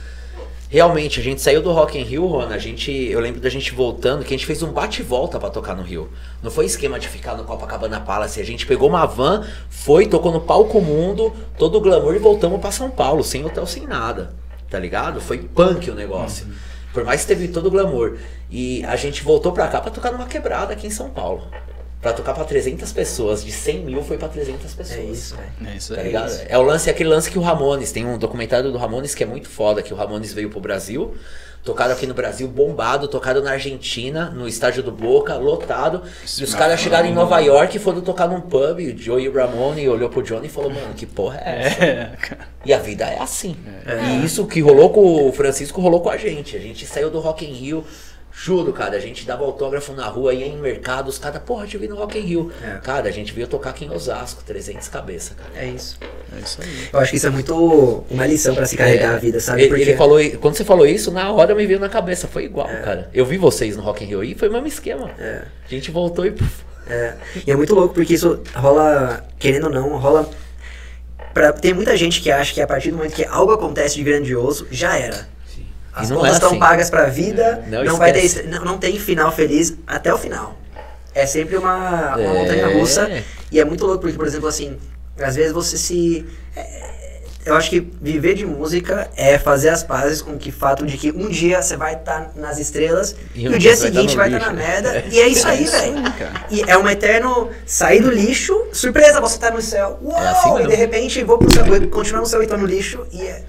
Realmente, a gente saiu do Rock in Rio, Rona, a gente, eu lembro da gente voltando, que a gente fez um bate e volta pra tocar no Rio. Não foi esquema de ficar no Copacabana Palace, a gente pegou uma van, foi, tocou no palco mundo, todo o glamour e voltamos pra São Paulo, sem hotel, sem nada. Tá ligado? Foi punk o negócio. Por mais que teve todo o glamour. E a gente voltou pra cá pra tocar numa quebrada aqui em São Paulo. Pra tocar pra 300 pessoas, de 100 mil foi pra 300 pessoas. É isso, velho. É isso Tá aí. ligado? É o lance, é aquele lance que o Ramones, tem um documentário do Ramones que é muito foda, que o Ramones veio pro Brasil, tocaram aqui no Brasil, bombado, tocaram na Argentina, no estádio do Boca, lotado, e os caras chegaram em Nova York e foram tocar num pub, o Joey Ramone olhou pro Johnny e falou, mano, que porra é essa? É. E a vida é assim. E isso que rolou com o Francisco rolou com a gente. A gente saiu do Rock in Rio. Juro, cara, a gente dava autógrafo na rua, ia em mercado, os caras, porra, te vi no Rock in Rio. É. Cara, a gente veio tocar aqui em Osasco, 300 cabeça, cara. É isso. É isso aí. Eu acho que isso é muito uma lição pra se carregar É, a vida, sabe? Ele, Porque ele falou, quando você falou isso, na hora me veio na cabeça, foi igual, cara. Eu vi vocês no Rock in Rio e foi o mesmo esquema. É. A gente voltou e É, e é muito louco porque isso rola, querendo ou não, rola. Pra, tem muita gente que acha que a partir do momento que algo acontece de grandioso, já era. As E contas é estão assim. pagas pra vida, Não não, vai ter, não, não tem final feliz até o final. É sempre uma, uma É. montanha russa. E é muito louco porque, por exemplo, assim, às vezes você se. é, eu acho que viver de música é fazer as pazes com que fato de que um dia você vai estar nas estrelas E e, o dia vai seguinte tá vai estar na lixo. merda. E é isso aí, velho. cara. E é um eterno sair do lixo, surpresa, você tá no céu. É assim e mesmo. de repente vou pro céu, vou continuar no céu e tô no lixo. E é.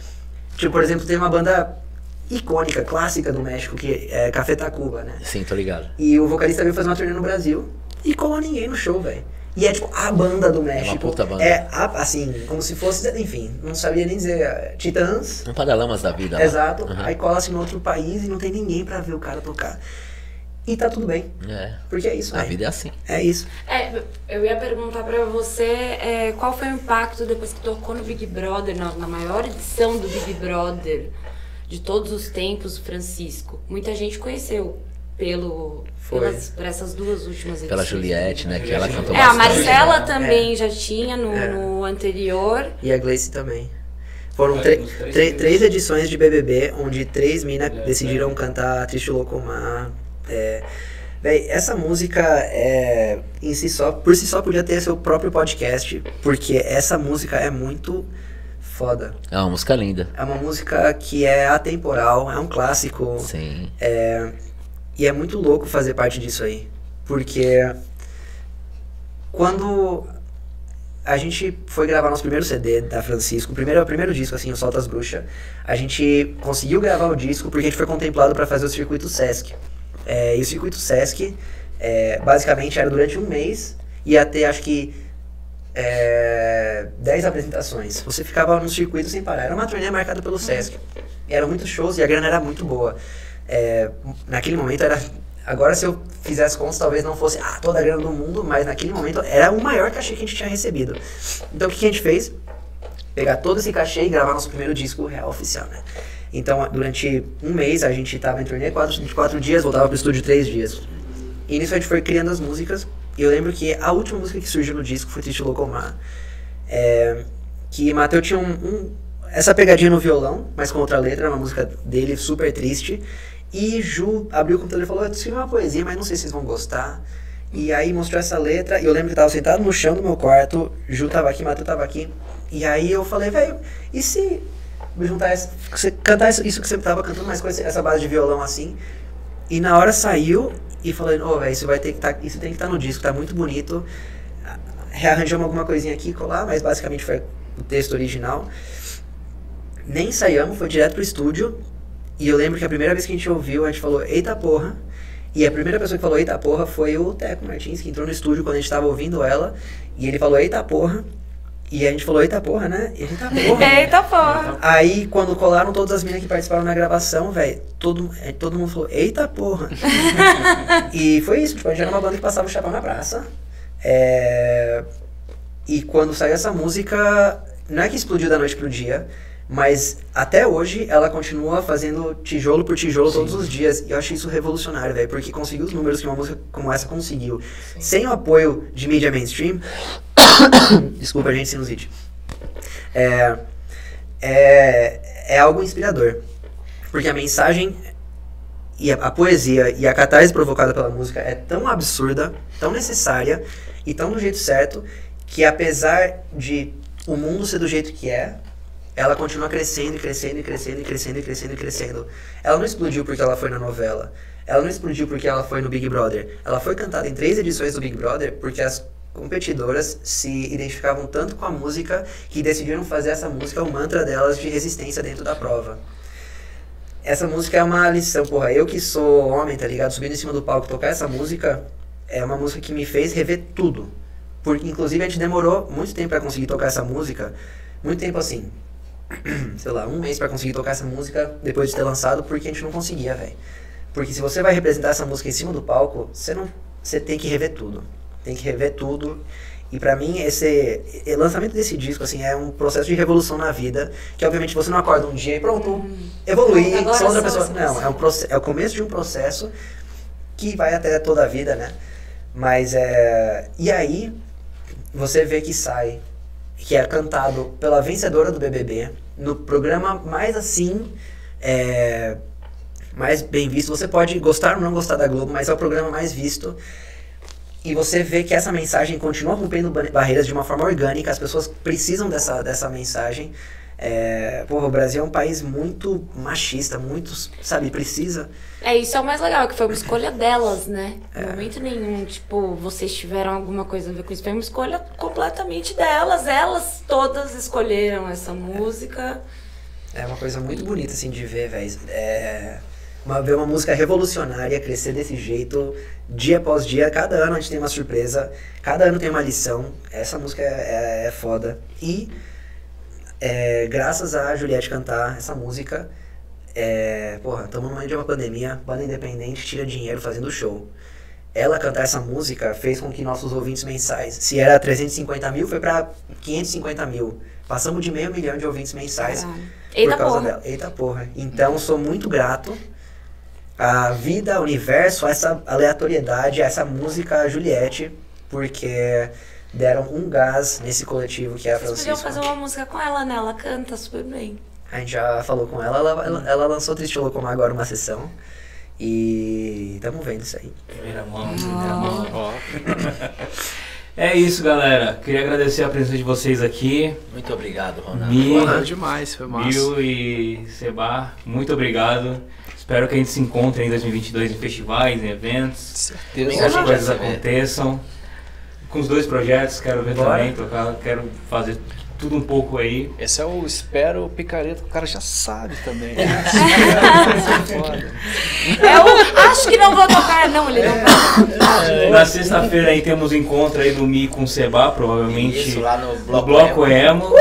Tipo, por exemplo, tem uma banda icônica, clássica do México, que é Café Tacuba, né? sim, tô ligado. E o vocalista veio fazer uma turnê no Brasil e colou ninguém no show, velho. E é tipo a banda do México. puta banda. É a- assim, como se fosse, enfim, não sabia nem dizer. é, Titãs. Um Paralamas da vida. Exato. Aham. Aí cola-se no outro país e não tem ninguém pra ver o cara tocar. E tá tudo bem. É. Porque é isso, A velho. vida é assim. É isso. É, eu ia perguntar pra você é, qual foi o impacto depois que tocou no Big Brother, na, na maior edição do Big Brother de todos os tempos, Francisco. Muita gente conheceu pelo, Foi. pelas, por essas duas últimas edições. Pela Juliette, né? Que ela cantou É, a. Marcela também já tinha no, É. no anterior. E a Gleice também. Foram É, três três edições de BBB, onde três minas decidiram cantar Triste Locomar. É, véi, essa música é, em si só, por si só podia ter seu próprio podcast, porque essa música é muito foda. É uma música linda. É uma música que é atemporal, é um clássico. Sim. E é muito louco fazer parte disso aí. Porque quando a gente foi gravar nosso primeiro CD da Francisco, o primeiro, o primeiro disco, assim, o Solta as Bruxas, a gente conseguiu gravar o disco porque a gente foi contemplado para fazer o circuito Sesc. É, e o circuito Sesc, é, basicamente, era durante um mês, ia ter, acho que, é, 10 apresentações. Você ficava no circuito sem parar. Era uma turnê marcada pelo Sesc. Eram muitos shows e a grana era muito boa. É, naquele momento era. Agora, se eu fizesse contas, talvez não fosse ah, toda a grana do mundo, mas naquele momento era o maior cachê que a gente tinha recebido. Então, o que, a gente fez? Pegar todo esse cachê e gravar nosso primeiro disco real oficial, né? Então, durante um mês a gente tava em turnê, quatro, quatro dias, voltava pro estúdio três dias. E nisso a gente foi criando as músicas. E eu lembro que a última música que surgiu no disco foi Triste Locomar. É, que Matheus tinha um, um- essa pegadinha no violão, mas com outra letra, uma música dele super triste. E Ju abriu o computador e falou: Eu escrevi uma poesia, mas não sei se vocês vão gostar. E aí mostrou essa letra, e eu lembro que eu tava sentado no chão do meu quarto, Ju tava aqui, Matheus tava aqui. E aí eu falei, velho, e se juntar essa, cantar isso, que você tava cantando, mas com essa base de violão assim? E na hora saiu e falei, ô, velho, isso vai ter que tá, isso tem que estar no disco, tá muito bonito. Rearranjamos alguma coisinha aqui e colar, mas basicamente foi o texto original. Nem ensaiamos, foi direto pro estúdio. E eu lembro que a primeira vez que a gente ouviu, a gente falou, eita porra. E a primeira pessoa que falou eita porra foi o Teco Martins, que entrou no estúdio quando a gente tava ouvindo ela. E ele falou eita porra. E a gente falou eita porra, né? E eita porra. Eita porra! Aí, quando colaram todas as meninas que participaram na gravação, velho, todo, eh, todo mundo falou, eita porra. e foi isso, tipo, a gente era uma banda que passava o chapéu na praça. É, E quando saiu essa música, não é que explodiu da noite pro dia, mas até hoje ela continua fazendo tijolo por tijolo todos os dias. E eu acho isso revolucionário, velho, porque conseguiu os números que uma música como essa conseguiu. Sem o apoio de mídia mainstream. Desculpa, gente, sinusite. É, é, é algo inspirador. Porque a mensagem e a, a poesia e a catarse provocada pela música é tão absurda, tão necessária e tão do jeito certo que apesar de o mundo ser do jeito que é, ela continua crescendo e crescendo e crescendo e crescendo e crescendo e crescendo. Ela não explodiu porque ela foi na novela. Ela não explodiu porque ela foi no Big Brother. Ela foi cantada em três edições do Big Brother porque as competidoras se identificavam tanto com a música que decidiram fazer essa música o mantra delas de resistência dentro da prova. Essa música é uma lição, porra. Eu que sou homem, tá ligado? Subindo em cima do palco tocar essa música é uma música que me fez rever tudo. Porque, inclusive, a gente demorou muito tempo pra conseguir tocar essa música. Muito tempo assim. Sei lá, um mês pra conseguir tocar essa música depois de ter lançado, porque a gente não conseguia, velho. Porque se você vai representar essa música em cima do palco, você não. Você tem que rever tudo. Tem que rever tudo. E pra mim, esse e- lançamento desse disco, assim, é um processo de revolução na vida. Que obviamente você não acorda um dia e pronto, evoluí, Pronto, agora sou outra pessoa. Não, é, um é o começo de um processo que vai até toda a vida, né? Mas é. E aí, você vê que sai, que é cantado pela vencedora do BBB, no programa mais assim. É, mais bem visto. Você pode gostar ou não gostar da Globo, mas é o programa mais visto. E você vê que essa mensagem continua rompendo ba- barreiras de uma forma orgânica, as pessoas precisam dessa, dessa mensagem. É, porra, o Brasil é um país muito machista, muito, sabe, precisa. É, isso é o mais legal, que foi uma escolha delas, né? É. Em momento nenhum, tipo, vocês tiveram alguma coisa a ver com isso. Foi uma escolha completamente delas. Elas todas escolheram essa música. É uma coisa muito bonita, assim, de ver, velho. É, uma, ver uma música revolucionária crescer desse jeito, dia após dia. Cada ano a gente tem uma surpresa, cada ano tem uma lição. Essa música é, é, é foda. E é, graças a Juliette cantar essa música, é, porra, estamos no meio de uma pandemia, banda independente tira dinheiro fazendo show. Ela cantar essa música fez com que nossos ouvintes mensais, se era 350 mil, foi para 550 mil. Passamos de meio milhão de ouvintes mensais Caralho. por Eita causa porra. dela. Eita porra. Então sou muito grato à vida, ao universo, a essa aleatoriedade, a essa música Juliette, porque deram um gás nesse coletivo que é a Vocês podiam Francisco. fazer uma música com ela, né? Ela canta super bem. A gente já falou com ela, ela, ela, ela lançou Triste Locomar agora uma sessão. E estamos vendo isso aí. Primeira mão, primeira mão. Ó, É isso, galera. Queria agradecer a presença de vocês aqui. Muito obrigado, Ronaldo. Mi, Porra, demais, foi massa. Bill e Seba, muito obrigado. Espero que a gente se encontre em 2022 em festivais, em eventos. Certeza. Que as coisas aconteçam. Com os dois projetos, quero ver Bora. também, tocar, quero fazer tudo um pouco aí. Esse é o Espero Picareta, que o cara já sabe também. Isso é. É o acho que não vou tocar, não, ele não vai. Na sexta-feira aí temos encontro aí do Mi com o Seba, provavelmente Isso, lá no no Bloco, Bloco Emo. Emo.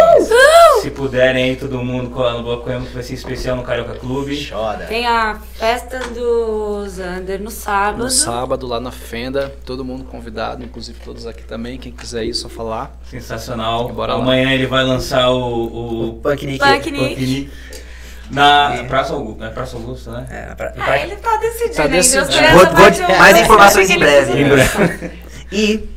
Se puderem aí, todo mundo colar no Bloco Emo, que vai ser especial no Carioca Clube. Chora. Tem a festa do Zander no sábado. No sábado, lá na Fenda, todo mundo convidado, inclusive todos aqui também. Quem quiser ir, só falar. Sensacional. Bora lá. Amanhã ele vai lançar o, O o Punk. Punk na Praça Augusto, é Praça Augusto, né? É, pra- Ah, pra- ele tá decidindo, Tá hein? decidindo. Vou- vou- mais informações em breve. Em breve. E,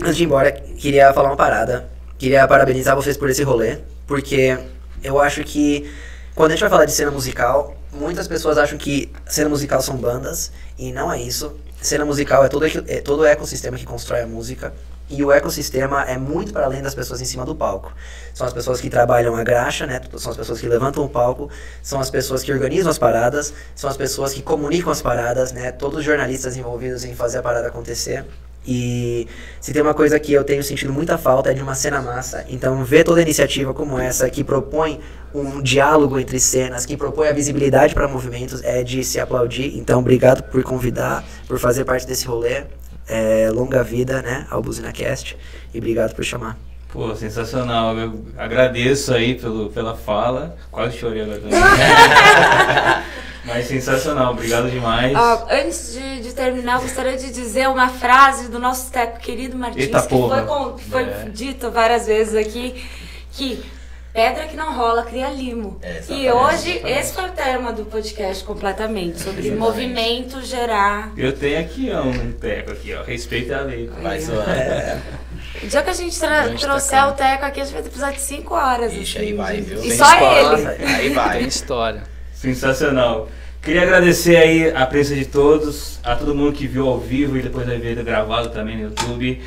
antes de ir embora, queria falar uma parada. Queria parabenizar vocês por esse rolê, porque eu acho que quando a gente vai falar de cena musical, muitas pessoas acham que cena musical são bandas, e não é isso. Cena musical é todo, é todo o ecossistema que constrói a música. E o ecossistema é muito para além das pessoas em cima do palco. São as pessoas que trabalham a graxa, né? São as pessoas que levantam o palco, são as pessoas que organizam as paradas, são as pessoas que comunicam as paradas, né? Todos os jornalistas envolvidos em fazer a parada acontecer. E se tem uma coisa que eu tenho sentido muita falta é de uma cena massa. Então, ver toda iniciativa como essa, que propõe um diálogo entre cenas, que propõe a visibilidade para movimentos, é de se aplaudir. Então, obrigado por convidar, por fazer parte desse rolê. É, longa vida, né, ao BuzinaCast. E obrigado por chamar. Pô, sensacional. Eu agradeço aí pelo, pela fala. Quase chorei agora também. Mas sensacional, obrigado demais. Ó, antes de, de terminar, eu gostaria de dizer uma frase do nosso teco querido Martins, Eita que porra. foi, com- foi É. dito várias vezes aqui, que pedra que não rola cria limo. É, e hoje, exatamente. esse foi o tema do podcast completamente, sobre Exatamente. movimento gerar. Eu tenho aqui ó, um teco aqui, ó. Respeita a lei. Vai zoando. O dia que a gente tra- Grande trouxer tecão. o teco aqui, a gente vai ter episódio de 5 horas. Ixi, assim, aí vai, viu? E Tem só spoiler. ele. Aí vai. Tem história. Sensacional. Queria agradecer aí a presença de todos, a todo mundo que viu ao vivo e depois vai ver gravado também no YouTube.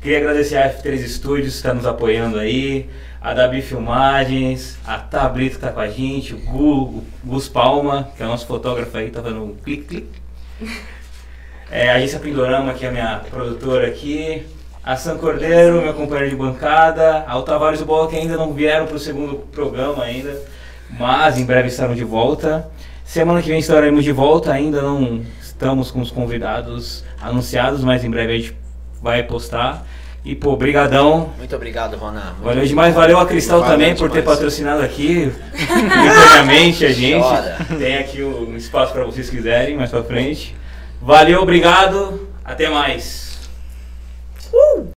Queria agradecer a F3 Studios que está nos apoiando aí, a Dabi Filmagens, a Tabrito que tá com a gente, o Gu, o Gus Palma, que é o nosso fotógrafo aí, tá fazendo um clique-clique. É, a Agência Pindorama, que é a minha produtora aqui. A San Cordeiro, meu companheiro de bancada. A Tavares Bola, que ainda não vieram para o segundo programa ainda. Mas em breve estarão de volta. Semana que vem estaremos de volta. Ainda não estamos com os convidados anunciados, mas em breve a gente vai postar. E, pô, brigadão. Muito obrigado, Ronan. Muito Valeu demais. Valeu a Cristal Valeu também por ter demais. patrocinado aqui. Primeiramente a gente. Chora. Tem aqui um espaço para vocês quiserem mais pra frente. Valeu, obrigado. Até mais. Woo!